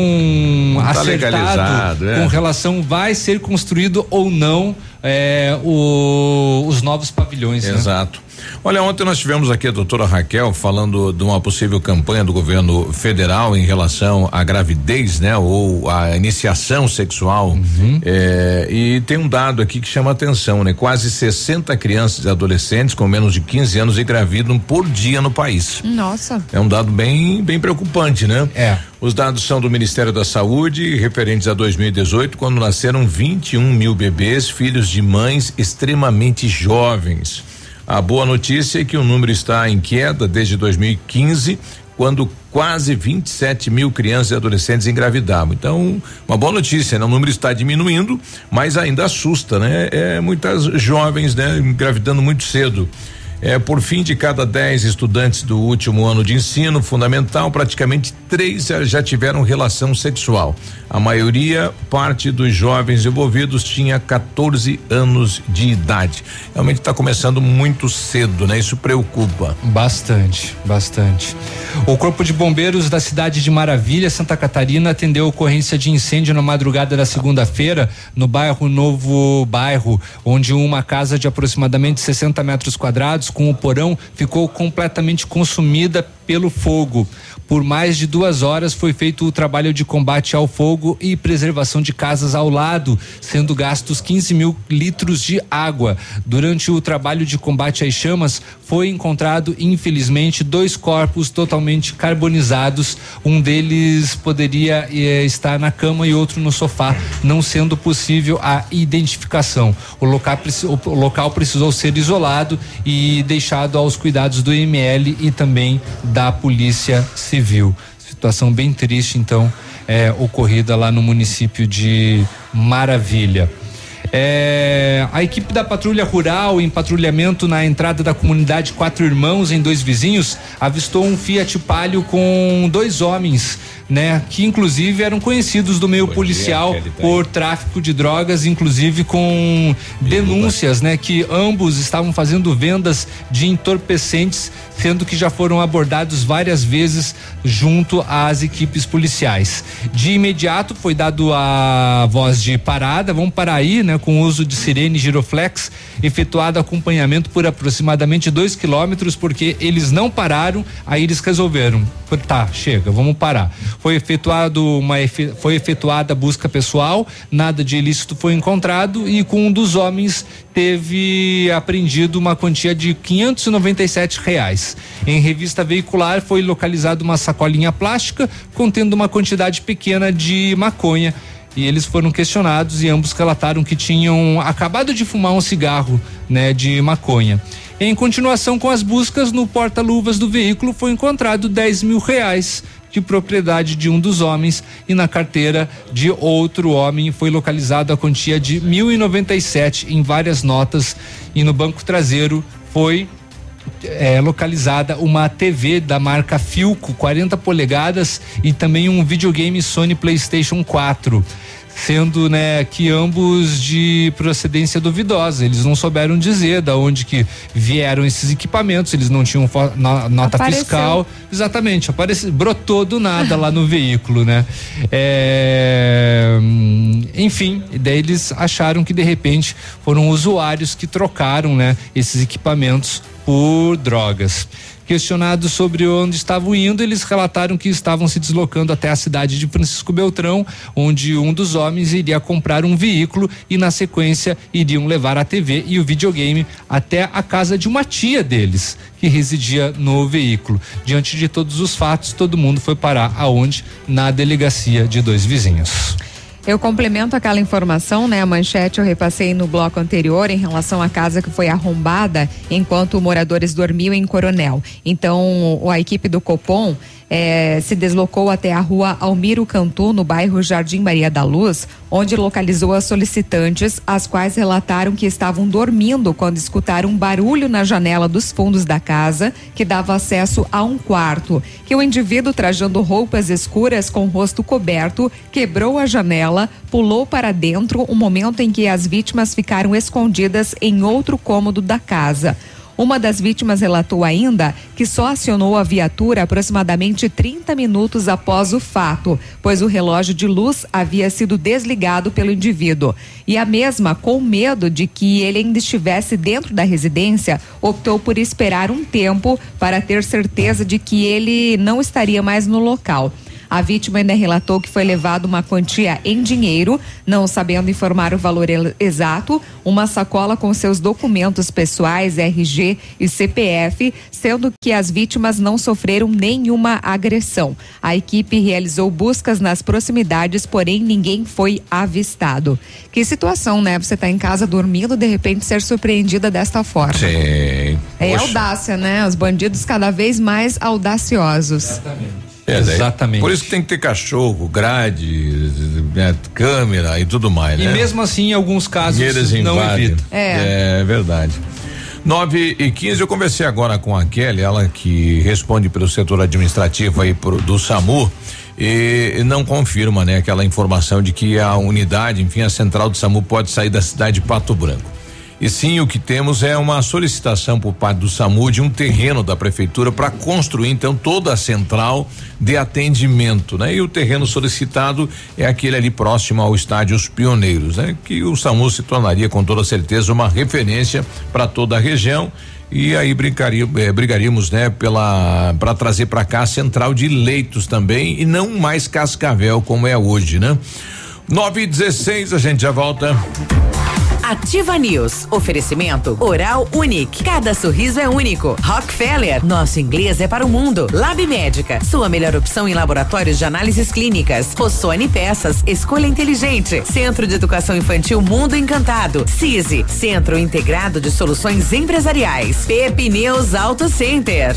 Não tá acertado é. com relação vai ser construído ou não é, o- os novos pavilhões. só. né? Olha, ontem nós tivemos aqui a doutora Raquel falando de uma possível campanha do governo federal em relação à gravidez, né? Ou à iniciação sexual. Uhum. É, e tem um dado aqui que chama atenção, né? Quase 60 crianças e adolescentes com menos de 15 anos engravidam por dia no país. Nossa. É um dado bem, bem preocupante, né? É. Os dados são do Ministério da Saúde, referentes a 2018, quando nasceram 21 mil bebês, filhos de mães extremamente jovens. A boa notícia é que o número está em queda desde 2015, quando quase 27 mil crianças e adolescentes engravidavam. Então, uma boa notícia, né? O número está diminuindo, mas ainda assusta, né? É muitas jovens, né? Engravidando muito cedo. É, por fim, de cada 10 estudantes do último ano de ensino fundamental, praticamente três já- tiveram relação sexual. A maioria, parte dos jovens envolvidos, tinha 14 anos de idade. Realmente está começando muito cedo, né? Isso preocupa. Bastante, bastante. O Corpo de Bombeiros da cidade de Maravilha, Santa Catarina, atendeu a ocorrência de incêndio na madrugada da segunda-feira no bairro Novo Bairro, onde uma casa de aproximadamente 60 metros quadrados com o porão ficou completamente consumida pelo fogo. Por mais de duas horas foi feito o trabalho de combate ao fogo e preservação de casas ao lado, sendo gastos 15 mil litros de água. Durante o trabalho de combate às chamas, foi encontrado, infelizmente, dois corpos totalmente carbonizados. Um deles poderia eh, estar na cama e outro no sofá, não sendo possível a identificação. O local, o local precisou ser isolado e deixado aos cuidados do ML e também da Polícia Civil. Situação bem triste, então, é, ocorrida lá no município de Maravilha. É, a equipe da patrulha rural em patrulhamento na entrada da comunidade Quatro Irmãos em dois vizinhos avistou um Fiat Palio com dois homens né? Que inclusive eram conhecidos do meio policial por tráfico de drogas, inclusive com denúncias, né? Que ambos estavam fazendo vendas de entorpecentes, sendo que já foram abordados várias vezes junto às equipes policiais. De imediato foi dado a voz de parada, vamos parar aí, né? Com o uso de sirene giroflex, efetuado acompanhamento por aproximadamente dois quilômetros, porque eles não pararam, aí eles resolveram, tá, chega, vamos parar. Foi efetuado uma foi efetuada busca pessoal, nada de ilícito foi encontrado e com um dos homens teve apreendido uma quantia de 597 reais. Em revista veicular foi localizada uma sacolinha plástica contendo uma quantidade pequena de maconha e eles foram questionados e ambos relataram que tinham acabado de fumar um cigarro, né, de maconha. Em continuação com as buscas no porta-luvas do veículo foi encontrado 10 mil reais de propriedade de um dos homens e na carteira de outro homem foi localizado a quantia de mil e noventa e sete em várias notas e no banco traseiro foi é, localizada uma TV da marca Filco 40 polegadas e também um videogame Sony PlayStation 4 sendo né que ambos de procedência duvidosa. Eles não souberam dizer da onde que vieram esses equipamentos eles não tinham no, nota Apareceu. fiscal. Exatamente apareceu brotou do nada lá no veículo né? É, enfim daí eles acharam que de repente foram usuários que trocaram né esses equipamentos por drogas Questionados sobre onde estavam indo, eles relataram que estavam se deslocando até a cidade de Francisco Beltrão, onde um dos homens iria comprar um veículo e, na sequência, iriam levar a TV e o videogame até a casa de uma tia deles, que residia no veículo. Diante de todos os fatos, todo mundo foi parar aonde? Na delegacia de dois vizinhos. Eu complemento aquela informação, né? A manchete eu repassei no bloco anterior em relação à casa que foi arrombada enquanto moradores dormiam em Coronel. Então, a equipe do Copom é, se deslocou até a rua Almiro Cantu, no bairro Jardim Maria da Luz, onde localizou as solicitantes, as quais relataram que estavam dormindo quando escutaram um barulho na janela dos fundos da casa, que dava acesso a um quarto. Que o indivíduo, trajando roupas escuras com o rosto coberto, quebrou a janela, pulou para dentro, um momento em que as vítimas ficaram escondidas em outro cômodo da casa. Uma das vítimas relatou ainda que só acionou a viatura aproximadamente 30 minutos após o fato, pois o relógio de luz havia sido desligado pelo indivíduo. E a mesma, com medo de que ele ainda estivesse dentro da residência, optou por esperar um tempo para ter certeza de que ele não estaria mais no local. A vítima ainda relatou que foi levado uma quantia em dinheiro, não sabendo informar o valor exato, uma sacola com seus documentos pessoais, RG e CPF, sendo que as vítimas não sofreram nenhuma agressão. A equipe realizou buscas nas proximidades, porém ninguém foi avistado. Que situação, né? Você está em casa dormindo, de repente ser surpreendida desta forma. Sim. É Poxa. audácia, né? Os bandidos cada vez mais audaciosos. Exatamente. É, Exatamente. Por isso que tem que ter cachorro, grade, né, câmera e tudo mais, e né? E mesmo assim, em alguns casos, não evita. É. é verdade. 9 e 15 eu conversei agora com a Kelly, ela que responde pelo setor administrativo aí pro, do SAMU e não confirma, né, aquela informação de que a unidade, enfim, a central do SAMU pode sair da cidade de Pato Branco. E sim, o que temos é uma solicitação por parte do SAMU de um terreno da prefeitura para construir então toda a central de atendimento, né? E o terreno solicitado é aquele ali próximo ao estádio Os Pioneiros, né? Que o SAMU se tornaria com toda certeza uma referência para toda a região e aí brincaria, eh, brigaríamos, né, pela para trazer para cá a central de leitos também e não mais Cascavel como é hoje, né? 9 e 16 a gente já volta. Ativa News. Oferecimento Oral Unique. Cada sorriso é único. Rockefeller. Nosso inglês é para o mundo. Lab Médica. Sua melhor opção em laboratórios de análises clínicas. Rossoni Peças. Escolha inteligente. Centro de Educação Infantil Mundo Encantado. CISI. Centro Integrado de Soluções Empresariais. Pepineus Auto Center.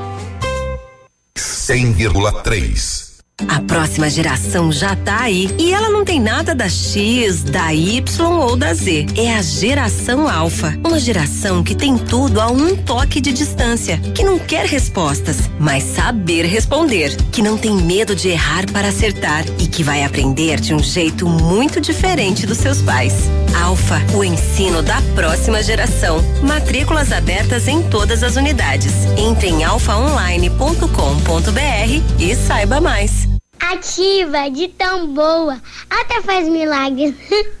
100,3. A próxima geração já tá aí. E ela não tem nada da X, da Y ou da Z. É a geração Alfa. Uma geração que tem tudo a um toque de distância. Que não quer respostas, mas saber responder. Que não tem medo de errar para acertar. E que vai aprender de um jeito muito diferente dos seus pais. Alfa, o ensino da próxima geração. Matrículas abertas em todas as unidades. Entre em alfaonline.com.br e saiba mais. Ativa de tão boa, até faz milagres.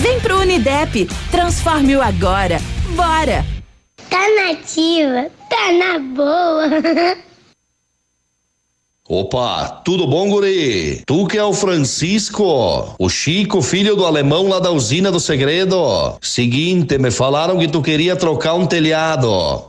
Vem pro Unidep, transforme-o agora. Bora! Tá nativa, tá na boa. Opa, tudo bom, guri? Tu que é o Francisco, o Chico, filho do alemão lá da usina do segredo. Seguinte, me falaram que tu queria trocar um telhado,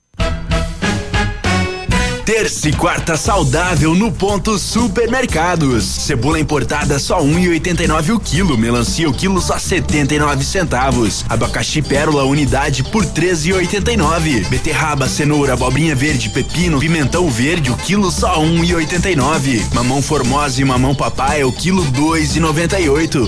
Terça e quarta saudável no ponto supermercados. Cebola importada só um e oitenta e nove o quilo. Melancia o quilo só setenta e nove centavos. Abacaxi pérola unidade por treze e oitenta e nove. Beterraba, cenoura, abobrinha verde, pepino, pimentão verde o quilo só um e oitenta e nove. Mamão formosa e mamão papai o quilo dois e noventa e oito.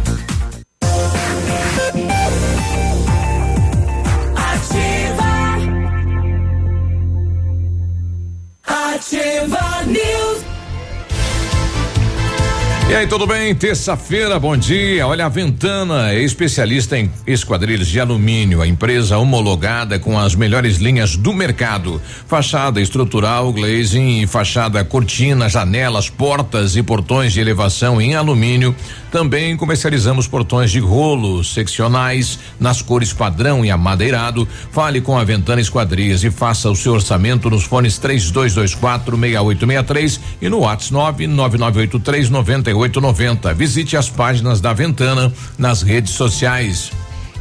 Ativa News. E aí, tudo bem? Terça-feira, bom dia. Olha, a Ventana é especialista em esquadrilhas de alumínio, a empresa homologada com as melhores linhas do mercado. Fachada estrutural, glazing, fachada cortina, janelas, portas e portões de elevação em alumínio. Também comercializamos portões de rolo seccionais nas cores padrão e amadeirado. Fale com a Ventana Esquadrias e faça o seu orçamento nos fones 3224 6863 e no WhatsApp 99983 98 9890. Visite as páginas da Ventana nas redes sociais.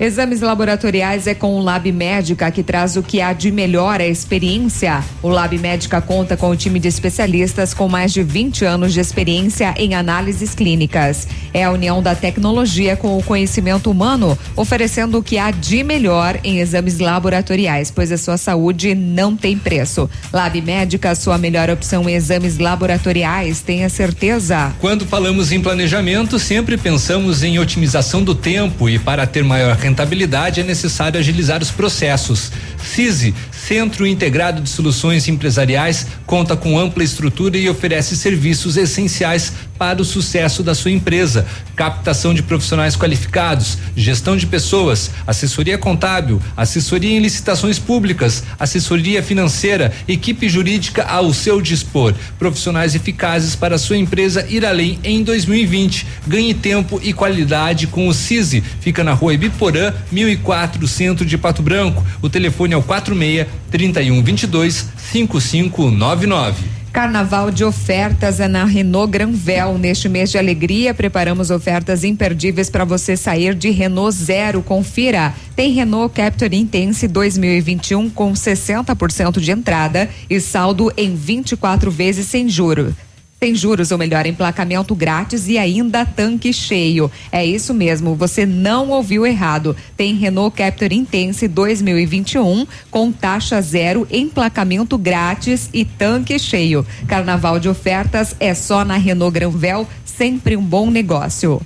Exames laboratoriais é com o Lab Médica que traz o que há de melhor a experiência. O Lab Médica conta com um time de especialistas com mais de 20 anos de experiência em análises clínicas. É a união da tecnologia com o conhecimento humano, oferecendo o que há de melhor em exames laboratoriais, pois a sua saúde não tem preço. Lab Médica, sua melhor opção em exames laboratoriais, tenha certeza. Quando falamos em planejamento, sempre pensamos em otimização do tempo e para ter maior rentabilidade rentabilidade, é necessário agilizar os processos. CISI, Centro Integrado de Soluções Empresariais, conta com ampla estrutura e oferece serviços essenciais para o sucesso da sua empresa: captação de profissionais qualificados, gestão de pessoas, assessoria contábil, assessoria em licitações públicas, assessoria financeira, equipe jurídica ao seu dispor, profissionais eficazes para a sua empresa ir além em 2020. Ganhe tempo e qualidade com o CISI. Fica na rua Ibiporã, 1004, centro de Pato Branco. O telefone é o 46 3122 5599. Carnaval de ofertas é na Renault Granvel. Neste mês de alegria, preparamos ofertas imperdíveis para você sair de Renault Zero. Confira. Tem Renault Captur Intense 2021 com 60% de entrada e saldo em 24 vezes sem juro. Tem juros ou melhor, emplacamento grátis e ainda tanque cheio. É isso mesmo, você não ouviu errado. Tem Renault Captur Intense 2021 com taxa zero, emplacamento grátis e tanque cheio. Carnaval de ofertas é só na Renault Granvel, sempre um bom negócio.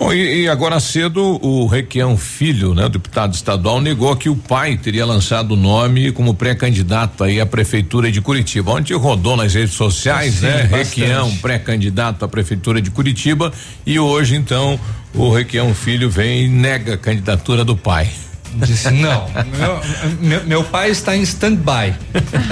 Bom, e, e, agora cedo o Requião Filho, né, deputado estadual, negou que o pai teria lançado o nome como pré-candidato aí à prefeitura de Curitiba. Ontem rodou nas redes sociais, Sim, né? Bastante. Requião, pré-candidato à prefeitura de Curitiba e hoje então o Requião Filho vem e nega a candidatura do pai. Disse, não, meu, meu, meu, pai está em stand-by.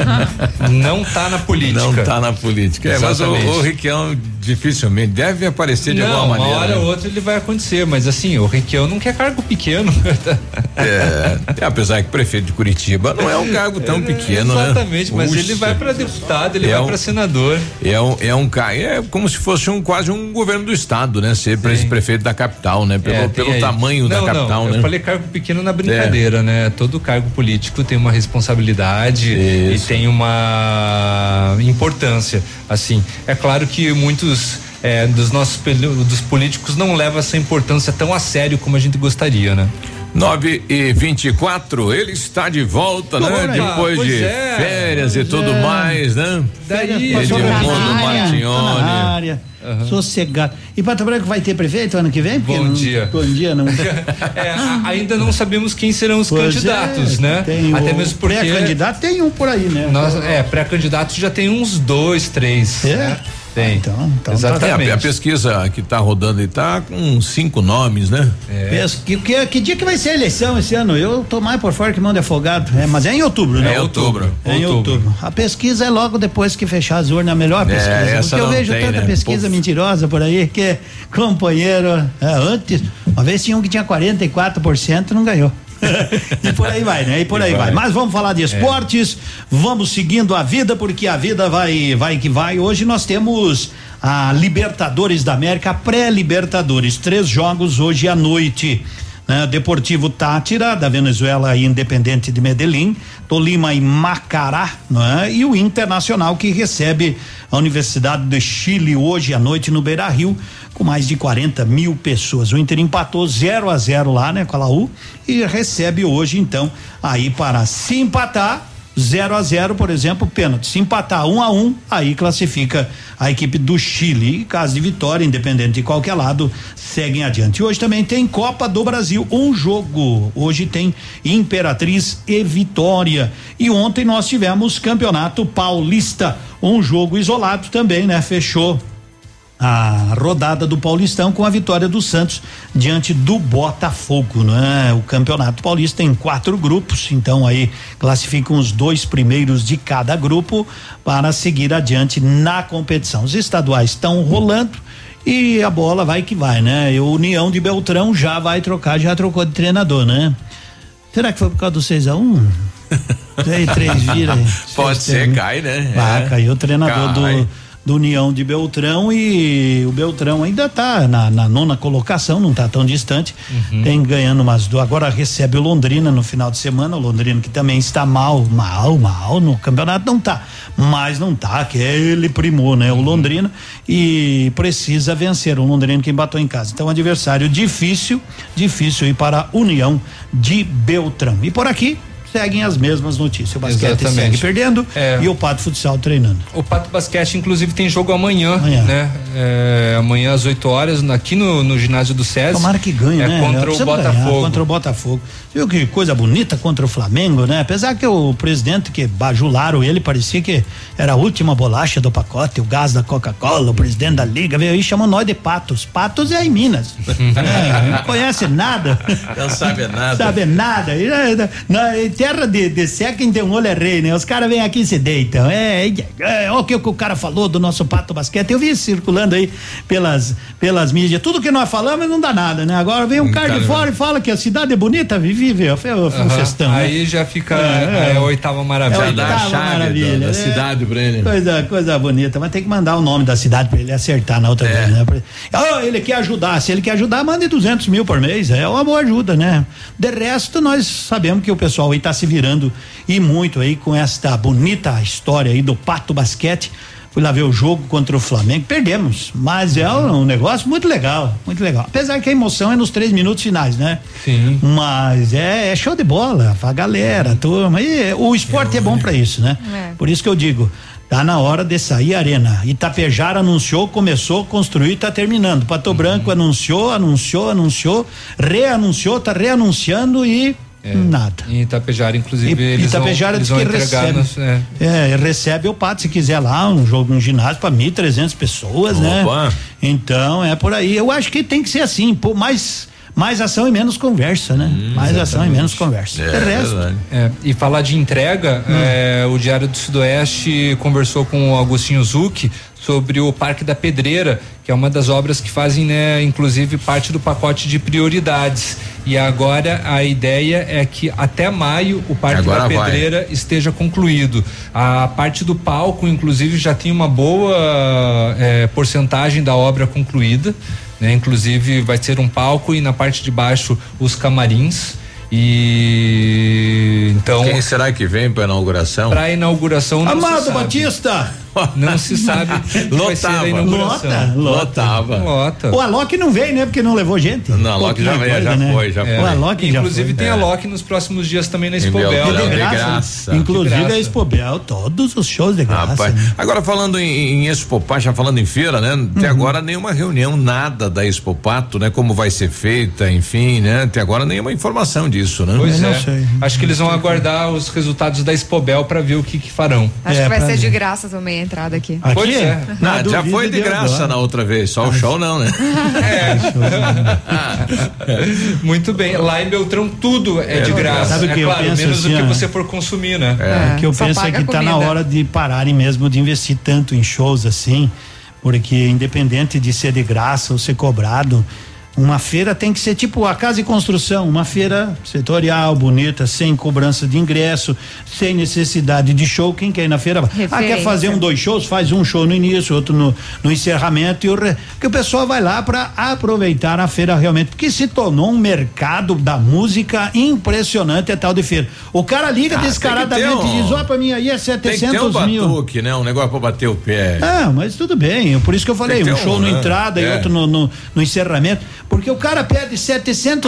não está na política. Não está na política. É, mas o, o Riquião dificilmente deve aparecer de não, alguma maneira. Uma hora ou outra ele vai acontecer, mas assim, o Riquião não quer cargo pequeno. é, é, apesar que prefeito de Curitiba não é um cargo tão pequeno, né? Exatamente, mas ele vai para deputado, ele é vai um, para senador. É um, é um é como se fosse um quase um governo do estado, né? Ser Sim. prefeito da capital, né? Pelo, é, pelo tamanho não, da capital, não, né? Eu falei cargo pequeno na brincadeira, é. né? Todo cargo político tem uma responsabilidade Isso. e tem uma importância. Assim, é claro que muitos é, dos nossos dos políticos não levam essa importância tão a sério como a gente gostaria, né? 9 e 24 ele está de volta, né? Depois de é, férias e tudo é. mais, né? Daí, Edmundo Martignoni. Uhum. Sossegado. E Pato Branco vai ter prefeito ano que vem? Bom não, dia. Bom dia, não. é, ainda não sabemos quem serão os pois candidatos, é, né? Até mesmo porque. Pré-candidato tem um por aí, né? Nós, é, pré-candidato já tem uns dois, três. É. Né? Tem. então, então tá Exatamente. É, a, pesquisa que está rodando está com cinco nomes, né? É. Que, que, que, dia que vai ser a eleição esse ano? Eu tô mais por fora que mão de afogado. É, mas é em outubro, né? É outubro. É em outubro. outubro. A pesquisa é logo depois que fechar as urnas, a melhor é, pesquisa. É, porque eu vejo tem, tanta né? pesquisa mentirosa por aí que companheiro, é, antes, uma vez tinha um que tinha 44%, não ganhou. e por aí vai, né? E por aí vai. vai. Mas vamos falar de esportes, é. vamos seguindo a vida, porque a vida vai, vai que vai. Hoje nós temos a Libertadores da América, pré-Libertadores, três jogos hoje à noite. Né? Deportivo Tátira, da Venezuela e Independente de Medellín, Tolima e Macará, né? e o Internacional que recebe a Universidade de Chile hoje à noite no Beira Rio, com mais de 40 mil pessoas. O Inter empatou 0 a 0 lá, né, com a Laú, e recebe hoje, então, aí para se empatar 0 a 0 por exemplo, pênalti. Se empatar 1 um a 1 um, aí classifica a equipe do Chile. E caso de vitória, independente de qualquer lado, seguem adiante. Hoje também tem Copa do Brasil, um jogo. Hoje tem Imperatriz e Vitória. E ontem nós tivemos Campeonato Paulista, um jogo isolado também, né? Fechou a rodada do Paulistão com a vitória do Santos diante do Botafogo, né? O Campeonato Paulista tem quatro grupos, então aí classificam os dois primeiros de cada grupo para seguir adiante na competição. Os estaduais estão rolando e a bola vai que vai, né? E o União de Beltrão já vai trocar, já trocou de treinador, né? Será que foi por causa do 6 a 1 um? três, três vira. Pode ser, cai, né? Vai, é. caiu o treinador cai. do do União de Beltrão e o Beltrão ainda está na, na, nona colocação, não está tão distante, uhum. tem ganhando umas duas, agora recebe o Londrina no final de semana, o Londrina que também está mal, mal, mal no campeonato não tá, mas não tá, que é ele primou, né, uhum. o Londrina e precisa vencer o Londrina que embatou em casa. Então adversário difícil, difícil ir para a União de Beltrão. E por aqui seguem as mesmas notícias. O basquete Exatamente. segue perdendo é. e o Pato Futsal treinando. O Pato Basquete, inclusive, tem jogo amanhã, amanhã. né? É, amanhã às 8 horas, aqui no, no ginásio do SESI. Tomara que ganhe, é né? Contra o Botafogo. Ganhar, contra o Botafogo. Viu que coisa bonita contra o Flamengo, né? Apesar que o presidente que bajularam ele, parecia que era a última bolacha do pacote, o gás da Coca-Cola, o presidente da liga, veio aí chamou nós de patos. Patos é em Minas. é, não conhece nada. Não sabe nada. Sabe nada. E, na, na, terra de, de seca quem tem um olho é rei, né? Os caras vêm aqui e se deitam. É, é, é, o que o cara falou do nosso pato basquete. Eu vi circulando aí pelas, pelas mídias. Tudo que nós falamos não dá nada, né? Agora vem um cara de fora e fala que a cidade é bonita, vive vive, é um uhum. festão. Né? Aí né? já fica é, é, a oitava maravilha. É a oitava maravilha. Da, da cidade pra ele. Coisa, coisa bonita, mas tem que mandar o nome da cidade pra ele acertar na outra é. vez, né? Oh, ele quer ajudar, se ele quer ajudar, mande 200 mil por mês, é uma boa ajuda, né? De resto, nós sabemos que o pessoal aí tá se virando e muito aí com esta bonita história aí do Pato Basquete Fui lá ver o jogo contra o Flamengo, perdemos, mas é um, um, negócio muito legal, muito legal. Apesar que a emoção é nos três minutos finais, né? Sim. Mas é, é show de bola, a galera, a turma. E o esporte é, é bom para isso, né? É. Por isso que eu digo, Tá na hora de sair arena. Itapejara anunciou, começou a construir, tá terminando. Pato uhum. Branco anunciou, anunciou, anunciou, reanunciou, tá reanunciando e é, Nada. Em Itapejara, inclusive, e, eles Itapejara vão, eles vão que recebe, nos, é. é. recebe o pato, se quiser lá, um jogo, um ginásio para mil trezentas pessoas, né? Opa. né? Então, é por aí. Eu acho que tem que ser assim, pô, mais mais ação e menos conversa, né? Hum, mais exatamente. ação e menos conversa. É, resto. É, e falar de entrega, hum. é, o Diário do Sudoeste conversou com o Agostinho Zucchi sobre o Parque da Pedreira, que é uma das obras que fazem, né, inclusive parte do pacote de prioridades. E agora a ideia é que até maio o Parque agora da Pedreira vai. esteja concluído. A parte do palco, inclusive, já tem uma boa é, porcentagem da obra concluída. Né? Inclusive vai ser um palco e na parte de baixo os camarins. E então. Quem será que vem para inauguração? Para inauguração. Amado Batista. Não se sabe. Lotava. Lota, Lotava. Lota. O Alok não veio, né? Porque não levou gente. Não, Alok já veio, já né? foi, já é. foi. O Alok já Inclusive foi. tem é. Alok nos próximos dias também na Expobel. De, de graça. Inclusive de graça. a Expobel, todos os shows de graça. Rapaz, né? Agora falando em, em Expopá, já falando em feira, né? Até uhum. agora nenhuma reunião, nada da Expopato, né? Como vai ser feita, enfim, né? Até agora nenhuma informação disso, né? Pois é. Acho que eles vão aguardar os resultados da Expobel para ver o que que farão. Acho é, que vai ser de graça também entrada aqui. aqui Pois é. Não, já foi de graça agora. na outra vez, só o show não, né? É. Muito bem. Lá em Beltrão tudo é, é de graça. Sabe o que é claro, eu penso menos assim, do que você for consumir, né? É. O que eu penso é que está na hora de pararem mesmo de investir tanto em shows assim, porque independente de ser de graça ou ser cobrado, uma feira tem que ser tipo a casa de construção, uma feira setorial, bonita, sem cobrança de ingresso, sem necessidade de show. Quem quer ir na feira vai. Ah, quer fazer um, dois shows? Faz um show no início, outro no, no encerramento. E o, que o pessoal vai lá para aproveitar a feira realmente. Porque se tornou um mercado da música impressionante a tal de feira. O cara liga ah, descaradamente um, e diz: ó, pra mim aí é 700 tem que ter um mil. Batuque, né? Um negócio pra bater o pé. Ah, mas tudo bem. Por isso que eu falei: um show um, na entrada é. e outro no, no, no encerramento porque o cara pede 700